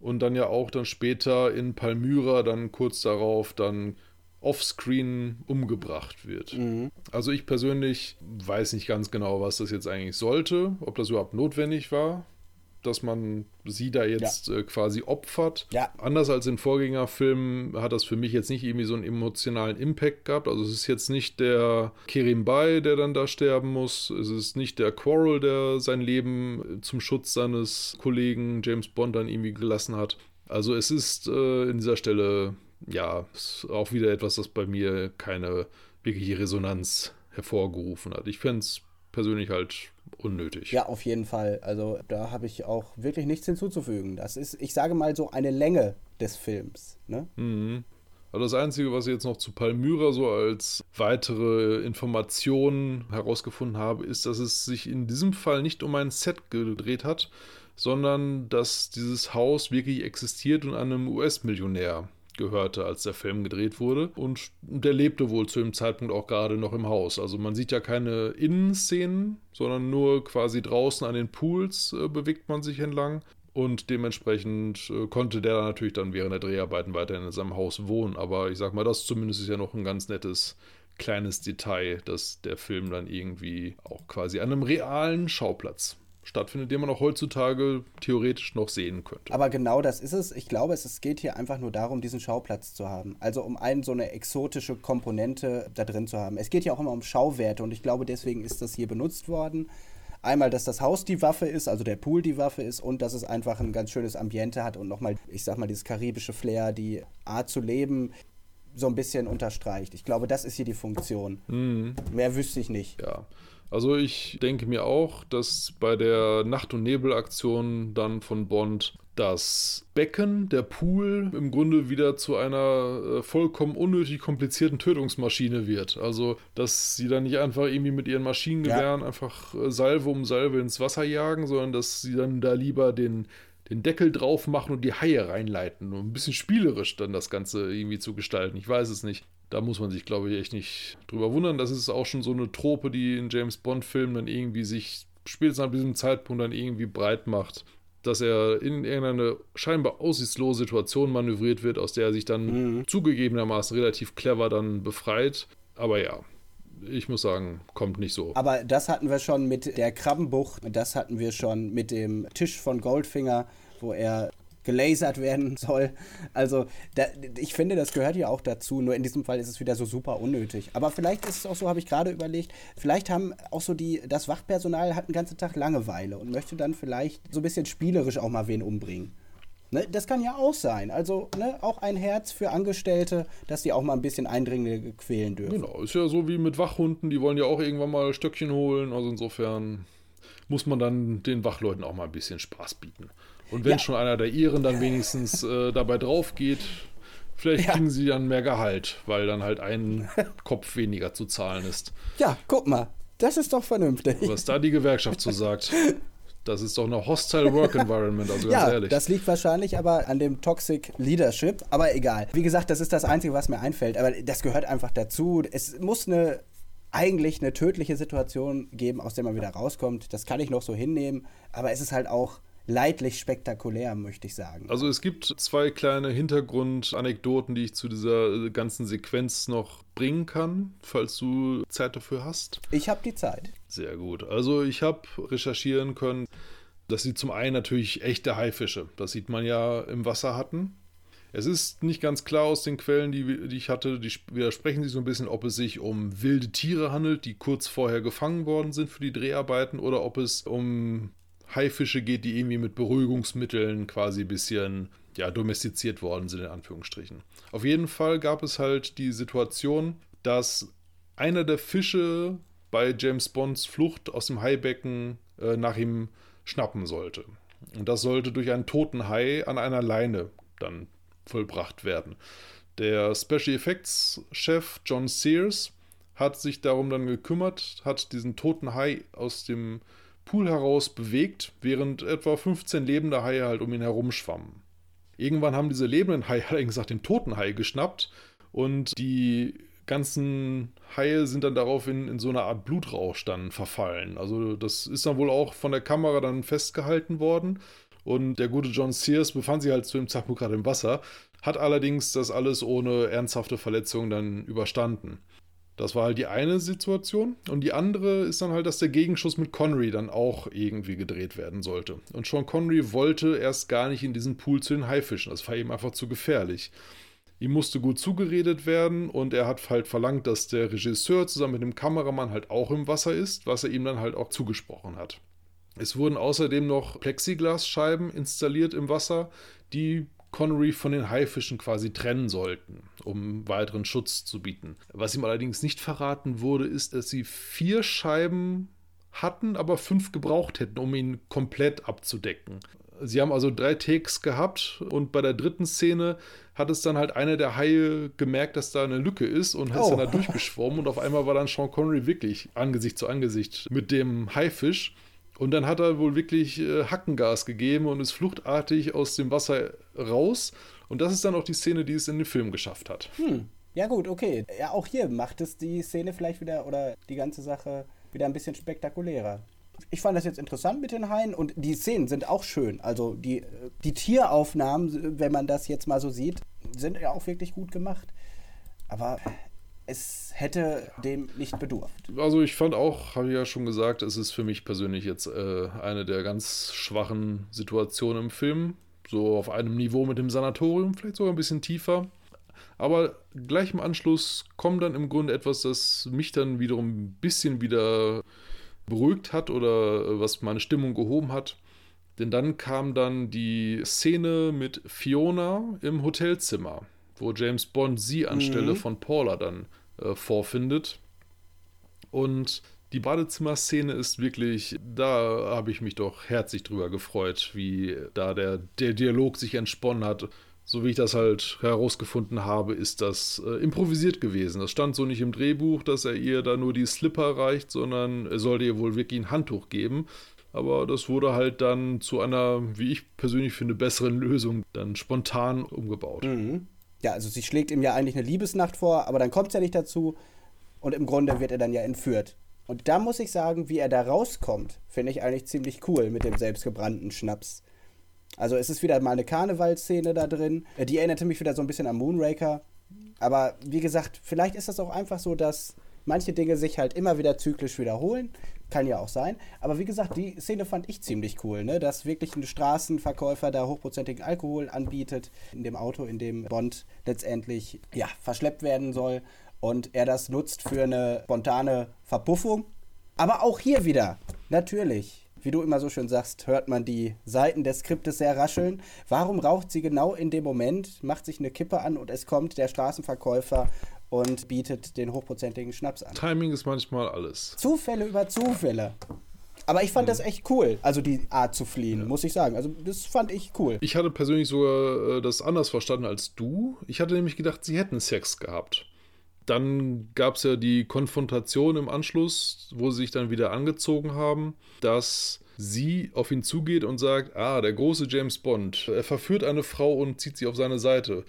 und dann ja auch dann später in Palmyra dann kurz darauf dann offscreen umgebracht wird. Mhm. Also ich persönlich weiß nicht ganz genau, was das jetzt eigentlich sollte, ob das überhaupt notwendig war, dass man sie da jetzt ja. äh, quasi opfert. Ja. Anders als in Vorgängerfilmen hat das für mich jetzt nicht irgendwie so einen emotionalen Impact gehabt. Also es ist jetzt nicht der Kerim Bay, der dann da sterben muss. Es ist nicht der Quarrel, der sein Leben zum Schutz seines Kollegen James Bond dann irgendwie gelassen hat. Also es ist äh, in dieser Stelle ja auch wieder etwas, das bei mir keine wirkliche Resonanz hervorgerufen hat. Ich fände es persönlich halt unnötig. Ja, auf jeden Fall. Also da habe ich auch wirklich nichts hinzuzufügen. Das ist, ich sage mal so, eine Länge des Films. Ne? Mhm. Also das Einzige, was ich jetzt noch zu Palmyra so als weitere Information herausgefunden habe, ist, dass es sich in diesem Fall nicht um ein Set gedreht hat, sondern dass dieses Haus wirklich existiert und einem US-Millionär gehörte, als der Film gedreht wurde. Und der lebte wohl zu dem Zeitpunkt auch gerade noch im Haus. Also man sieht ja keine Innenszenen, sondern nur quasi draußen an den Pools äh, bewegt man sich entlang. Und dementsprechend äh, konnte der natürlich dann während der Dreharbeiten weiterhin in seinem Haus wohnen. Aber ich sag mal, das zumindest ist ja noch ein ganz nettes kleines Detail, dass der Film dann irgendwie auch quasi an einem realen Schauplatz stattfindet, den man auch heutzutage theoretisch noch sehen könnte. Aber genau das ist es. Ich glaube, es, es geht hier einfach nur darum, diesen Schauplatz zu haben. Also um einen so eine exotische Komponente da drin zu haben. Es geht ja auch immer um Schauwerte und ich glaube, deswegen ist das hier benutzt worden. Einmal, dass das Haus die Waffe ist, also der Pool die Waffe ist und dass es einfach ein ganz schönes Ambiente hat und nochmal, ich sag mal, dieses karibische Flair, die Art zu leben, so ein bisschen unterstreicht. Ich glaube, das ist hier die Funktion. Mhm. Mehr wüsste ich nicht. Ja. Also ich denke mir auch, dass bei der Nacht- und Nebelaktion dann von Bond das Becken, der Pool, im Grunde wieder zu einer äh, vollkommen unnötig komplizierten Tötungsmaschine wird. Also, dass sie dann nicht einfach irgendwie mit ihren Maschinengewehren ja. einfach äh, Salve um Salve ins Wasser jagen, sondern dass sie dann da lieber den, den Deckel drauf machen und die Haie reinleiten. Um ein bisschen spielerisch dann das Ganze irgendwie zu gestalten. Ich weiß es nicht. Da muss man sich, glaube ich, echt nicht drüber wundern. Das ist auch schon so eine Trope, die in James Bond-Filmen dann irgendwie sich spätestens ab diesem Zeitpunkt dann irgendwie breit macht, dass er in irgendeine scheinbar aussichtslose Situation manövriert wird, aus der er sich dann mhm. zugegebenermaßen relativ clever dann befreit. Aber ja, ich muss sagen, kommt nicht so. Aber das hatten wir schon mit der Krabbenbucht, das hatten wir schon mit dem Tisch von Goldfinger, wo er gelasert werden soll. Also da, ich finde, das gehört ja auch dazu. Nur in diesem Fall ist es wieder so super unnötig. Aber vielleicht ist es auch so, habe ich gerade überlegt, vielleicht haben auch so die, das Wachpersonal hat den ganzen Tag Langeweile und möchte dann vielleicht so ein bisschen spielerisch auch mal wen umbringen. Ne, das kann ja auch sein. Also ne, auch ein Herz für Angestellte, dass die auch mal ein bisschen Eindringlinge quälen dürfen. Genau, ist ja so wie mit Wachhunden, die wollen ja auch irgendwann mal Stöckchen holen. Also insofern muss man dann den Wachleuten auch mal ein bisschen Spaß bieten. Und wenn ja. schon einer der ihren dann wenigstens äh, dabei drauf geht, vielleicht ja. kriegen sie dann mehr Gehalt, weil dann halt ein Kopf weniger zu zahlen ist. Ja, guck mal, das ist doch vernünftig. Was da die Gewerkschaft so sagt. Das ist doch eine hostile Work Environment, also ganz ja, ehrlich. Das liegt wahrscheinlich aber an dem Toxic Leadership, aber egal. Wie gesagt, das ist das Einzige, was mir einfällt, aber das gehört einfach dazu. Es muss eine eigentlich eine tödliche Situation geben, aus der man wieder rauskommt. Das kann ich noch so hinnehmen, aber es ist halt auch leidlich spektakulär, möchte ich sagen. Also es gibt zwei kleine Hintergrundanekdoten, die ich zu dieser ganzen Sequenz noch bringen kann, falls du Zeit dafür hast. Ich habe die Zeit. Sehr gut. Also ich habe recherchieren können, dass sie zum einen natürlich echte Haifische, das sieht man ja im Wasser hatten. Es ist nicht ganz klar aus den Quellen, die, die ich hatte, die widersprechen sich so ein bisschen, ob es sich um wilde Tiere handelt, die kurz vorher gefangen worden sind für die Dreharbeiten, oder ob es um Haifische geht, die irgendwie mit Beruhigungsmitteln quasi ein bisschen ja, domestiziert worden sind, in Anführungsstrichen. Auf jeden Fall gab es halt die Situation, dass einer der Fische bei James Bonds Flucht aus dem Haibecken äh, nach ihm schnappen sollte. Und das sollte durch einen toten Hai an einer Leine dann vollbracht werden. Der Special Effects Chef John Sears hat sich darum dann gekümmert, hat diesen toten Hai aus dem Pool heraus bewegt, während etwa 15 lebende Haie halt um ihn herum schwammen. Irgendwann haben diese lebenden Haie allerdings nach dem toten Hai geschnappt und die ganzen Haie sind dann daraufhin in so eine Art Blutrausch dann verfallen. Also das ist dann wohl auch von der Kamera dann festgehalten worden und der gute John Sears befand sich halt zu dem Zeitpunkt gerade im Wasser, hat allerdings das alles ohne ernsthafte Verletzungen dann überstanden. Das war halt die eine Situation. Und die andere ist dann halt, dass der Gegenschuss mit Connery dann auch irgendwie gedreht werden sollte. Und Sean Connery wollte erst gar nicht in diesen Pool zu den Haifischen. Das war ihm einfach zu gefährlich. Ihm musste gut zugeredet werden und er hat halt verlangt, dass der Regisseur zusammen mit dem Kameramann halt auch im Wasser ist, was er ihm dann halt auch zugesprochen hat. Es wurden außerdem noch Plexiglasscheiben installiert im Wasser, die Connery von den Haifischen quasi trennen sollten, um weiteren Schutz zu bieten. Was ihm allerdings nicht verraten wurde, ist, dass sie vier Scheiben hatten, aber fünf gebraucht hätten, um ihn komplett abzudecken. Sie haben also drei Takes gehabt und bei der dritten Szene hat es dann halt einer der Haie gemerkt, dass da eine Lücke ist und ist oh. dann da durchgeschwommen und auf einmal war dann Sean Connery wirklich Angesicht zu Angesicht mit dem Haifisch und dann hat er wohl wirklich äh, Hackengas gegeben und ist fluchtartig aus dem Wasser raus. Und das ist dann auch die Szene, die es in den Film geschafft hat. Hm. Ja, gut, okay. Ja, auch hier macht es die Szene vielleicht wieder oder die ganze Sache wieder ein bisschen spektakulärer. Ich fand das jetzt interessant mit den Haien und die Szenen sind auch schön. Also die, die Tieraufnahmen, wenn man das jetzt mal so sieht, sind ja auch wirklich gut gemacht. Aber es hätte dem nicht bedurft. Also ich fand auch, habe ich ja schon gesagt, es ist für mich persönlich jetzt äh, eine der ganz schwachen Situationen im Film. So auf einem Niveau mit dem Sanatorium, vielleicht sogar ein bisschen tiefer. Aber gleich im Anschluss kommt dann im Grunde etwas, das mich dann wiederum ein bisschen wieder beruhigt hat oder was meine Stimmung gehoben hat. Denn dann kam dann die Szene mit Fiona im Hotelzimmer wo James Bond sie anstelle mhm. von Paula dann äh, vorfindet. Und die Badezimmerszene ist wirklich, da habe ich mich doch herzlich drüber gefreut, wie da der, der Dialog sich entsponnen hat. So wie ich das halt herausgefunden habe, ist das äh, improvisiert gewesen. Das stand so nicht im Drehbuch, dass er ihr da nur die Slipper reicht, sondern er sollte ihr wohl wirklich ein Handtuch geben. Aber das wurde halt dann zu einer, wie ich persönlich finde, besseren Lösung dann spontan umgebaut. Mhm. Ja, also sie schlägt ihm ja eigentlich eine Liebesnacht vor, aber dann kommt es ja nicht dazu und im Grunde wird er dann ja entführt. Und da muss ich sagen, wie er da rauskommt, finde ich eigentlich ziemlich cool mit dem selbstgebrannten Schnaps. Also es ist wieder mal eine Karnevalszene da drin. Äh, die erinnerte mich wieder so ein bisschen an Moonraker. Aber wie gesagt, vielleicht ist das auch einfach so, dass manche Dinge sich halt immer wieder zyklisch wiederholen. Kann ja auch sein. Aber wie gesagt, die Szene fand ich ziemlich cool, ne? Dass wirklich ein Straßenverkäufer da hochprozentigen Alkohol anbietet in dem Auto, in dem Bond letztendlich ja, verschleppt werden soll. Und er das nutzt für eine spontane Verpuffung. Aber auch hier wieder, natürlich, wie du immer so schön sagst, hört man die Seiten des Skriptes sehr rascheln. Warum raucht sie genau in dem Moment, macht sich eine Kippe an und es kommt der Straßenverkäufer und bietet den hochprozentigen Schnaps an? Timing ist manchmal alles. Zufälle über Zufälle. Aber ich fand das echt cool, also die Art zu fliehen, ja. muss ich sagen. Also das fand ich cool. Ich hatte persönlich sogar äh, das anders verstanden als du. Ich hatte nämlich gedacht, sie hätten Sex gehabt. Dann gab es ja die Konfrontation im Anschluss, wo sie sich dann wieder angezogen haben, dass sie auf ihn zugeht und sagt, ah, der große James Bond, er verführt eine Frau und zieht sie auf seine Seite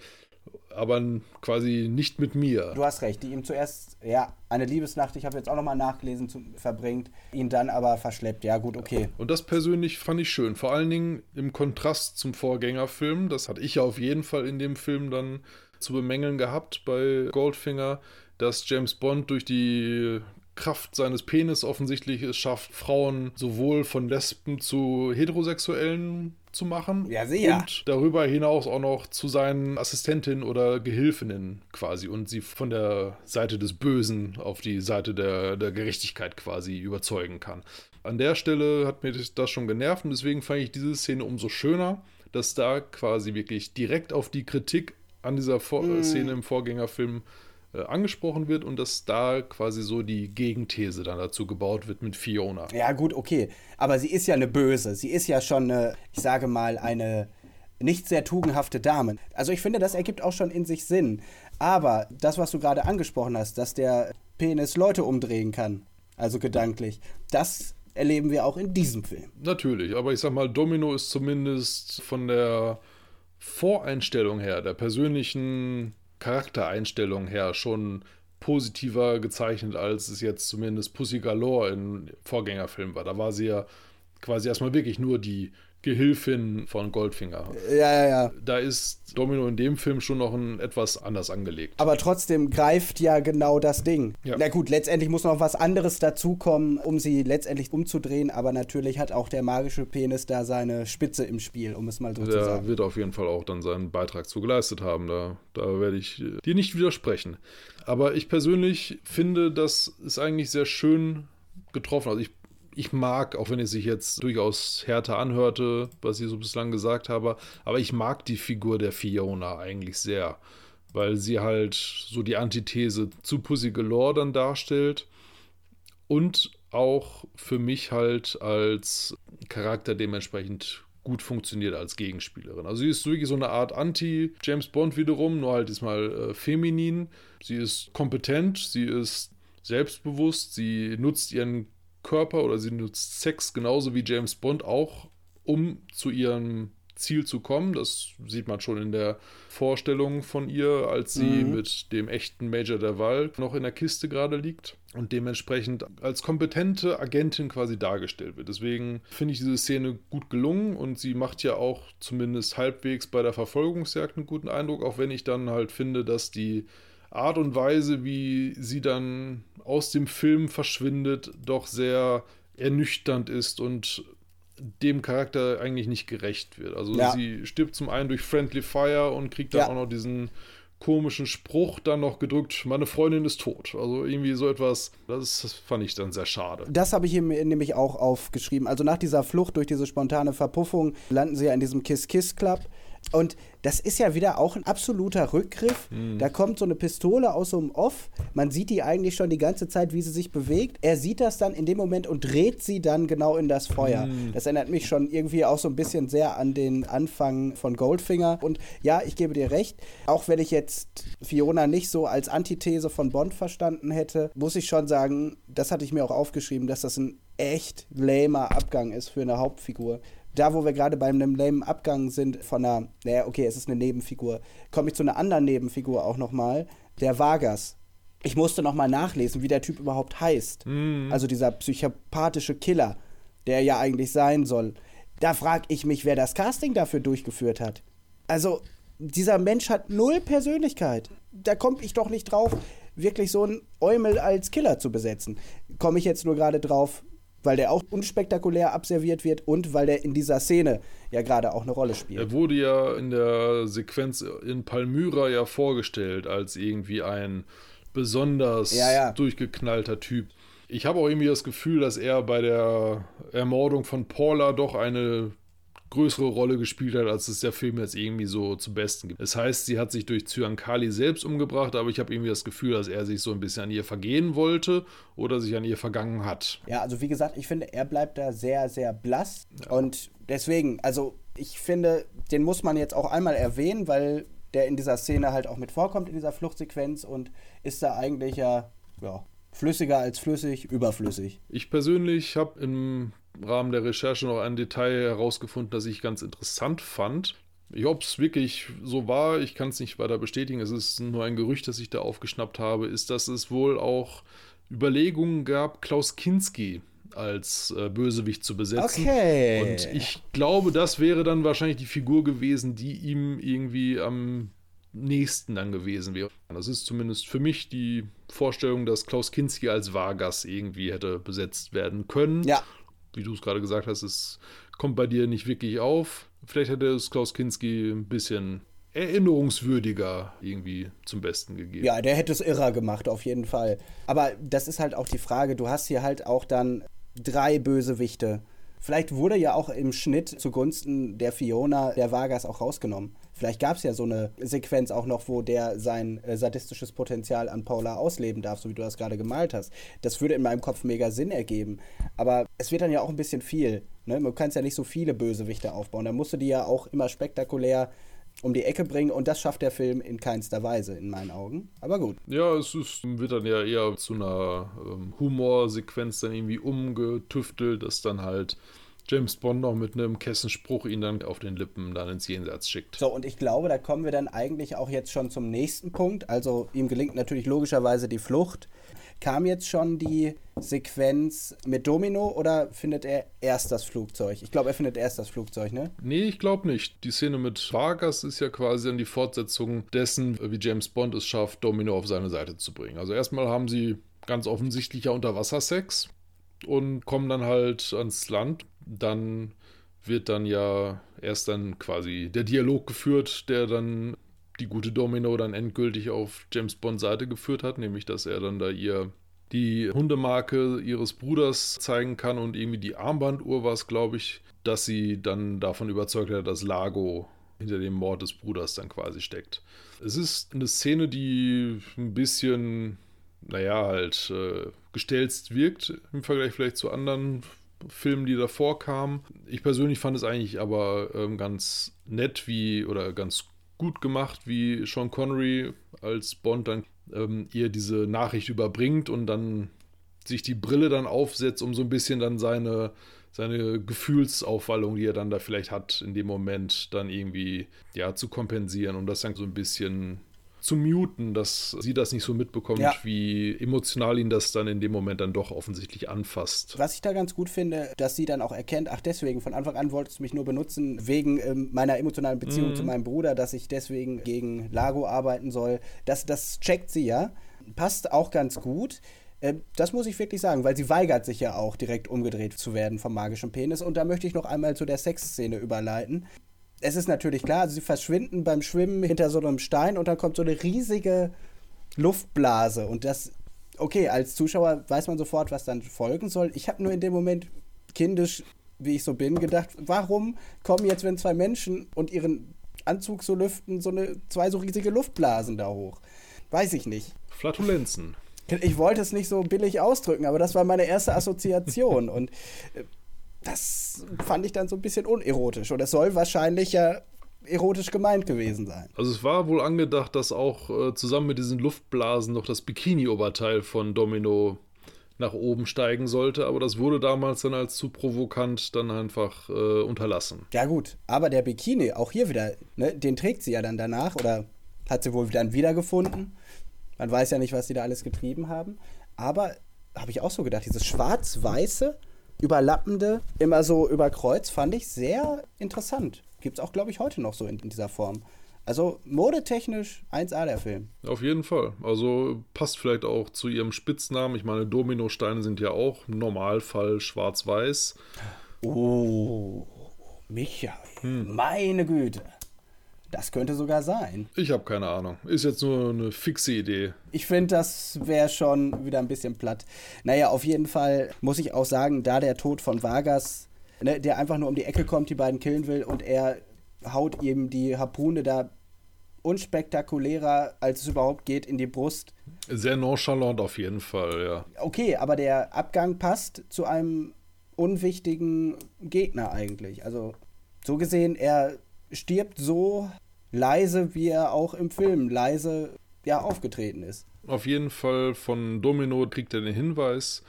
aber quasi nicht mit mir. Du hast recht, die ihm zuerst, ja, eine Liebesnacht, ich habe jetzt auch nochmal nachgelesen, zu, verbringt, ihn dann aber verschleppt. Ja, gut, okay. Und das persönlich fand ich schön. Vor allen Dingen im Kontrast zum Vorgängerfilm. Das hatte ich ja auf jeden Fall in dem Film dann zu bemängeln gehabt bei Goldfinger, dass James Bond durch die Kraft seines Penis offensichtlich es schafft, Frauen sowohl von Lesben zu Heterosexuellen zu machen. Ja, sehr. Und darüber hinaus auch noch zu seinen Assistentinnen oder Gehilfinnen quasi und sie von der Seite des Bösen auf die Seite der, der Gerechtigkeit quasi überzeugen kann. An der Stelle hat mir das schon genervt und deswegen fand ich diese Szene umso schöner, dass da quasi wirklich direkt auf die Kritik an dieser Vor mm. Szene im Vorgängerfilm äh, angesprochen wird und dass da quasi so die Gegenthese dann dazu gebaut wird mit Fiona. Ja, gut, okay. Aber sie ist ja eine Böse. Sie ist ja schon eine, ich sage mal, eine nicht sehr tugendhafte Dame. Also ich finde, das ergibt auch schon in sich Sinn. Aber das, was du gerade angesprochen hast, dass der Penis Leute umdrehen kann, also gedanklich, das erleben wir auch in diesem Film. Natürlich, aber ich sag mal, Domino ist zumindest von der Voreinstellung her, der persönlichen Charaktereinstellung her schon positiver gezeichnet, als es jetzt zumindest Pussy Galore im Vorgängerfilm war. Da war sie ja quasi erstmal wirklich nur die Gehilfin von Goldfinger. Ja, ja, ja. Da ist Domino in dem Film schon noch ein etwas anders angelegt. Aber trotzdem greift ja genau das Ding. Ja. Na gut, letztendlich muss noch was anderes dazukommen, um sie letztendlich umzudrehen, aber natürlich hat auch der magische Penis da seine Spitze im Spiel, um es mal so der zu sagen. Der wird auf jeden Fall auch dann seinen Beitrag zu geleistet haben. Da, da werde ich dir nicht widersprechen. Aber ich persönlich finde, das ist eigentlich sehr schön getroffen. Also ich ich mag, auch wenn es sich jetzt durchaus härter anhörte, was ich so bislang gesagt habe, aber ich mag die Figur der Fiona eigentlich sehr, weil sie halt so die Antithese zu Pussy Galore dann darstellt und auch für mich halt als Charakter dementsprechend gut funktioniert als Gegenspielerin. Also sie ist wirklich so eine Art Anti-James Bond wiederum, nur halt diesmal äh, feminin. Sie ist kompetent, sie ist selbstbewusst, sie nutzt ihren Körper oder sie nutzt Sex genauso wie James Bond auch, um zu ihrem Ziel zu kommen. Das sieht man schon in der Vorstellung von ihr, als sie mhm. mit dem echten Major Derval noch in der Kiste gerade liegt und dementsprechend als kompetente Agentin quasi dargestellt wird. Deswegen finde ich diese Szene gut gelungen und sie macht ja auch zumindest halbwegs bei der Verfolgungsjagd einen guten Eindruck, auch wenn ich dann halt finde, dass die Art und Weise, wie sie dann aus dem Film verschwindet, doch sehr ernüchternd ist und dem Charakter eigentlich nicht gerecht wird. Also ja. sie stirbt zum einen durch Friendly Fire und kriegt dann ja. auch noch diesen komischen Spruch dann noch gedrückt, meine Freundin ist tot. Also irgendwie so etwas, das, fand ich dann sehr schade. Das habe ich hier nämlich auch aufgeschrieben. Also nach dieser Flucht durch diese spontane Verpuffung landen sie ja in diesem Kiss-Kiss-Club. Und das ist ja wieder auch ein absoluter Rückgriff. Mhm. Da kommt so eine Pistole aus so einem Off. Man sieht die eigentlich schon die ganze Zeit, wie sie sich bewegt. Er sieht das dann in dem Moment und dreht sie dann genau in das Feuer. Mhm. Das erinnert mich schon irgendwie auch so ein bisschen sehr an den Anfang von Goldfinger. Und ja, ich gebe dir recht, auch wenn ich jetzt Fiona nicht so als Antithese von Bond verstanden hätte, muss ich schon sagen, das hatte ich mir auch aufgeschrieben, dass das ein echt lamer Abgang ist für eine Hauptfigur da, wo wir gerade bei einem lamen Abgang sind von einer, naja, okay, es ist eine Nebenfigur, komme ich zu einer anderen Nebenfigur auch nochmal, der Vargas. Ich musste nochmal nachlesen, wie der Typ überhaupt heißt. Mm. Also dieser psychopathische Killer, der ja eigentlich sein soll. Da frage ich mich, wer das Casting dafür durchgeführt hat. Also, dieser Mensch hat null Persönlichkeit. Da komme ich doch nicht drauf, wirklich so einen Eumel als Killer zu besetzen. Komme ich jetzt nur gerade drauf, weil der auch unspektakulär abserviert wird und weil der in dieser Szene ja gerade auch eine Rolle spielt. Er wurde ja in der Sequenz in Palmyra ja vorgestellt als irgendwie ein besonders ja, ja. durchgeknallter Typ. Ich habe auch irgendwie das Gefühl, dass er bei der Ermordung von Paula doch eine größere Rolle gespielt hat, als es der Film jetzt irgendwie so zum Besten gibt. Das heißt, sie hat sich durch Zyankali selbst umgebracht, aber ich habe irgendwie das Gefühl, dass er sich so ein bisschen an ihr vergehen wollte oder sich an ihr vergangen hat. Ja, also wie gesagt, ich finde, er bleibt da sehr, sehr blass ja. und deswegen, also ich finde, den muss man jetzt auch einmal erwähnen, weil der in dieser Szene halt auch mit vorkommt, in dieser Fluchtsequenz und ist da eigentlich ja, ja flüssiger als flüssig, überflüssig. Ich persönlich habe im Rahmen der Recherche noch ein Detail herausgefunden, das ich ganz interessant fand. Ob es wirklich so war, ich kann es nicht weiter bestätigen, es ist nur ein Gerücht, das ich da aufgeschnappt habe, ist, dass es wohl auch Überlegungen gab, Klaus Kinski als äh, Bösewicht zu besetzen. Okay. Und ich glaube, das wäre dann wahrscheinlich die Figur gewesen, die ihm irgendwie am nächsten dann gewesen wäre. Das ist zumindest für mich die Vorstellung, dass Klaus Kinski als Vargas irgendwie hätte besetzt werden können. Ja. Wie du es gerade gesagt hast, es kommt bei dir nicht wirklich auf. Vielleicht hätte es Klaus Kinski ein bisschen erinnerungswürdiger irgendwie zum Besten gegeben. Ja, der hätte es irrer gemacht, auf jeden Fall. Aber das ist halt auch die Frage, du hast hier halt auch dann drei Bösewichte. Vielleicht wurde ja auch im Schnitt zugunsten der Fiona der Vargas auch rausgenommen. Vielleicht gab es ja so eine Sequenz auch noch, wo der sein äh, sadistisches Potenzial an Paula ausleben darf, so wie du das gerade gemalt hast. Das würde in meinem Kopf mega Sinn ergeben. Aber es wird dann ja auch ein bisschen viel. Ne? Man kann ja nicht so viele Bösewichte aufbauen. Da musst du die ja auch immer spektakulär um die Ecke bringen und das schafft der Film in keinster Weise in meinen Augen. Aber gut. Ja, es ist, wird dann ja eher zu einer ähm, Humorsequenz dann irgendwie umgetüftelt, dass dann halt James Bond noch mit einem Kessenspruch ihn dann auf den Lippen dann ins Jenseits schickt. So, und ich glaube, da kommen wir dann eigentlich auch jetzt schon zum nächsten Punkt. Also ihm gelingt natürlich logischerweise die Flucht. Kam jetzt schon die Sequenz mit Domino oder findet er erst das Flugzeug? Ich glaube, er findet erst das Flugzeug, ne? Nee, ich glaube nicht. Die Szene mit Vargas ist ja quasi dann die Fortsetzung dessen, wie James Bond es schafft, Domino auf seine Seite zu bringen. Also erstmal haben sie ganz offensichtlicher Unterwassersex und kommen dann halt ans Land. Dann wird dann ja erst dann quasi der Dialog geführt, der dann die gute Domino dann endgültig auf James Bond Seite geführt hat, nämlich dass er dann da ihr die Hundemarke ihres Bruders zeigen kann und irgendwie die Armbanduhr war es, glaube ich, dass sie dann davon überzeugt hat, dass Lago hinter dem Mord des Bruders dann quasi steckt. Es ist eine Szene, die ein bisschen, naja, halt äh, gestelzt wirkt im Vergleich vielleicht zu anderen Filmen, die davor kamen. Ich persönlich fand es eigentlich aber ähm, ganz nett wie oder ganz gut gemacht, wie Sean Connery als Bond dann ähm, ihr diese Nachricht überbringt und dann sich die Brille dann aufsetzt, um so ein bisschen dann seine, seine Gefühlsaufwallung, die er dann da vielleicht hat, in dem Moment dann irgendwie ja zu kompensieren, um das dann so ein bisschen zu muten, dass sie das nicht so mitbekommt, ja. wie emotional ihn das dann in dem Moment dann doch offensichtlich anfasst. Was ich da ganz gut finde, dass sie dann auch erkennt, ach deswegen, von Anfang an wolltest du mich nur benutzen, wegen ähm, meiner emotionalen Beziehung mhm. zu meinem Bruder, dass ich deswegen gegen Lago arbeiten soll. Das, das checkt sie ja. Passt auch ganz gut. Ähm, das muss ich wirklich sagen, weil sie weigert sich ja auch direkt umgedreht zu werden vom magischen Penis. Und da möchte ich noch einmal zu der Sexszene überleiten es ist natürlich klar, also sie verschwinden beim Schwimmen hinter so einem Stein und dann kommt so eine riesige Luftblase und das, okay, als Zuschauer weiß man sofort, was dann folgen soll. Ich habe nur in dem Moment kindisch, wie ich so bin, gedacht, warum kommen jetzt, wenn zwei Menschen und ihren Anzug so lüften, so eine, zwei so riesige Luftblasen da hoch? Weiß ich nicht. Flatulenzen. Ich wollte es nicht so billig ausdrücken, aber das war meine erste Assoziation und äh, das fand ich dann so ein bisschen unerotisch. Und es soll wahrscheinlich ja erotisch gemeint gewesen sein. Also es war wohl angedacht, dass auch äh, zusammen mit diesen Luftblasen noch das Bikini-Oberteil von Domino nach oben steigen sollte, aber das wurde damals dann als zu provokant dann einfach äh, unterlassen. Ja gut, aber der Bikini, auch hier wieder, ne, den trägt sie ja dann danach oder hat sie wohl dann wiedergefunden. Man weiß ja nicht, was sie da alles getrieben haben. Aber habe ich auch so gedacht, dieses schwarz-weiße, überlappende, immer so über Kreuz, fand ich sehr interessant. Gibt es auch, glaube ich, heute noch so in, in dieser Form. Also modetechnisch 1A der Film. Auf jeden Fall. Also passt vielleicht auch zu ihrem Spitznamen. Ich meine, Dominosteine sind ja auch im Normalfall schwarz-weiß. Oh, Michael, hm. meine Güte. Das könnte sogar sein. Ich habe keine Ahnung. Ist jetzt nur eine fixe Idee. Ich finde, das wäre schon wieder ein bisschen platt. Naja, auf jeden Fall muss ich auch sagen, da der Tod von Vargas, ne, der einfach nur um die Ecke kommt, die beiden killen will und er haut ihm die Harpune da unspektakulärer, als es überhaupt geht, in die Brust. Sehr nonchalant auf jeden Fall, ja. Okay, aber der Abgang passt zu einem unwichtigen Gegner eigentlich. Also so gesehen, er stirbt so leise, wie er auch im Film leise ja aufgetreten ist. Auf jeden Fall von Domino kriegt er den Hinweis,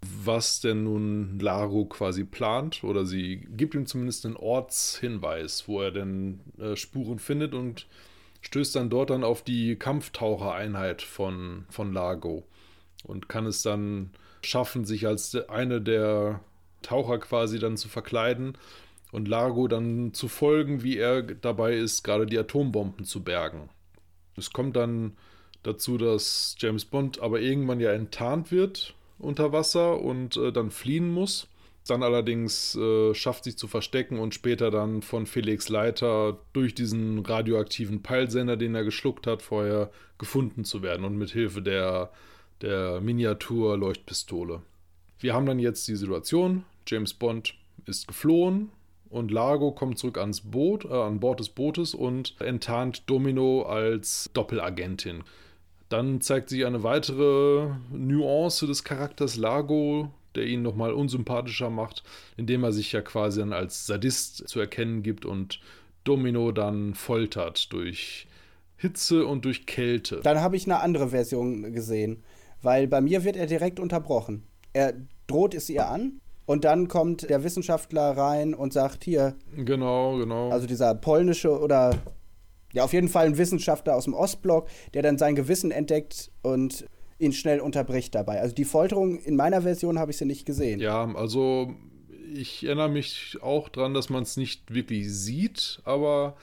was denn nun Laro quasi plant, oder sie gibt ihm zumindest einen Ortshinweis, wo er denn äh, Spuren findet und stößt dann dort dann auf die Kampftauchereinheit von, von Lago und kann es dann schaffen, sich als eine der Taucher quasi dann zu verkleiden und Largo dann zu folgen, wie er dabei ist, gerade die Atombomben zu bergen. Es kommt dann dazu, dass James Bond aber irgendwann ja enttarnt wird unter Wasser und äh, dann fliehen muss. Dann allerdings äh, schafft sich zu verstecken und später dann von Felix Leiter durch diesen radioaktiven Peilsender, den er geschluckt hat, vorher gefunden zu werden und mit Hilfe der, der Miniatur-Leuchtpistole. Wir haben dann jetzt die Situation, James Bond ist geflohen und Largo kommt zurück ans Boot, äh, an Bord des Bootes und enttarnt Domino als Doppelagentin. Dann zeigt sich eine weitere Nuance des Charakters Largo, der ihn nochmal unsympathischer macht, indem er sich ja quasi dann als Sadist zu erkennen gibt und Domino dann foltert durch Hitze und durch Kälte. Dann habe ich eine andere Version gesehen, weil bei mir wird er direkt unterbrochen. Er droht es ihr an und dann kommt der Wissenschaftler rein und sagt hier. Genau, genau. Also dieser polnische oder ja, auf jeden Fall ein Wissenschaftler aus dem Ostblock, der dann sein Gewissen entdeckt und ihn schnell unterbricht dabei. Also die Folterung in meiner Version habe ich sie nicht gesehen. Ja, also ich erinnere mich auch daran, dass man es nicht wirklich sieht, aber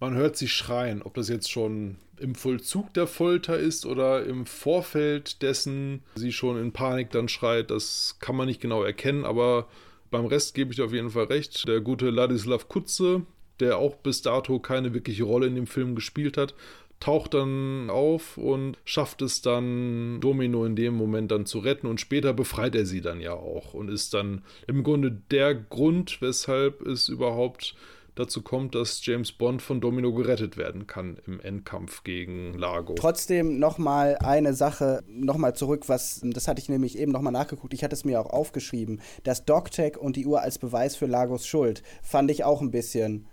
man hört sie schreien. Ob das jetzt schon im Vollzug der Folter ist oder im Vorfeld dessen sie schon in Panik dann schreit, das kann man nicht genau erkennen, aber beim Rest gebe ich dir auf jeden Fall recht. Der gute Ladislav Kutze, der auch bis dato keine wirkliche Rolle in dem Film gespielt hat, taucht dann auf und schafft es dann, Domino in dem Moment dann zu retten und später befreit er sie dann ja auch und ist dann im Grunde der Grund, weshalb es überhaupt dazu kommt, dass James Bond von Domino gerettet werden kann im Endkampf gegen Largo. Trotzdem nochmal eine Sache, nochmal zurück, was, das hatte ich nämlich eben nochmal nachgeguckt, ich hatte es mir auch aufgeschrieben, das Dogtag und die Uhr als Beweis für Lagos Schuld fand ich auch ein bisschen,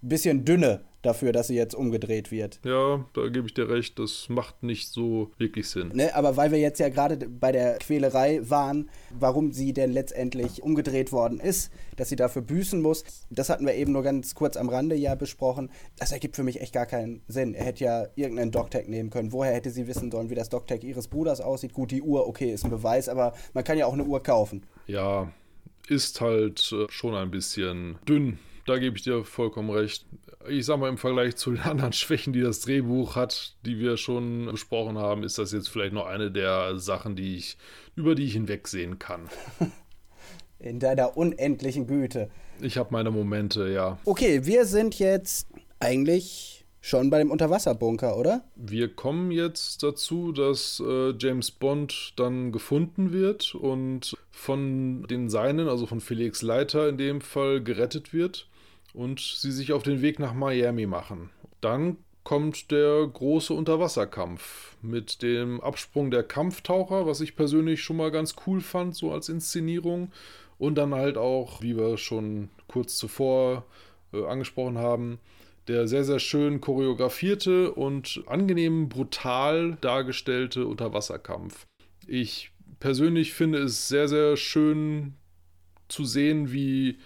bisschen dünne dafür, dass sie jetzt umgedreht wird. Ja, da gebe ich dir recht, das macht nicht so wirklich Sinn. Ne, aber weil wir jetzt ja gerade bei der Quälerei waren, warum sie denn letztendlich umgedreht worden ist, dass sie dafür büßen muss, das hatten wir eben nur ganz kurz am Rande ja besprochen. Das ergibt für mich echt gar keinen Sinn. Er hätte ja irgendeinen Dogtag nehmen können. Woher hätte sie wissen sollen, wie das Dogtag ihres Bruders aussieht? Gut, die Uhr, okay, ist ein Beweis, aber man kann ja auch eine Uhr kaufen. Ja, ist halt äh, schon ein bisschen dünn. Da gebe ich dir vollkommen recht ich sag mal, im Vergleich zu den anderen Schwächen, die das Drehbuch hat, die wir schon besprochen haben, ist das jetzt vielleicht noch eine der Sachen, die ich, über die ich hinwegsehen kann. In deiner unendlichen Güte. Ich habe meine Momente, ja. Okay, wir sind jetzt eigentlich schon bei dem Unterwasserbunker, oder? Wir kommen jetzt dazu, dass äh, James Bond dann gefunden wird und von den Seinen, also von Felix Leiter in dem Fall, gerettet wird und sie sich auf den Weg nach Miami machen. Dann kommt der große Unterwasserkampf mit dem Absprung der Kampftaucher, was ich persönlich schon mal ganz cool fand, so als Inszenierung. Und dann halt auch, wie wir schon kurz zuvor äh, angesprochen haben, der sehr, sehr schön choreografierte und angenehm brutal dargestellte Unterwasserkampf. Ich persönlich finde es sehr, sehr schön zu sehen, wie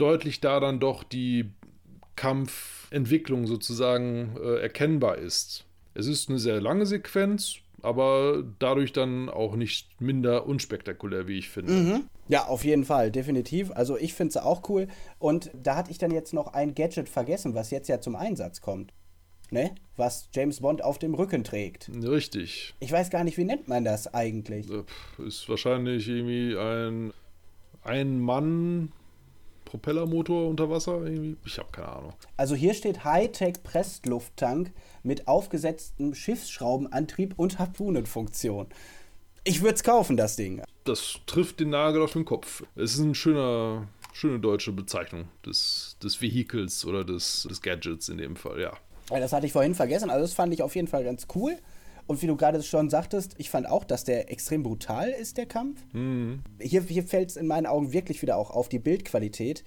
deutlich da dann doch die Kampfentwicklung sozusagen äh, erkennbar ist. Es ist eine sehr lange Sequenz, aber dadurch dann auch nicht minder unspektakulär, wie ich finde. Mhm. Ja, auf jeden Fall, definitiv. Also ich finde es auch cool. Und da hatte ich dann jetzt noch ein Gadget vergessen, was jetzt ja zum Einsatz kommt. Ne? Was James Bond auf dem Rücken trägt. Richtig. Ich weiß gar nicht, wie nennt man das eigentlich? Ist wahrscheinlich irgendwie ein ein Mann Propellermotor unter Wasser? Irgendwie? Ich habe keine Ahnung. Also hier steht Hightech Presslufttank mit aufgesetztem Schiffsschraubenantrieb und Harpunenfunktion. Ich würde es kaufen, das Ding. Das trifft den Nagel auf den Kopf. Es ist eine schöne, schöne deutsche Bezeichnung des, des Vehikels oder des, des Gadgets in dem Fall, ja. Das hatte ich vorhin vergessen. Also das fand ich auf jeden Fall ganz cool. Und wie du gerade schon sagtest, ich fand auch, dass der extrem brutal ist, der Kampf. Mhm. Hier, hier fällt es in meinen Augen wirklich wieder auch auf die Bildqualität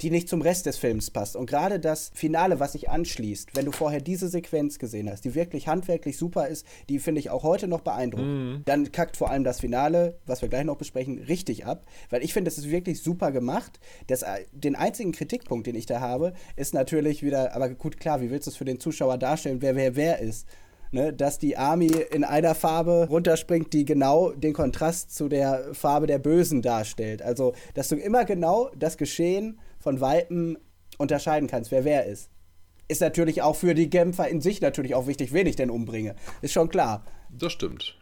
die nicht zum Rest des Films passt. Und gerade das Finale, was sich anschließt, wenn du vorher diese Sequenz gesehen hast, die wirklich handwerklich super ist, die finde ich auch heute noch beeindruckend, mhm. dann kackt vor allem das Finale, was wir gleich noch besprechen, richtig ab. Weil ich finde, es ist wirklich super gemacht. Das, äh, den einzigen Kritikpunkt, den ich da habe, ist natürlich wieder, aber gut, klar, wie willst du es für den Zuschauer darstellen, wer wer wer ist? Ne, dass die Army in einer Farbe runterspringt, die genau den Kontrast zu der Farbe der Bösen darstellt. Also, dass du immer genau das Geschehen von Weitem unterscheiden kannst, wer wer ist. Ist natürlich auch für die Kämpfer in sich natürlich auch wichtig, wen ich denn umbringe. Ist schon klar. Das stimmt.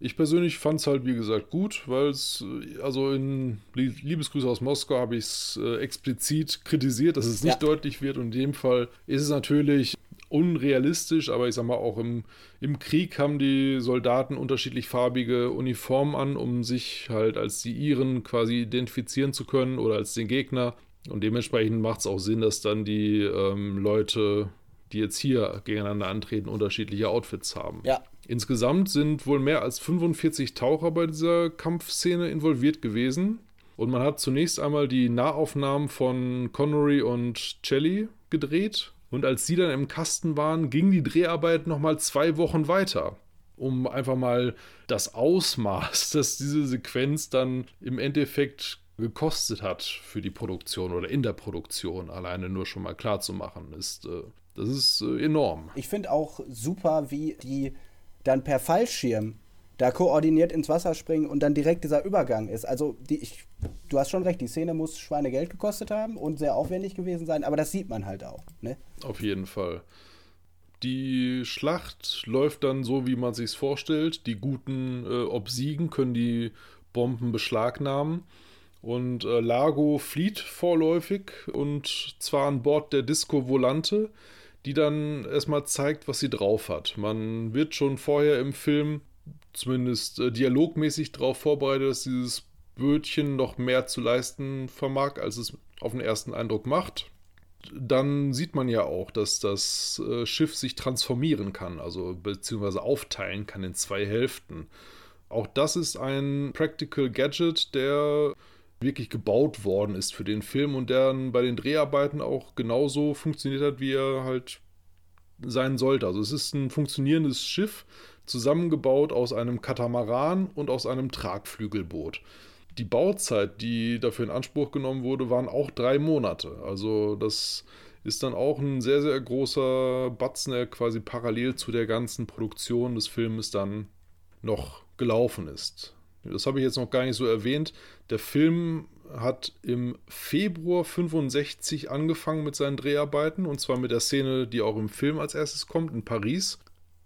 Ich persönlich fand es halt, wie gesagt, gut, weil es, also in Liebesgrüße aus Moskau habe ich es äh, explizit kritisiert, dass es nicht ja. deutlich wird. Und in dem Fall ist es natürlich unrealistisch, aber ich sag mal, auch im, im Krieg haben die Soldaten unterschiedlich farbige Uniformen an, um sich halt als die Iren quasi identifizieren zu können oder als den Gegner. Und dementsprechend macht es auch Sinn, dass dann die ähm, Leute, die jetzt hier gegeneinander antreten, unterschiedliche Outfits haben. Ja. Insgesamt sind wohl mehr als 45 Taucher bei dieser Kampfszene involviert gewesen. Und man hat zunächst einmal die Nahaufnahmen von Connery und Chelly gedreht. Und als die dann im Kasten waren, ging die Dreharbeit nochmal zwei Wochen weiter um einfach mal das Ausmaß, das diese Sequenz dann im Endeffekt gekostet hat für die Produktion oder in der Produktion, alleine nur schon mal klar zu machen, ist, äh, das ist äh, enorm. Ich finde auch super, wie die dann per Fallschirm da koordiniert ins Wasser springen und dann direkt dieser Übergang ist. Also, die, ich, du hast schon recht, die Szene muss Schweinegeld gekostet haben und sehr aufwendig gewesen sein, aber das sieht man halt auch. Ne? Auf jeden Fall. Die Schlacht läuft dann so, wie man sich vorstellt. Die Guten äh, obsiegen, können die Bomben beschlagnahmen. Und äh, Lago flieht vorläufig und zwar an Bord der Disco Volante, die dann erstmal zeigt, was sie drauf hat. Man wird schon vorher im Film zumindest äh, dialogmäßig darauf vorbereitet, dass dieses Bötchen noch mehr zu leisten vermag, als es auf den ersten Eindruck macht. Dann sieht man ja auch, dass das äh, Schiff sich transformieren kann, also beziehungsweise aufteilen kann in zwei Hälften. Auch das ist ein Practical Gadget, der wirklich gebaut worden ist für den Film und der dann bei den Dreharbeiten auch genauso funktioniert hat, wie er halt sein sollte. Also es ist ein funktionierendes Schiff, zusammengebaut aus einem Katamaran und aus einem Tragflügelboot. Die Bauzeit, die dafür in Anspruch genommen wurde, waren auch drei Monate. Also das ist dann auch ein sehr, sehr großer Batzen, der quasi parallel zu der ganzen Produktion des Filmes dann noch gelaufen ist. Das habe ich jetzt noch gar nicht so erwähnt. Der Film hat im Februar 65 angefangen mit seinen Dreharbeiten und zwar mit der Szene, die auch im Film als erstes kommt, in Paris.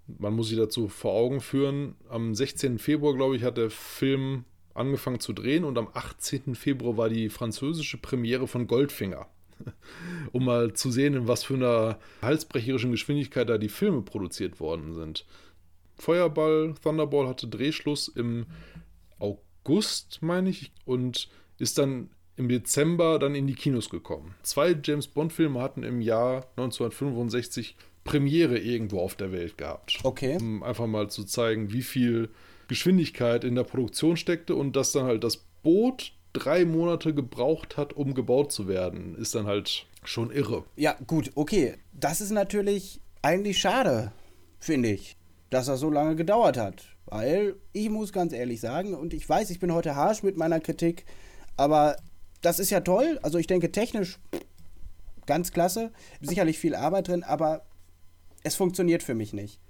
Man muss sich dazu vor Augen führen, am 16. Februar, glaube ich, hat der Film angefangen zu drehen und am 18. Februar war die französische Premiere von Goldfinger. um mal zu sehen, in was für einer halsbrecherischen Geschwindigkeit da die Filme produziert worden sind. Feuerball, Thunderball hatte Drehschluss im August, meine ich, und ist dann im Dezember dann in die Kinos gekommen. Zwei James Bond-Filme hatten im Jahr 1965 Premiere irgendwo auf der Welt gehabt. Okay. Um einfach mal zu zeigen, wie viel Geschwindigkeit in der Produktion steckte und dass dann halt das Boot drei Monate gebraucht hat, um gebaut zu werden, ist dann halt schon irre. Ja, gut, okay. Das ist natürlich eigentlich schade, finde ich, dass das so lange gedauert hat. Weil ich muss ganz ehrlich sagen, und ich weiß, ich bin heute harsch mit meiner Kritik, aber das ist ja toll. Also ich denke technisch ganz klasse, sicherlich viel Arbeit drin, aber es funktioniert für mich nicht.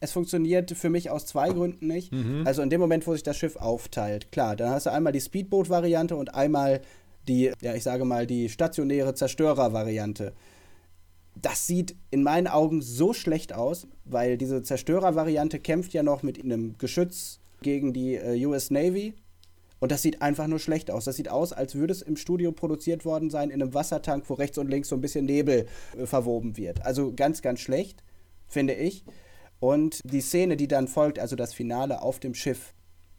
Es funktioniert für mich aus zwei Gründen nicht. Mhm. Also in dem Moment, wo sich das Schiff aufteilt, klar, dann hast du einmal die Speedboot-Variante und einmal die, ja, ich sage mal, die stationäre Zerstörer-Variante. Das sieht in meinen Augen so schlecht aus, weil diese Zerstörer-Variante kämpft ja noch mit einem Geschütz gegen die äh, US Navy Und das sieht einfach nur schlecht aus. Das sieht aus, als würde es im Studio produziert worden sein, in einem Wassertank, wo rechts und links so ein bisschen Nebel äh, verwoben wird. Also ganz, ganz schlecht, finde ich. Und die Szene, die dann folgt, also das Finale auf dem Schiff,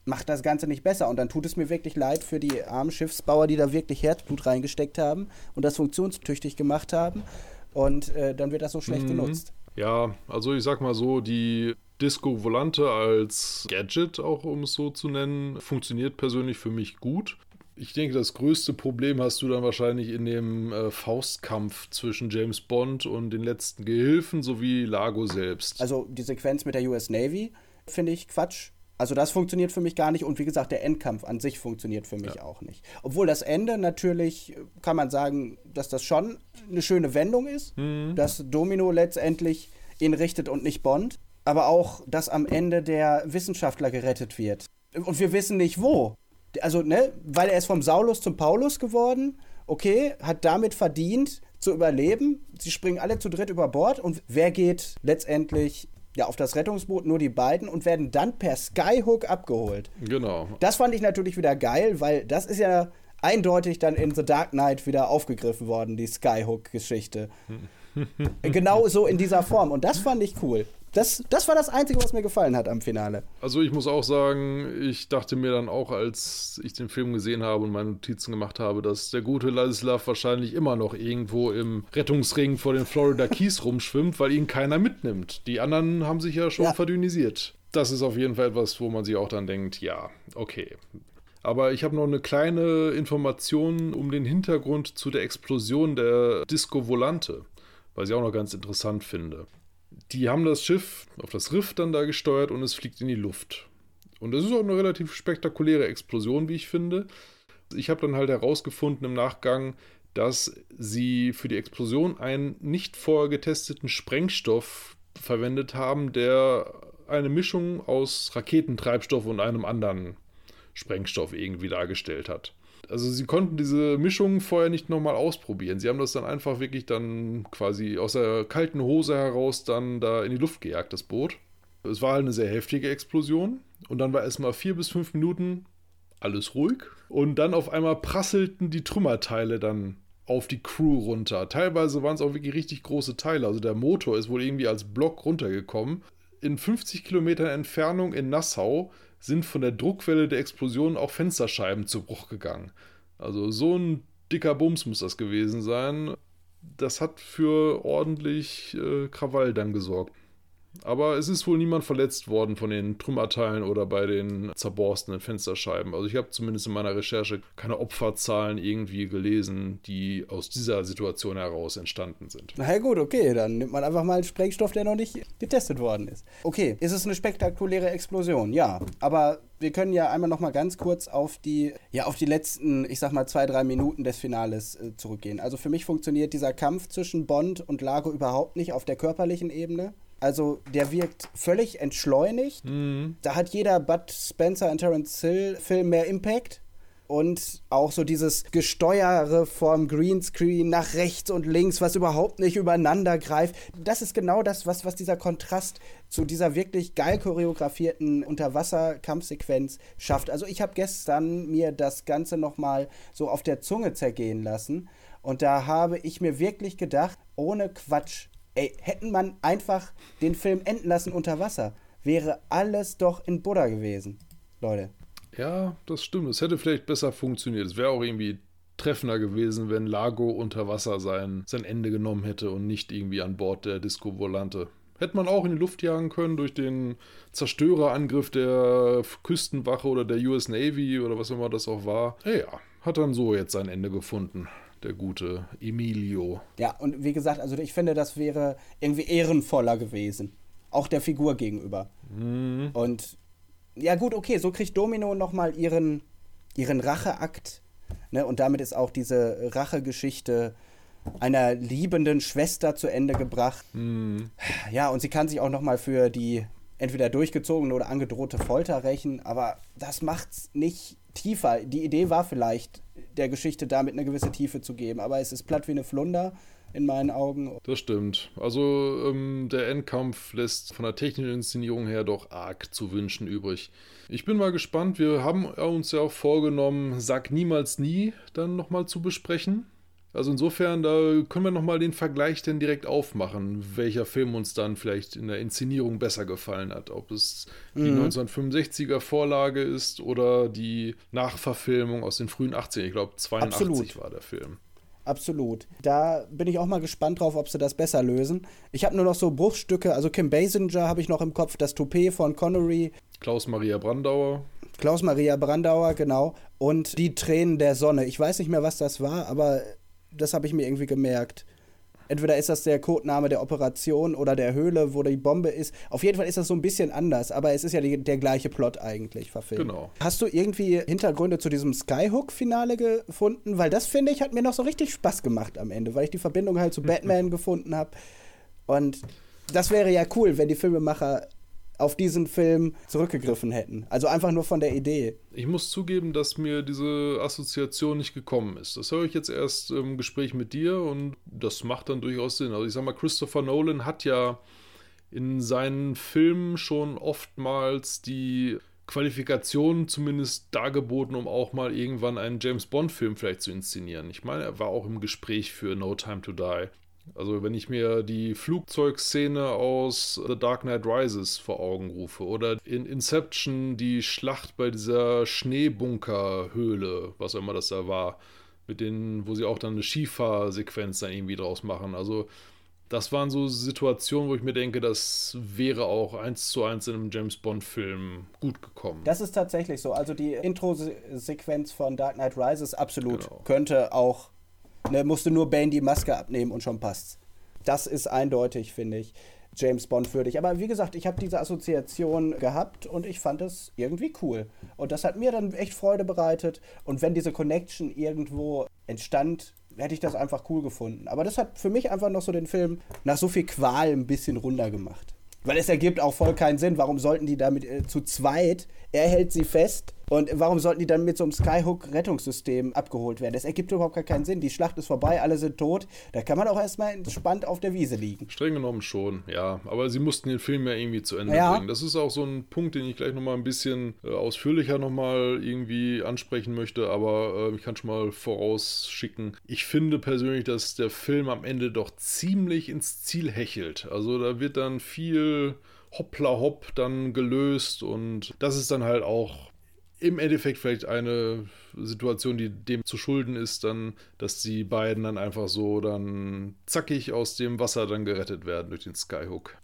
macht das Ganze nicht besser. Und dann tut es mir wirklich leid für die armen Schiffsbauer, die da wirklich Herzblut reingesteckt haben und das funktionstüchtig gemacht haben. Und äh, dann wird das so schlecht mhm. genutzt. Ja, also ich sag mal so, die Disco Volante als Gadget, auch um es so zu nennen, funktioniert persönlich für mich gut. Ich denke, das größte Problem hast du dann wahrscheinlich in dem äh, Faustkampf zwischen James Bond und den letzten Gehilfen sowie Lago selbst. Also die Sequenz mit der US Navy finde ich Quatsch. Also das funktioniert für mich gar nicht und wie gesagt, der Endkampf an sich funktioniert für mich ja. auch nicht. Obwohl das Ende natürlich, kann man sagen, dass das schon eine schöne Wendung ist, mhm. dass Domino letztendlich ihn richtet und nicht Bond aber auch, dass am Ende der Wissenschaftler gerettet wird. Und wir wissen nicht wo. Also, ne, weil er ist vom Saulus zum Paulus geworden, okay, hat damit verdient zu überleben. Sie springen alle zu dritt über Bord und wer geht letztendlich ja, auf das Rettungsboot nur die beiden und werden dann per Skyhook abgeholt. Genau. Das fand ich natürlich wieder geil, weil das ist ja eindeutig dann in The Dark Knight wieder aufgegriffen worden, die Skyhook-Geschichte. genau so in dieser Form. Und das fand ich cool. Das, das war das Einzige, was mir gefallen hat am Finale. Also ich muss auch sagen, ich dachte mir dann auch, als ich den Film gesehen habe und meine Notizen gemacht habe, dass der gute Ladislav wahrscheinlich immer noch irgendwo im Rettungsring vor den Florida Keys rumschwimmt, weil ihn keiner mitnimmt. Die anderen haben sich ja schon ja. verdünnisiert. Das ist auf jeden Fall etwas, wo man sich auch dann denkt, ja, okay. Aber ich habe noch eine kleine Information um den Hintergrund zu der Explosion der Disco Volante, was ich auch noch ganz interessant finde die haben das Schiff auf das Riff dann da gesteuert und es fliegt in die Luft. Und das ist auch eine relativ spektakuläre Explosion, wie ich finde. Ich habe dann halt herausgefunden im Nachgang, dass sie für die Explosion einen nicht vorher getesteten Sprengstoff verwendet haben, der eine Mischung aus Raketentreibstoff und einem anderen Sprengstoff irgendwie dargestellt hat also sie konnten diese Mischung vorher nicht nochmal ausprobieren. Sie haben das dann einfach wirklich dann quasi aus der kalten Hose heraus dann da in die Luft gejagt, das Boot. Es war halt eine sehr heftige Explosion und dann war erstmal vier bis fünf Minuten alles ruhig und dann auf einmal prasselten die Trümmerteile dann auf die Crew runter. Teilweise waren es auch wirklich richtig große Teile. Also der Motor ist wohl irgendwie als Block runtergekommen. In 50 Kilometern Entfernung in Nassau sind von der Druckwelle der Explosion auch Fensterscheiben zu Bruch gegangen. Also so ein dicker Bums muss das gewesen sein. Das hat für ordentlich äh, Krawall dann gesorgt. Aber es ist wohl niemand verletzt worden von den Trümmerteilen oder bei den zerborstenen Fensterscheiben. Also ich habe zumindest in meiner Recherche keine Opferzahlen irgendwie gelesen, die aus dieser Situation heraus entstanden sind. Na ja, gut, okay, dann nimmt man einfach mal einen Sprengstoff, der noch nicht getestet worden ist. Okay, ist es eine spektakuläre Explosion? Ja, aber wir können ja einmal noch mal ganz kurz auf die, ja, auf die letzten, ich sag mal, zwei, drei Minuten des Finales äh, zurückgehen. Also für mich funktioniert dieser Kampf zwischen Bond und Lago überhaupt nicht auf der körperlichen Ebene. Also der wirkt völlig entschleunigt. Mhm. Da hat jeder Bud Spencer und Terence Hill Film mehr Impact. Und auch so dieses Gesteuere vom Greenscreen nach rechts und links, was überhaupt nicht übereinander greift. Das ist genau das, was, was dieser Kontrast zu dieser wirklich geil choreografierten Unterwasserkampfsequenz schafft. Also ich habe gestern mir das Ganze nochmal so auf der Zunge zergehen lassen. Und da habe ich mir wirklich gedacht, ohne Quatsch, Ey, hätten man einfach den Film enden lassen unter Wasser, wäre alles doch in Buddha gewesen, Leute. Ja, das stimmt. Es hätte vielleicht besser funktioniert. Es wäre auch irgendwie treffender gewesen, wenn Lago unter Wasser sein, sein Ende genommen hätte und nicht irgendwie an Bord der Disco Volante. Hätte man auch in die Luft jagen können durch den Zerstörerangriff der Küstenwache oder der US Navy oder was immer das auch war. Ja, hat dann so jetzt sein Ende gefunden der gute Emilio. Ja, und wie gesagt, also ich finde, das wäre irgendwie ehrenvoller gewesen. Auch der Figur gegenüber. Mhm. Und ja, gut, okay, so kriegt Domino nochmal ihren, ihren Racheakt. Ne? Und damit ist auch diese Rachegeschichte einer liebenden Schwester zu Ende gebracht. Mhm. Ja, und sie kann sich auch nochmal für die entweder durchgezogene oder angedrohte Folter rächen, aber das macht's nicht tiefer. Die Idee war vielleicht, der Geschichte damit eine gewisse Tiefe zu geben, aber es ist platt wie eine Flunder. in meinen Augen. Das stimmt. Also ähm, der Endkampf lässt von der technischen Inszenierung her doch arg zu wünschen übrig. Ich bin mal gespannt. Wir haben uns ja auch vorgenommen, Sag niemals nie dann nochmal zu besprechen. Also insofern, da können wir nochmal den Vergleich denn direkt aufmachen, welcher Film uns dann vielleicht in der Inszenierung besser gefallen hat. Ob es die mhm. 1965er Vorlage ist oder die Nachverfilmung aus den frühen 80ern. Ich glaube, 82 Absolut. war der Film. Absolut. Da bin ich auch mal gespannt drauf, ob sie das besser lösen. Ich habe nur noch so Bruchstücke, also Kim Basinger habe ich noch im Kopf, das Toupet von Connery. Klaus Maria Brandauer. Klaus Maria Brandauer, genau. Und die Tränen der Sonne. Ich weiß nicht mehr, was das war, aber das habe ich mir irgendwie gemerkt. Entweder ist das der Codename der Operation oder der Höhle, wo die Bombe ist. Auf jeden Fall ist das so ein bisschen anders, aber es ist ja die, der gleiche Plot eigentlich verfilmt. Genau. Hast du irgendwie Hintergründe zu diesem Skyhook-Finale gefunden? Weil das, finde ich, hat mir noch so richtig Spaß gemacht am Ende, weil ich die Verbindung halt zu Batman gefunden habe. Und das wäre ja cool, wenn die Filmemacher auf diesen Film zurückgegriffen hätten. Also einfach nur von der Idee. Ich muss zugeben, dass mir diese Assoziation nicht gekommen ist. Das höre ich jetzt erst im Gespräch mit dir und das macht dann durchaus Sinn. Also ich sag mal, Christopher Nolan hat ja in seinen Filmen schon oftmals die Qualifikationen zumindest dargeboten, um auch mal irgendwann einen James Bond-Film vielleicht zu inszenieren. Ich meine, er war auch im Gespräch für No Time to Die. Also wenn ich mir die Flugzeugszene aus The Dark Knight Rises vor Augen rufe oder in Inception die Schlacht bei dieser Schneebunkerhöhle, was auch immer das da war, mit denen, wo sie auch dann eine Skifahrsequenz dann irgendwie draus machen. Also das waren so Situationen, wo ich mir denke, das wäre auch eins zu eins in einem James Bond-Film gut gekommen. Das ist tatsächlich so. Also die Intro-Sequenz von Dark Knight Rises absolut genau. könnte auch Ne, musste nur Bane die Maske abnehmen und schon passt's. Das ist eindeutig, finde ich, James Bond würdig. Aber wie gesagt, ich habe diese Assoziation gehabt und ich fand es irgendwie cool. Und das hat mir dann echt Freude bereitet. Und wenn diese Connection irgendwo entstand, hätte ich das einfach cool gefunden. Aber das hat für mich einfach noch so den Film nach so viel Qual ein bisschen runder gemacht. Weil es ergibt auch voll keinen Sinn. Warum sollten die damit äh, zu zweit, er hält sie fest, und warum sollten die dann mit so einem Skyhook-Rettungssystem abgeholt werden? Das ergibt überhaupt gar keinen Sinn. Die Schlacht ist vorbei, alle sind tot. Da kann man auch erstmal entspannt auf der Wiese liegen. Streng genommen schon, ja. Aber sie mussten den Film ja irgendwie zu Ende ja. bringen. Das ist auch so ein Punkt, den ich gleich nochmal ein bisschen äh, ausführlicher nochmal irgendwie ansprechen möchte. Aber äh, ich kann schon mal vorausschicken. Ich finde persönlich, dass der Film am Ende doch ziemlich ins Ziel hechelt. Also da wird dann viel hoppla hopp dann gelöst und das ist dann halt auch im Endeffekt vielleicht eine Situation, die dem zu schulden ist, dann, dass die beiden dann einfach so dann zackig aus dem Wasser dann gerettet werden durch den Skyhook.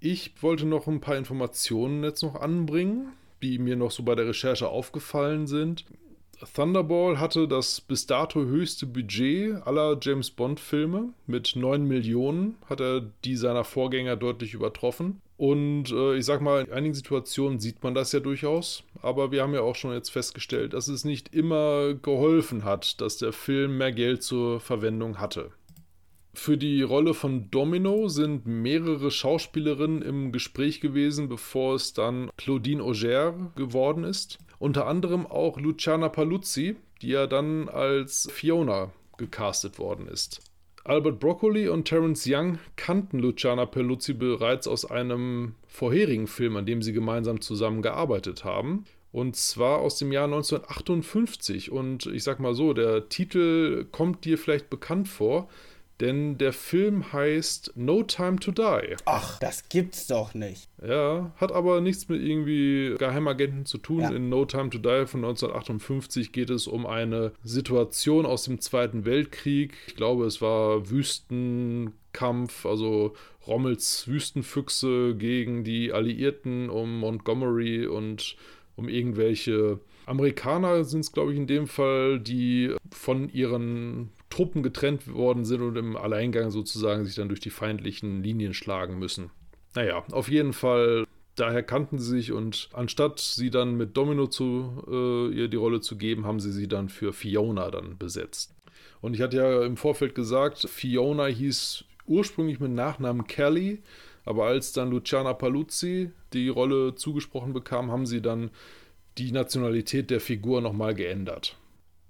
Ich wollte noch ein paar Informationen jetzt noch anbringen, die mir noch so bei der Recherche aufgefallen sind. Thunderball hatte das bis dato höchste Budget aller James Bond-Filme. Mit 9 Millionen hat er die seiner Vorgänger deutlich übertroffen. Und äh, ich sag mal, in einigen Situationen sieht man das ja durchaus, aber wir haben ja auch schon jetzt festgestellt, dass es nicht immer geholfen hat, dass der Film mehr Geld zur Verwendung hatte. Für die Rolle von Domino sind mehrere Schauspielerinnen im Gespräch gewesen, bevor es dann Claudine Auger geworden ist. Unter anderem auch Luciana Paluzzi, die ja dann als Fiona gecastet worden ist. Albert Broccoli und Terence Young kannten Luciana Peluzzi bereits aus einem vorherigen Film, an dem sie gemeinsam zusammengearbeitet haben. Und zwar aus dem Jahr 1958. Und ich sag mal so, der Titel kommt dir vielleicht bekannt vor. Denn der Film heißt No Time to Die. Ach, das gibt's doch nicht. Ja, hat aber nichts mit irgendwie Geheimagenten zu tun. Ja. In No Time to Die von 1958 geht es um eine Situation aus dem Zweiten Weltkrieg. Ich glaube, es war Wüstenkampf, also Rommels Wüstenfüchse gegen die Alliierten um Montgomery und um irgendwelche Amerikaner sind es, glaube ich, in dem Fall, die von ihren Truppen getrennt worden sind und im Alleingang sozusagen sich dann durch die feindlichen Linien schlagen müssen. Naja, auf jeden Fall, daher kannten sie sich und anstatt sie dann mit Domino zu äh, ihr die Rolle zu geben, haben sie sie dann für Fiona dann besetzt. Und ich hatte ja im Vorfeld gesagt, Fiona hieß ursprünglich mit Nachnamen Kelly, aber als dann Luciana Paluzzi die Rolle zugesprochen bekam, haben sie dann die Nationalität der Figur nochmal geändert.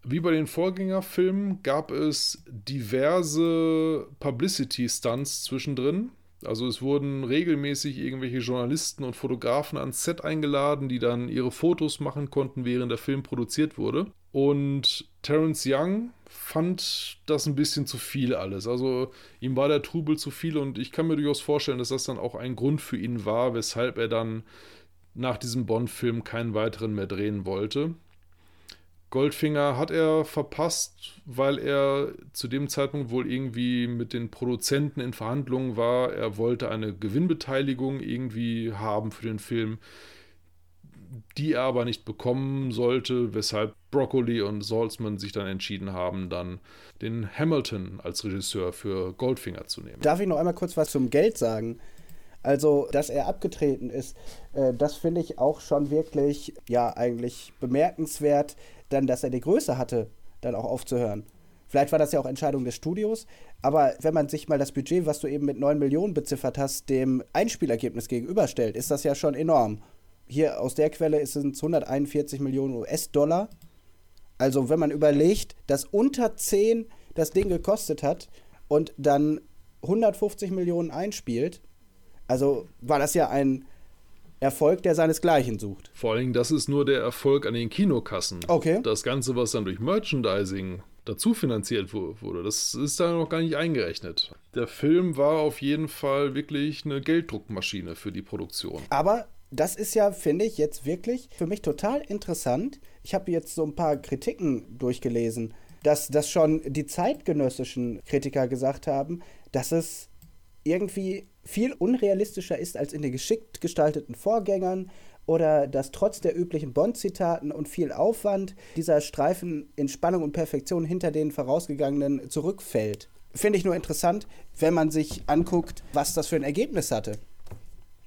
Wie bei den Vorgängerfilmen gab es diverse Publicity-Stunts zwischendrin. Also es wurden regelmäßig irgendwelche Journalisten und Fotografen ans Set eingeladen, die dann ihre Fotos machen konnten, während der Film produziert wurde. Und Terence Young fand das ein bisschen zu viel alles. Also ihm war der Trubel zu viel und ich kann mir durchaus vorstellen, dass das dann auch ein Grund für ihn war, weshalb er dann nach diesem Bond-Film keinen weiteren mehr drehen wollte. Goldfinger hat er verpasst, weil er zu dem Zeitpunkt wohl irgendwie mit den Produzenten in Verhandlungen war. Er wollte eine Gewinnbeteiligung irgendwie haben für den Film, die er aber nicht bekommen sollte, weshalb Broccoli und Salzman sich dann entschieden haben, dann den Hamilton als Regisseur für Goldfinger zu nehmen. Darf ich noch einmal kurz was zum Geld sagen? Also, dass er abgetreten ist, äh, das finde ich auch schon wirklich, ja, eigentlich bemerkenswert, dann, dass er die Größe hatte, dann auch aufzuhören. Vielleicht war das ja auch Entscheidung des Studios, aber wenn man sich mal das Budget, was du eben mit 9 Millionen beziffert hast, dem Einspielergebnis gegenüberstellt, ist das ja schon enorm. Hier aus der Quelle sind es 141 Millionen US-Dollar. Also wenn man überlegt, dass unter 10 das Ding gekostet hat und dann 150 Millionen einspielt, also war das ja ein Erfolg, der seinesgleichen sucht. Vor allen Dingen, das ist nur der Erfolg an den Kinokassen. Okay. Das Ganze, was dann durch Merchandising dazu finanziert wurde, das ist da noch gar nicht eingerechnet. Der Film war auf jeden Fall wirklich eine Gelddruckmaschine für die Produktion. Aber das ist ja, finde ich, jetzt wirklich für mich total interessant. Ich habe jetzt so ein paar Kritiken durchgelesen, dass das schon die zeitgenössischen Kritiker gesagt haben, dass es irgendwie viel unrealistischer ist als in den geschickt gestalteten Vorgängern oder dass trotz der üblichen Bond-Zitaten und viel Aufwand dieser Streifen in Spannung und Perfektion hinter den vorausgegangenen zurückfällt. Finde ich nur interessant, wenn man sich anguckt, was das für ein Ergebnis hatte.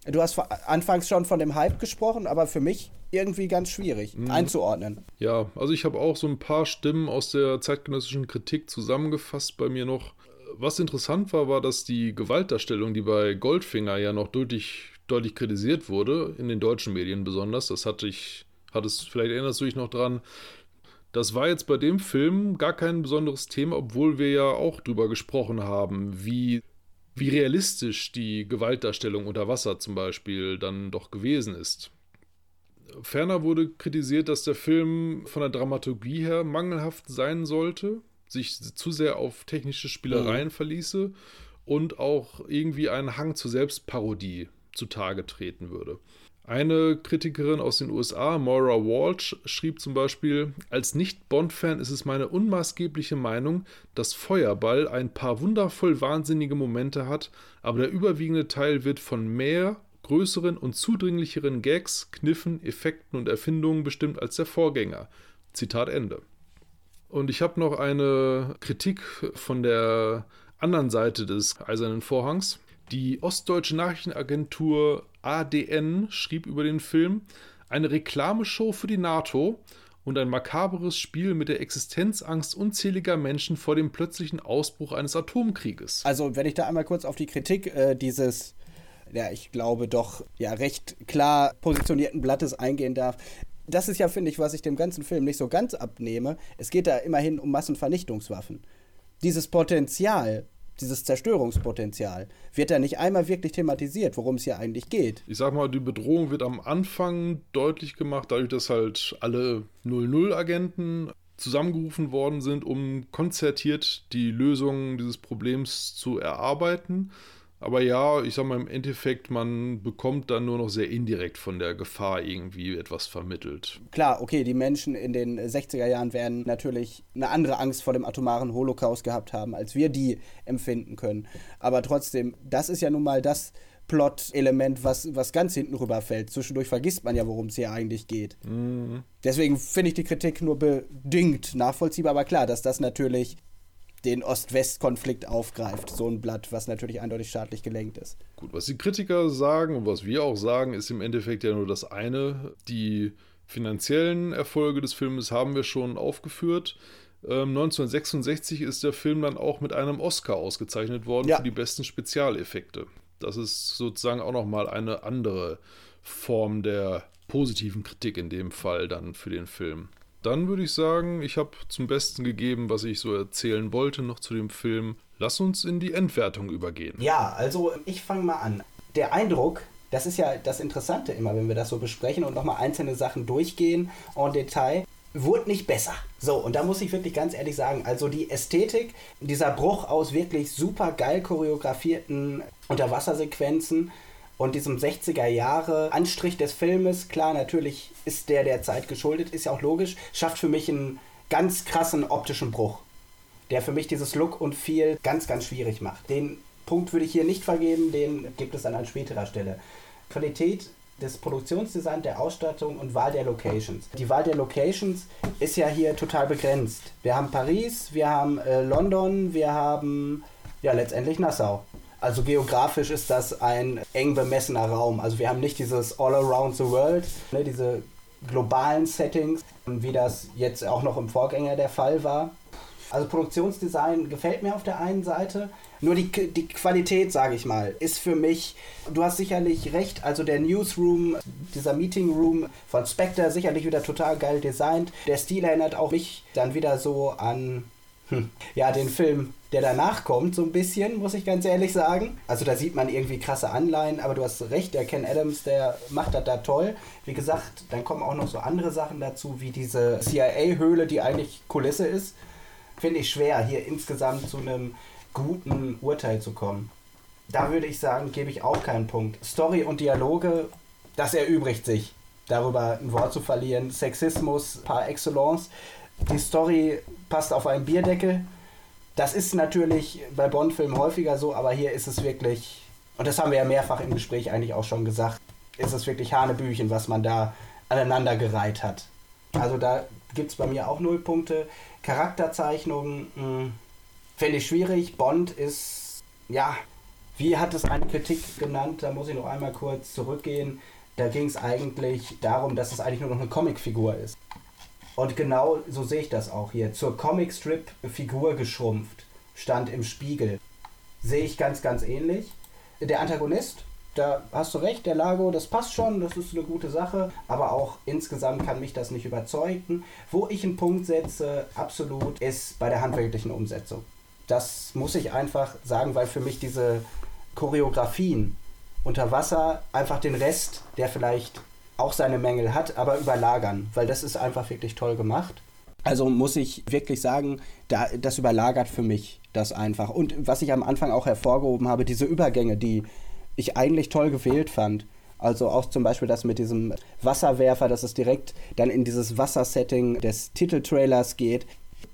Du hast anfangs schon von dem Hype gesprochen, aber für mich irgendwie ganz schwierig mhm. einzuordnen. Ja, also ich habe auch so ein paar Stimmen aus der zeitgenössischen Kritik zusammengefasst bei mir noch was interessant war, war, dass die Gewaltdarstellung, die bei Goldfinger ja noch deutlich, deutlich kritisiert wurde, in den deutschen Medien besonders, das hatte ich, hat es, vielleicht erinnerst du dich noch dran, das war jetzt bei dem Film gar kein besonderes Thema, obwohl wir ja auch drüber gesprochen haben, wie, wie realistisch die Gewaltdarstellung unter Wasser zum Beispiel dann doch gewesen ist. Ferner wurde kritisiert, dass der Film von der Dramaturgie her mangelhaft sein sollte sich zu sehr auf technische Spielereien mhm. verließe und auch irgendwie einen Hang zur Selbstparodie zutage treten würde. Eine Kritikerin aus den USA, Maura Walsh, schrieb zum Beispiel, als Nicht-Bond-Fan ist es meine unmaßgebliche Meinung, dass Feuerball ein paar wundervoll wahnsinnige Momente hat, aber der überwiegende Teil wird von mehr, größeren und zudringlicheren Gags, Kniffen, Effekten und Erfindungen bestimmt als der Vorgänger. Zitat Ende. Und ich habe noch eine Kritik von der anderen Seite des Eisernen Vorhangs. Die ostdeutsche Nachrichtenagentur ADN schrieb über den Film eine Reklameshow für die NATO und ein makaberes Spiel mit der Existenzangst unzähliger Menschen vor dem plötzlichen Ausbruch eines Atomkrieges. Also, wenn ich da einmal kurz auf die Kritik äh, dieses ja, ich glaube doch, ja, recht klar positionierten Blattes eingehen darf das ist ja, finde ich, was ich dem ganzen Film nicht so ganz abnehme. Es geht da immerhin um Massenvernichtungswaffen. Dieses Potenzial, dieses Zerstörungspotenzial, wird da nicht einmal wirklich thematisiert, worum es hier eigentlich geht. Ich sag mal, die Bedrohung wird am Anfang deutlich gemacht, dadurch, dass halt alle 00-Agenten zusammengerufen worden sind, um konzertiert die Lösung dieses Problems zu erarbeiten. Aber ja, ich sag mal, im Endeffekt, man bekommt dann nur noch sehr indirekt von der Gefahr irgendwie etwas vermittelt. Klar, okay, die Menschen in den 60er Jahren werden natürlich eine andere Angst vor dem atomaren Holocaust gehabt haben, als wir die empfinden können. Aber trotzdem, das ist ja nun mal das Plot-Element, was, was ganz hinten rüberfällt. Zwischendurch vergisst man ja, worum es hier eigentlich geht. Mhm. Deswegen finde ich die Kritik nur bedingt nachvollziehbar. Aber klar, dass das natürlich den Ost-West-Konflikt aufgreift. So ein Blatt, was natürlich eindeutig staatlich gelenkt ist. Gut, was die Kritiker sagen und was wir auch sagen, ist im Endeffekt ja nur das eine. Die finanziellen Erfolge des Filmes haben wir schon aufgeführt. 1966 ähm, ist der Film dann auch mit einem Oscar ausgezeichnet worden ja. für die besten Spezialeffekte. Das ist sozusagen auch nochmal eine andere Form der positiven Kritik in dem Fall dann für den Film. Dann würde ich sagen, ich habe zum Besten gegeben, was ich so erzählen wollte noch zu dem Film. Lass uns in die Endwertung übergehen. Ja, also ich fange mal an. Der Eindruck, das ist ja das Interessante immer, wenn wir das so besprechen und nochmal einzelne Sachen durchgehen en Detail, wurde nicht besser. So, und da muss ich wirklich ganz ehrlich sagen, also die Ästhetik, dieser Bruch aus wirklich super geil choreografierten Unterwassersequenzen und diesem 60er Jahre Anstrich des Filmes, klar, natürlich ist der der Zeit geschuldet, ist ja auch logisch, schafft für mich einen ganz krassen optischen Bruch, der für mich dieses Look und Feel ganz, ganz schwierig macht. Den Punkt würde ich hier nicht vergeben, den gibt es dann an späterer Stelle. Qualität des Produktionsdesigns, der Ausstattung und Wahl der Locations. Die Wahl der Locations ist ja hier total begrenzt. Wir haben Paris, wir haben äh, London, wir haben ja letztendlich Nassau. Also geografisch ist das ein eng bemessener Raum. Also wir haben nicht dieses All Around the World, ne, diese globalen Settings, wie das jetzt auch noch im Vorgänger der Fall war. Also Produktionsdesign gefällt mir auf der einen Seite, nur die, die Qualität, sage ich mal, ist für mich, du hast sicherlich recht, also der Newsroom, dieser Meeting Room von Spectre, sicherlich wieder total geil designt. Der Stil erinnert auch mich dann wieder so an, hm, ja, den Film, der danach kommt, so ein bisschen, muss ich ganz ehrlich sagen. Also da sieht man irgendwie krasse Anleihen, aber du hast recht, der Ken Adams, der macht das da toll. Wie gesagt, dann kommen auch noch so andere Sachen dazu, wie diese CIA-Höhle, die eigentlich Kulisse ist. Finde ich schwer, hier insgesamt zu einem guten Urteil zu kommen. Da würde ich sagen, gebe ich auch keinen Punkt. Story und Dialoge, das erübrigt sich, darüber ein Wort zu verlieren. Sexismus par excellence. Die Story passt auf einen Bierdeckel. Das ist natürlich bei Bond-Filmen häufiger so, aber hier ist es wirklich, und das haben wir ja mehrfach im Gespräch eigentlich auch schon gesagt, ist es wirklich Hanebüchen, was man da aneinandergereiht hat. Also da gibt es bei mir auch null Punkte. Charakterzeichnungen, hm, Fände ich schwierig. Bond ist, ja, wie hat es eine Kritik genannt? Da muss ich noch einmal kurz zurückgehen. Da ging es eigentlich darum, dass es eigentlich nur noch eine Comicfigur ist. Und genau so sehe ich das auch hier. Zur Comicstrip-Figur geschrumpft, stand im Spiegel. Sehe ich ganz, ganz ähnlich. Der Antagonist, da hast du recht, der Lago, das passt schon, das ist eine gute Sache, aber auch insgesamt kann mich das nicht überzeugen. Wo ich einen Punkt setze, absolut, ist bei der handwerklichen Umsetzung. Das muss ich einfach sagen, weil für mich diese Choreografien unter Wasser einfach den Rest, der vielleicht auch seine Mängel hat, aber überlagern, weil das ist einfach wirklich toll gemacht. Also muss ich wirklich sagen, da, das überlagert für mich das einfach. Und was ich am Anfang auch hervorgehoben habe, diese Übergänge, die ich eigentlich toll gewählt fand. Also auch zum Beispiel das mit diesem Wasserwerfer, dass es direkt dann in dieses Wassersetting des Titeltrailers geht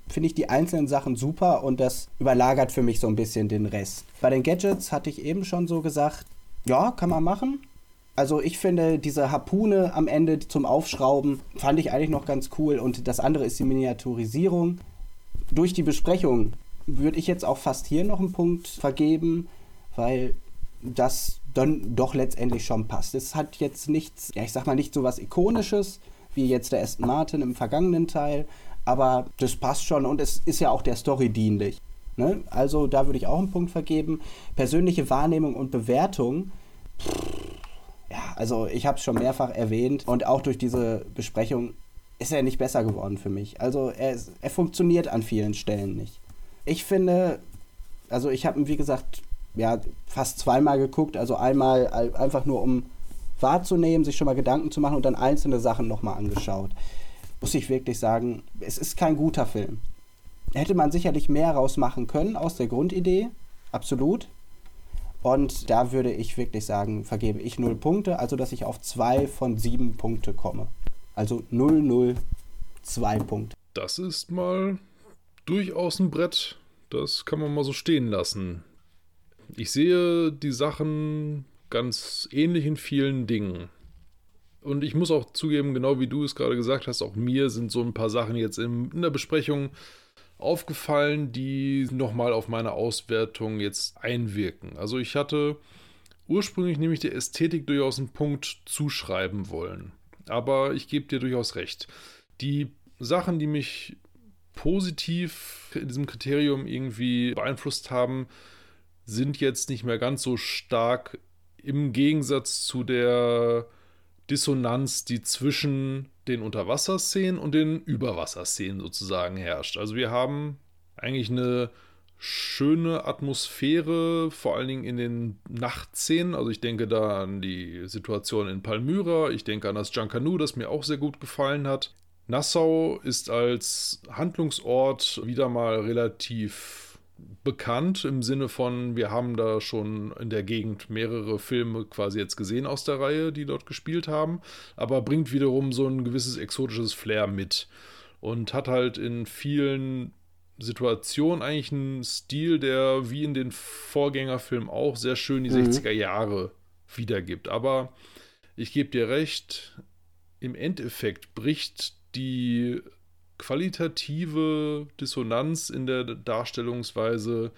finde ich die einzelnen Sachen super und das überlagert für mich so ein bisschen den Rest. Bei den Gadgets hatte ich eben schon so gesagt, ja, kann man machen. Also ich finde diese Harpune am Ende zum Aufschrauben fand ich eigentlich noch ganz cool und das andere ist die Miniaturisierung. Durch die Besprechung würde ich jetzt auch fast hier noch einen Punkt vergeben, weil das dann doch letztendlich schon passt. Es hat jetzt nichts, ja ich sag mal nicht so was ikonisches wie jetzt der Aston Martin im vergangenen Teil, aber das passt schon und es ist ja auch der Story dienlich. Ne? Also da würde ich auch einen Punkt vergeben. Persönliche Wahrnehmung und Bewertung. Ja, also ich habe es schon mehrfach erwähnt und auch durch diese Besprechung ist er nicht besser geworden für mich. Also er, er funktioniert an vielen Stellen nicht. Ich finde, also ich habe ihn wie gesagt ja fast zweimal geguckt, also einmal einfach nur um wahrzunehmen, sich schon mal Gedanken zu machen und dann einzelne Sachen nochmal angeschaut muss ich wirklich sagen, es ist kein guter Film. Hätte man sicherlich mehr rausmachen können aus der Grundidee, absolut. Und da würde ich wirklich sagen, vergebe ich null Punkte, also dass ich auf zwei von sieben Punkte komme. Also 0, 0, 2 Punkte. Das ist mal durchaus ein Brett. Das kann man mal so stehen lassen. Ich sehe die Sachen ganz ähnlich in vielen Dingen. Und ich muss auch zugeben, genau wie du es gerade gesagt hast, auch mir sind so ein paar Sachen jetzt in, in der Besprechung aufgefallen, die nochmal auf meine Auswertung jetzt einwirken. Also ich hatte ursprünglich nämlich der Ästhetik durchaus einen Punkt zuschreiben wollen. Aber ich gebe dir durchaus recht. Die Sachen, die mich positiv in diesem Kriterium irgendwie beeinflusst haben, sind jetzt nicht mehr ganz so stark im Gegensatz zu der Dissonanz, die zwischen den Unterwasserszenen und den Überwasserszenen sozusagen herrscht. Also wir haben eigentlich eine schöne Atmosphäre, vor allen Dingen in den Nachtszenen. Also ich denke da an die Situation in Palmyra, ich denke an das Jankanu, das mir auch sehr gut gefallen hat. Nassau ist als Handlungsort wieder mal relativ bekannt im Sinne von, wir haben da schon in der Gegend mehrere Filme quasi jetzt gesehen aus der Reihe, die dort gespielt haben, aber bringt wiederum so ein gewisses exotisches Flair mit und hat halt in vielen Situationen eigentlich einen Stil, der wie in den Vorgängerfilmen auch sehr schön die mhm. 60er Jahre wiedergibt. Aber ich gebe dir recht, im Endeffekt bricht die qualitative Dissonanz in der Darstellungsweise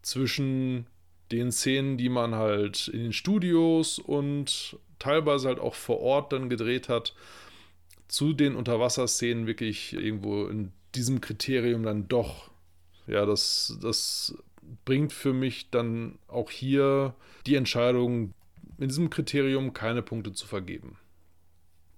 zwischen den Szenen, die man halt in den Studios und teilweise halt auch vor Ort dann gedreht hat, zu den Unterwasserszenen wirklich irgendwo in diesem Kriterium dann doch. Ja, das, das bringt für mich dann auch hier die Entscheidung, in diesem Kriterium keine Punkte zu vergeben.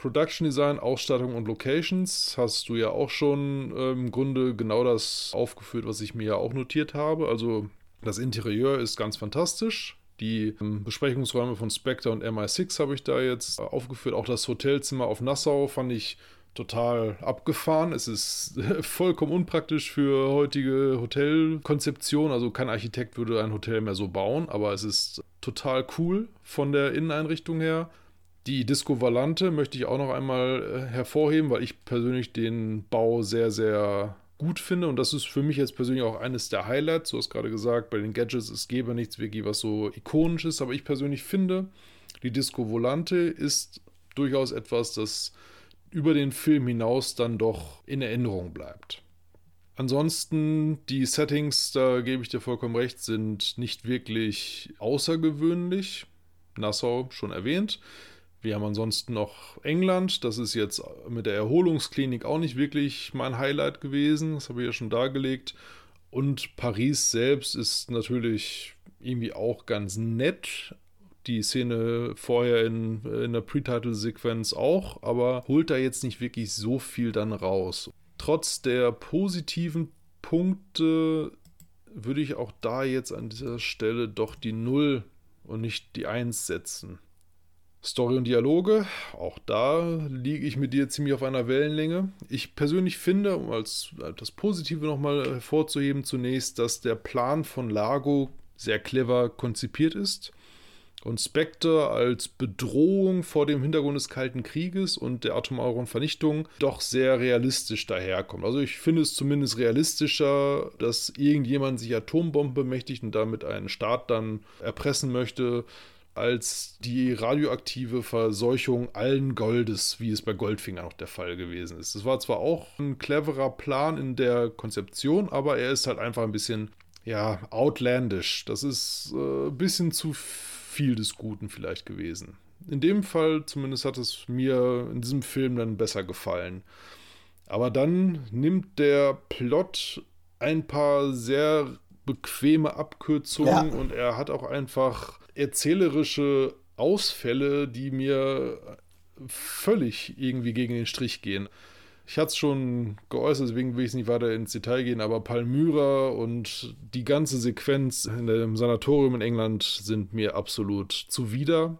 Production Design, Ausstattung und Locations hast du ja auch schon äh, im Grunde genau das aufgeführt, was ich mir ja auch notiert habe. Also das Interieur ist ganz fantastisch. Die ähm, Besprechungsräume von Spectre und MI6 habe ich da jetzt aufgeführt. Auch das Hotelzimmer auf Nassau fand ich total abgefahren. Es ist vollkommen unpraktisch für heutige Hotelkonzeption. Also kein Architekt würde ein Hotel mehr so bauen, aber es ist total cool von der Inneneinrichtung her. Die Disco Valante möchte ich auch noch einmal äh, hervorheben, weil ich persönlich den Bau sehr, sehr gut finde. Und das ist für mich jetzt persönlich auch eines der Highlights. Du hast gerade gesagt, bei den Gadgets, es gäbe nichts wirklich, was so ikonisch ist. Aber ich persönlich finde, die Disco Volante ist durchaus etwas, das über den Film hinaus dann doch in Erinnerung bleibt. Ansonsten, die Settings, da gebe ich dir vollkommen recht, sind nicht wirklich außergewöhnlich. Nassau schon erwähnt. Wir haben ansonsten noch England. Das ist jetzt mit der Erholungsklinik auch nicht wirklich mein Highlight gewesen. Das habe ich ja schon dargelegt. Und Paris selbst ist natürlich irgendwie auch ganz nett. Die Szene vorher in, in der Pre-Title-Sequenz auch, aber holt da jetzt nicht wirklich so viel dann raus. Trotz der positiven Punkte würde ich auch da jetzt an dieser Stelle doch die 0 und nicht die 1 setzen. Story und Dialoge, auch da liege ich mit dir ziemlich auf einer Wellenlänge. Ich persönlich finde, um als das Positive nochmal hervorzuheben, zunächst, dass der Plan von Lago sehr clever konzipiert ist und Spectre als Bedrohung vor dem Hintergrund des Kalten Krieges und der atomaren Vernichtung doch sehr realistisch daherkommt. Also ich finde es zumindest realistischer, dass irgendjemand sich Atombomben bemächtigt und damit einen Staat dann erpressen möchte, als die radioaktive Verseuchung allen Goldes, wie es bei Goldfinger noch der Fall gewesen ist. Das war zwar auch ein cleverer Plan in der Konzeption, aber er ist halt einfach ein bisschen, ja, outlandish. Das ist äh, ein bisschen zu viel des Guten vielleicht gewesen. In dem Fall zumindest hat es mir in diesem Film dann besser gefallen. Aber dann nimmt der Plot ein paar sehr bequeme Abkürzungen ja. und er hat auch einfach erzählerische Ausfälle, die mir völlig irgendwie gegen den Strich gehen. Ich hatte es schon geäußert, deswegen will ich nicht weiter ins Detail gehen, aber Palmyra und die ganze Sequenz in dem Sanatorium in England sind mir absolut zuwider.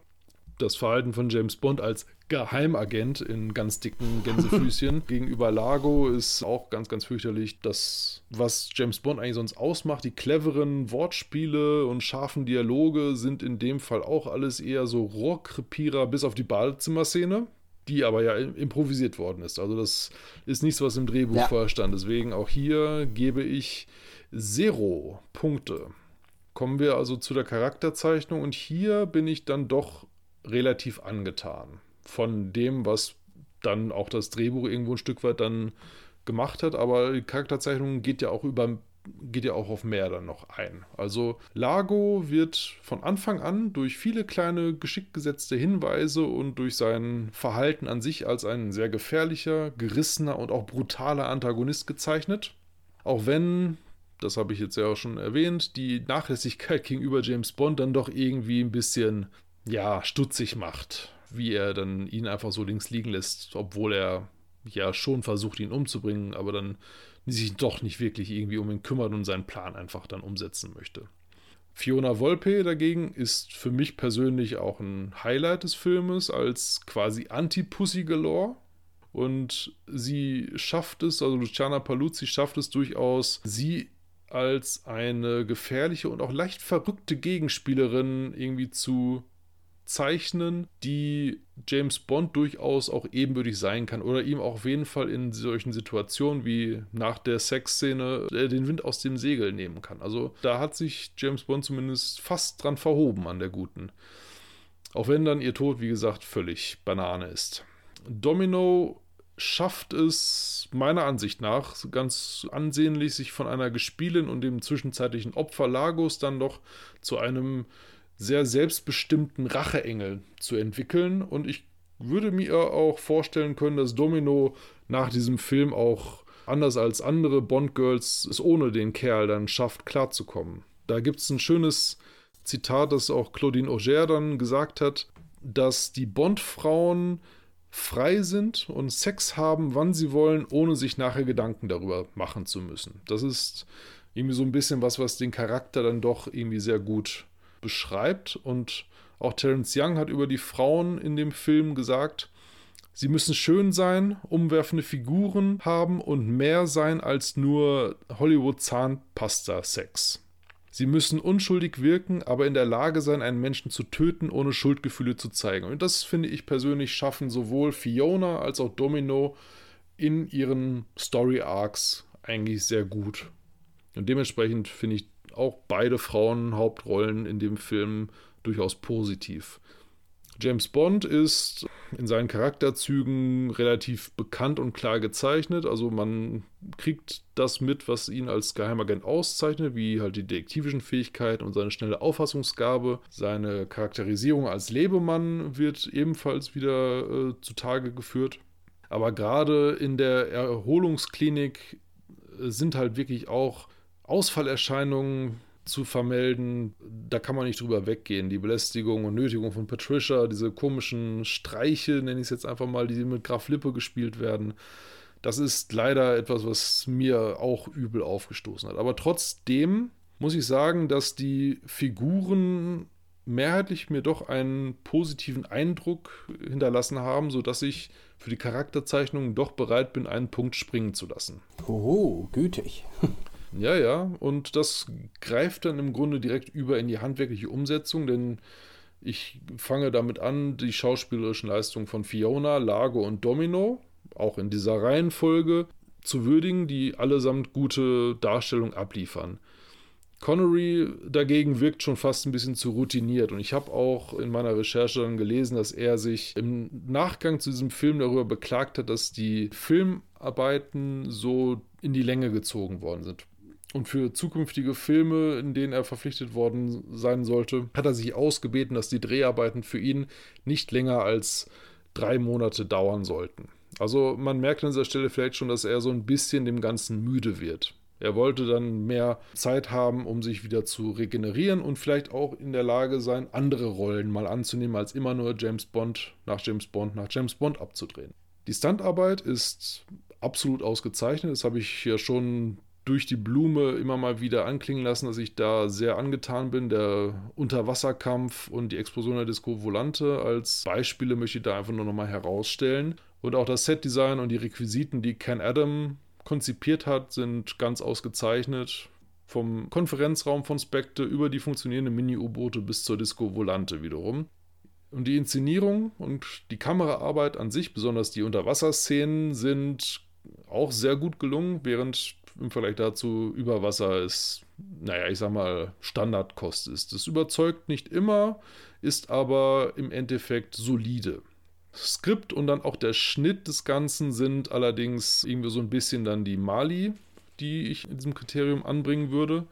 Das Verhalten von James Bond als Geheimagent in ganz dicken Gänsefüßchen gegenüber Lago ist auch ganz, ganz fürchterlich. Das, was James Bond eigentlich sonst ausmacht, die cleveren Wortspiele und scharfen Dialoge sind in dem Fall auch alles eher so Rohrkrepierer bis auf die Badezimmerszene die aber ja improvisiert worden ist. Also das ist nichts, was im Drehbuch ja. vorher stand. Deswegen auch hier gebe ich Zero Punkte. Kommen wir also zu der Charakterzeichnung und hier bin ich dann doch relativ angetan von dem, was dann auch das Drehbuch irgendwo ein Stück weit dann gemacht hat, aber die Charakterzeichnung geht ja auch über geht ja auch auf mehr dann noch ein. Also Lago wird von Anfang an durch viele kleine geschickt gesetzte Hinweise und durch sein Verhalten an sich als ein sehr gefährlicher, gerissener und auch brutaler Antagonist gezeichnet. Auch wenn, das habe ich jetzt ja auch schon erwähnt, die Nachlässigkeit gegenüber James Bond dann doch irgendwie ein bisschen, ja, stutzig macht wie er dann ihn einfach so links liegen lässt, obwohl er ja schon versucht, ihn umzubringen, aber dann sich doch nicht wirklich irgendwie um ihn kümmert und seinen Plan einfach dann umsetzen möchte. Fiona Volpe dagegen ist für mich persönlich auch ein Highlight des Filmes als quasi Anti-Pussy Galore. Und sie schafft es, also Luciana Paluzzi schafft es durchaus, sie als eine gefährliche und auch leicht verrückte Gegenspielerin irgendwie zu zeichnen, die James Bond durchaus auch ebenbürtig sein kann oder ihm auch auf jeden Fall in solchen Situationen wie nach der Sexszene äh, den Wind aus dem Segel nehmen kann. Also da hat sich James Bond zumindest fast dran verhoben an der guten. Auch wenn dann ihr Tod, wie gesagt, völlig Banane ist. Domino schafft es meiner Ansicht nach ganz ansehnlich, sich von einer Gespielin und dem zwischenzeitlichen Opfer Lagos dann doch zu einem sehr selbstbestimmten Racheengel zu entwickeln. Und ich würde mir auch vorstellen können, dass Domino nach diesem Film auch anders als andere Bond-Girls es ohne den Kerl dann schafft, klarzukommen. Da gibt es ein schönes Zitat, das auch Claudine Auger dann gesagt hat, dass die Bond-Frauen frei sind und Sex haben, wann sie wollen, ohne sich nachher Gedanken darüber machen zu müssen. Das ist irgendwie so ein bisschen was, was den Charakter dann doch irgendwie sehr gut beschreibt. Und auch Terence Young hat über die Frauen in dem Film gesagt, sie müssen schön sein, umwerfende Figuren haben und mehr sein als nur Hollywood-Zahnpasta-Sex. Sie müssen unschuldig wirken, aber in der Lage sein, einen Menschen zu töten, ohne Schuldgefühle zu zeigen. Und das finde ich persönlich schaffen sowohl Fiona als auch Domino in ihren Story Arcs eigentlich sehr gut. Und dementsprechend finde ich auch beide Frauenhauptrollen in dem Film durchaus positiv. James Bond ist in seinen Charakterzügen relativ bekannt und klar gezeichnet. Also man kriegt das mit, was ihn als Geheimagent auszeichnet, wie halt die detektivischen Fähigkeiten und seine schnelle Auffassungsgabe. Seine Charakterisierung als Lebemann wird ebenfalls wieder äh, zutage geführt. Aber gerade in der Erholungsklinik sind halt wirklich auch Ausfallerscheinungen zu vermelden, da kann man nicht drüber weggehen. Die Belästigung und Nötigung von Patricia, diese komischen Streiche, nenne ich es jetzt einfach mal, die mit Graf Lippe gespielt werden, das ist leider etwas, was mir auch übel aufgestoßen hat. Aber trotzdem muss ich sagen, dass die Figuren mehrheitlich mir doch einen positiven Eindruck hinterlassen haben, sodass ich für die Charakterzeichnung doch bereit bin, einen Punkt springen zu lassen. Oh, gütig. Ja, ja, und das greift dann im Grunde direkt über in die handwerkliche Umsetzung, denn ich fange damit an, die schauspielerischen Leistungen von Fiona, Lago und Domino, auch in dieser Reihenfolge, zu würdigen, die allesamt gute Darstellung abliefern. Connery dagegen wirkt schon fast ein bisschen zu routiniert und ich habe auch in meiner Recherche dann gelesen, dass er sich im Nachgang zu diesem Film darüber beklagt hat, dass die Filmarbeiten so in die Länge gezogen worden sind. Und für zukünftige Filme, in denen er verpflichtet worden sein sollte, hat er sich ausgebeten, dass die Dreharbeiten für ihn nicht länger als drei Monate dauern sollten. Also man merkt an dieser Stelle vielleicht schon, dass er so ein bisschen dem Ganzen müde wird. Er wollte dann mehr Zeit haben, um sich wieder zu regenerieren und vielleicht auch in der Lage sein, andere Rollen mal anzunehmen, als immer nur James Bond nach James Bond nach James Bond abzudrehen. Die Stuntarbeit ist absolut ausgezeichnet. Das habe ich ja schon durch die Blume immer mal wieder anklingen lassen, dass ich da sehr angetan bin. Der Unterwasserkampf und die Explosion der Disco Volante als Beispiele möchte ich da einfach nur nochmal herausstellen. Und auch das Setdesign und die Requisiten, die Ken Adam konzipiert hat, sind ganz ausgezeichnet. Vom Konferenzraum von Spectre über die funktionierenden Mini-U-Boote bis zur Disco Volante wiederum. Und die Inszenierung und die Kameraarbeit an sich, besonders die Unterwasserszenen, sind auch sehr gut gelungen, während im Vergleich dazu über Wasser ist, naja, ich sag mal, Standardkost ist. Das überzeugt nicht immer, ist aber im Endeffekt solide. Skript und dann auch der Schnitt des Ganzen sind allerdings irgendwie so ein bisschen dann die Mali, die ich in diesem Kriterium anbringen würde.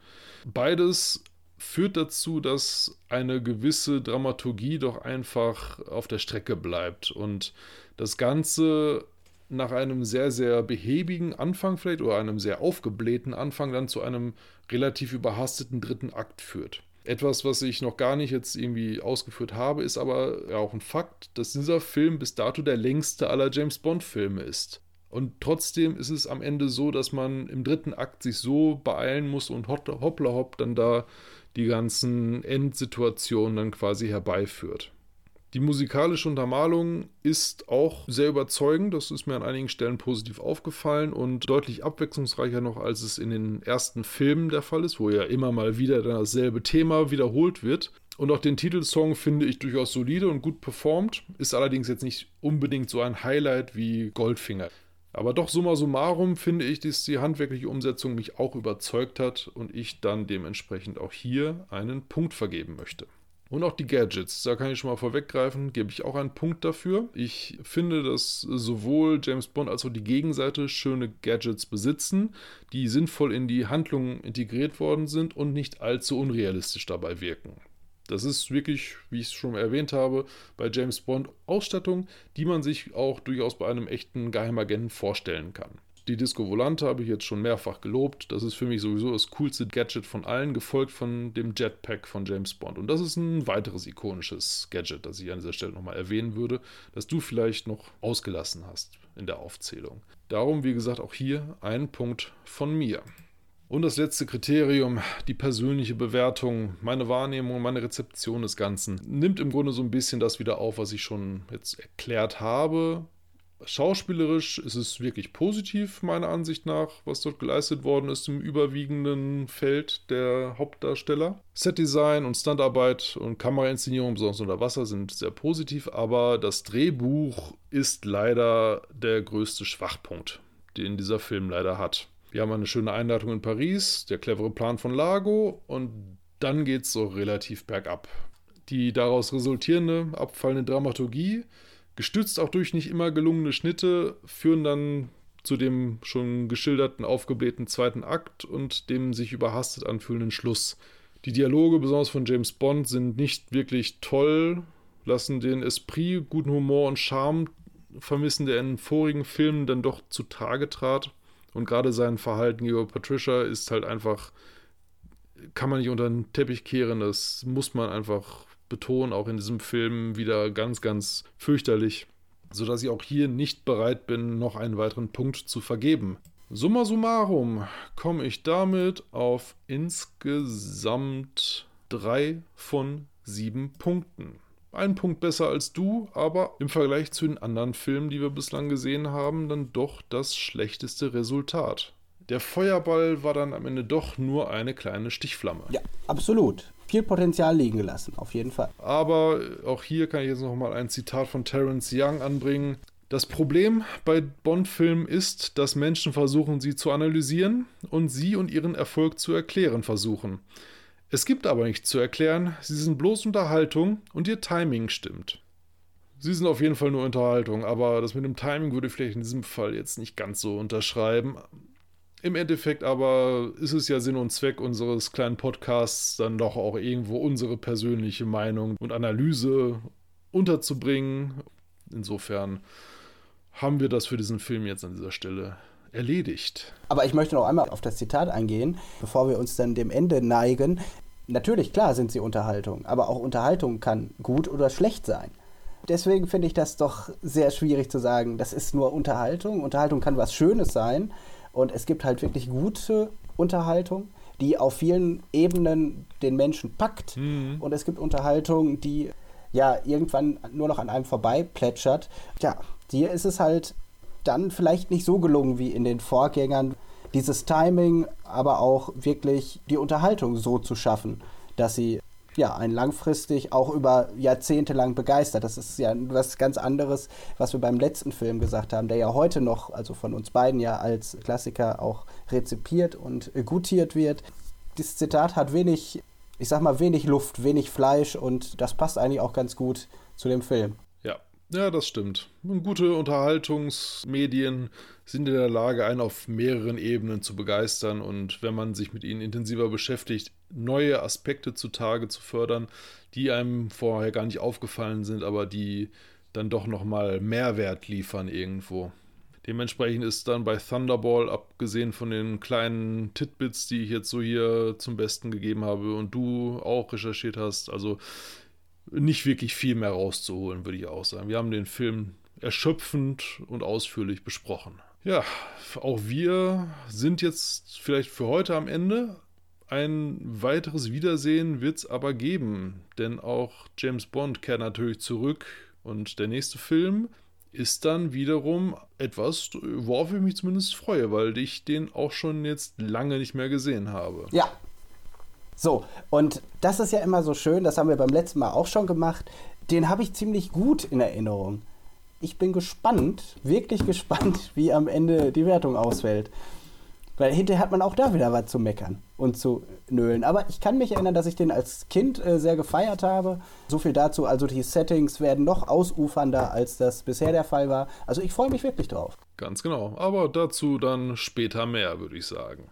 Beides führt dazu, dass eine gewisse Dramaturgie doch einfach auf der Strecke bleibt und das Ganze nach einem sehr, sehr behäbigen Anfang vielleicht oder einem sehr aufgeblähten Anfang dann zu einem relativ überhasteten dritten Akt führt. Etwas, was ich noch gar nicht jetzt irgendwie ausgeführt habe, ist aber auch ein Fakt, dass dieser Film bis dato der längste aller James Bond-Filme ist. Und trotzdem ist es am Ende so, dass man im dritten Akt sich so beeilen muss und hoppla hopp dann da die ganzen Endsituationen dann quasi herbeiführt. Die musikalische Untermalung ist auch sehr überzeugend. Das ist mir an einigen Stellen positiv aufgefallen und deutlich abwechslungsreicher noch, als es in den ersten Filmen der Fall ist, wo ja immer mal wieder dasselbe Thema wiederholt wird. Und auch den Titelsong finde ich durchaus solide und gut performt, ist allerdings jetzt nicht unbedingt so ein Highlight wie Goldfinger. Aber doch summa summarum finde ich, dass die handwerkliche Umsetzung mich auch überzeugt hat und ich dann dementsprechend auch hier einen Punkt vergeben möchte. Und auch die Gadgets, da kann ich schon mal vorweggreifen, gebe ich auch einen Punkt dafür. Ich finde, dass sowohl James Bond als auch die Gegenseite schöne Gadgets besitzen, die sinnvoll in die Handlung integriert worden sind und nicht allzu unrealistisch dabei wirken. Das ist wirklich, wie ich es schon erwähnt habe, bei James Bond Ausstattung, die man sich auch durchaus bei einem echten Geheimagenten vorstellen kann. Die Disco Volante habe ich jetzt schon mehrfach gelobt. Das ist für mich sowieso das coolste Gadget von allen, gefolgt von dem Jetpack von James Bond. Und das ist ein weiteres ikonisches Gadget, das ich an dieser Stelle nochmal erwähnen würde, das du vielleicht noch ausgelassen hast in der Aufzählung. Darum, wie gesagt, auch hier ein Punkt von mir. Und das letzte Kriterium, die persönliche Bewertung, meine Wahrnehmung, meine Rezeption des Ganzen, nimmt im Grunde so ein bisschen das wieder auf, was ich schon jetzt erklärt habe. Schauspielerisch ist es wirklich positiv, meiner Ansicht nach, was dort geleistet worden ist im überwiegenden Feld der Hauptdarsteller. Setdesign und Standarbeit und Kamerainszenierung, besonders unter Wasser, sind sehr positiv, aber das Drehbuch ist leider der größte Schwachpunkt, den dieser Film leider hat. Wir haben eine schöne Einladung in Paris, der clevere Plan von Lago und dann geht es so relativ bergab. Die daraus resultierende abfallende Dramaturgie, gestützt auch durch nicht immer gelungene Schnitte, führen dann zu dem schon geschilderten aufgeblähten zweiten Akt und dem sich überhastet anfühlenden Schluss. Die Dialoge, besonders von James Bond, sind nicht wirklich toll, lassen den Esprit, guten Humor und Charme vermissen, der in vorigen Filmen dann doch zutage trat. Und gerade sein Verhalten gegenüber Patricia ist halt einfach, kann man nicht unter den Teppich kehren, das muss man einfach betonen, auch in diesem Film wieder ganz, ganz fürchterlich, sodass ich auch hier nicht bereit bin, noch einen weiteren Punkt zu vergeben. Summa summarum komme ich damit auf insgesamt drei von sieben Punkten. Ein Punkt besser als du, aber im Vergleich zu den anderen Filmen, die wir bislang gesehen haben, dann doch das schlechteste Resultat. Der Feuerball war dann am Ende doch nur eine kleine Stichflamme. Ja, absolut. Viel Potenzial liegen gelassen, auf jeden Fall. Aber auch hier kann ich jetzt nochmal ein Zitat von Terence Young anbringen. Das Problem bei Bond-Filmen ist, dass Menschen versuchen, sie zu analysieren und sie und ihren Erfolg zu erklären versuchen. Es gibt aber nichts zu erklären, sie sind bloß Unterhaltung und ihr Timing stimmt. Sie sind auf jeden Fall nur Unterhaltung, aber das mit dem Timing würde ich vielleicht in diesem Fall jetzt nicht ganz so unterschreiben. Im Endeffekt aber ist es ja Sinn und Zweck unseres kleinen Podcasts, dann doch auch irgendwo unsere persönliche Meinung und Analyse unterzubringen. Insofern haben wir das für diesen Film jetzt an dieser Stelle erledigt. Aber ich möchte noch einmal auf das Zitat eingehen, bevor wir uns dann dem Ende neigen. Natürlich, klar sind sie Unterhaltung, aber auch Unterhaltung kann gut oder schlecht sein. Deswegen finde ich das doch sehr schwierig zu sagen, das ist nur Unterhaltung. Unterhaltung kann was Schönes sein und es gibt halt wirklich gute Unterhaltung, die auf vielen Ebenen den Menschen packt. Mhm. Und es gibt Unterhaltung, die ja irgendwann nur noch an einem vorbei plätschert. Ja, dir ist es halt dann vielleicht nicht so gelungen wie in den Vorgängern, dieses Timing, aber auch wirklich die Unterhaltung so zu schaffen, dass sie ja, einen langfristig auch über Jahrzehnte lang begeistert. Das ist ja was ganz anderes, was wir beim letzten Film gesagt haben, der ja heute noch, also von uns beiden ja als Klassiker auch rezipiert und gutiert wird. Dieses Zitat hat wenig, ich sag mal, wenig Luft, wenig Fleisch und das passt eigentlich auch ganz gut zu dem Film. Ja, das stimmt. Gute Unterhaltungsmedien sind in der Lage, einen auf mehreren Ebenen zu begeistern und wenn man sich mit ihnen intensiver beschäftigt, neue Aspekte zutage zu fördern, die einem vorher gar nicht aufgefallen sind, aber die dann doch nochmal Mehrwert liefern irgendwo. Dementsprechend ist dann bei Thunderball, abgesehen von den kleinen Titbits, die ich jetzt so hier zum Besten gegeben habe und du auch recherchiert hast, also nicht wirklich viel mehr rauszuholen, würde ich auch sagen. Wir haben den Film erschöpfend und ausführlich besprochen. Ja, auch wir sind jetzt vielleicht für heute am Ende. Ein weiteres Wiedersehen wird es aber geben, denn auch James Bond kehrt natürlich zurück und der nächste Film ist dann wiederum etwas, worauf ich mich zumindest freue, weil ich den auch schon jetzt lange nicht mehr gesehen habe. Ja. So, und das ist ja immer so schön, das haben wir beim letzten Mal auch schon gemacht. Den habe ich ziemlich gut in Erinnerung ich bin gespannt, wirklich gespannt, wie am Ende die Wertung ausfällt. Weil hinterher hat man auch da wieder was zu meckern und zu nölen. Aber ich kann mich erinnern, dass ich den als Kind äh, sehr gefeiert habe. So viel dazu. Also die Settings werden noch ausufernder, als das bisher der Fall war. Also ich freue mich wirklich drauf. Ganz genau. Aber dazu dann später mehr, würde ich sagen.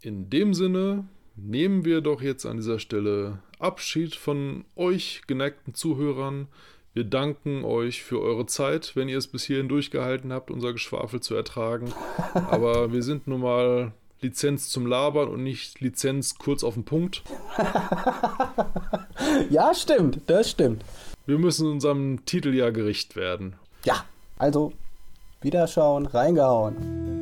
In dem Sinne nehmen wir doch jetzt an dieser Stelle Abschied von euch geneigten Zuhörern. Wir danken euch für eure Zeit, wenn ihr es bis hierhin durchgehalten habt, unser Geschwafel zu ertragen. Aber wir sind nun mal Lizenz zum Labern und nicht Lizenz kurz auf den Punkt. ja, stimmt, das stimmt. Wir müssen unserem Titel ja gerecht werden. Ja, also Wiederschauen, reingehauen.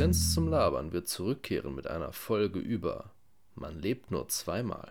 Lizenz zum Labern wird zurückkehren mit einer Folge über Man lebt nur zweimal.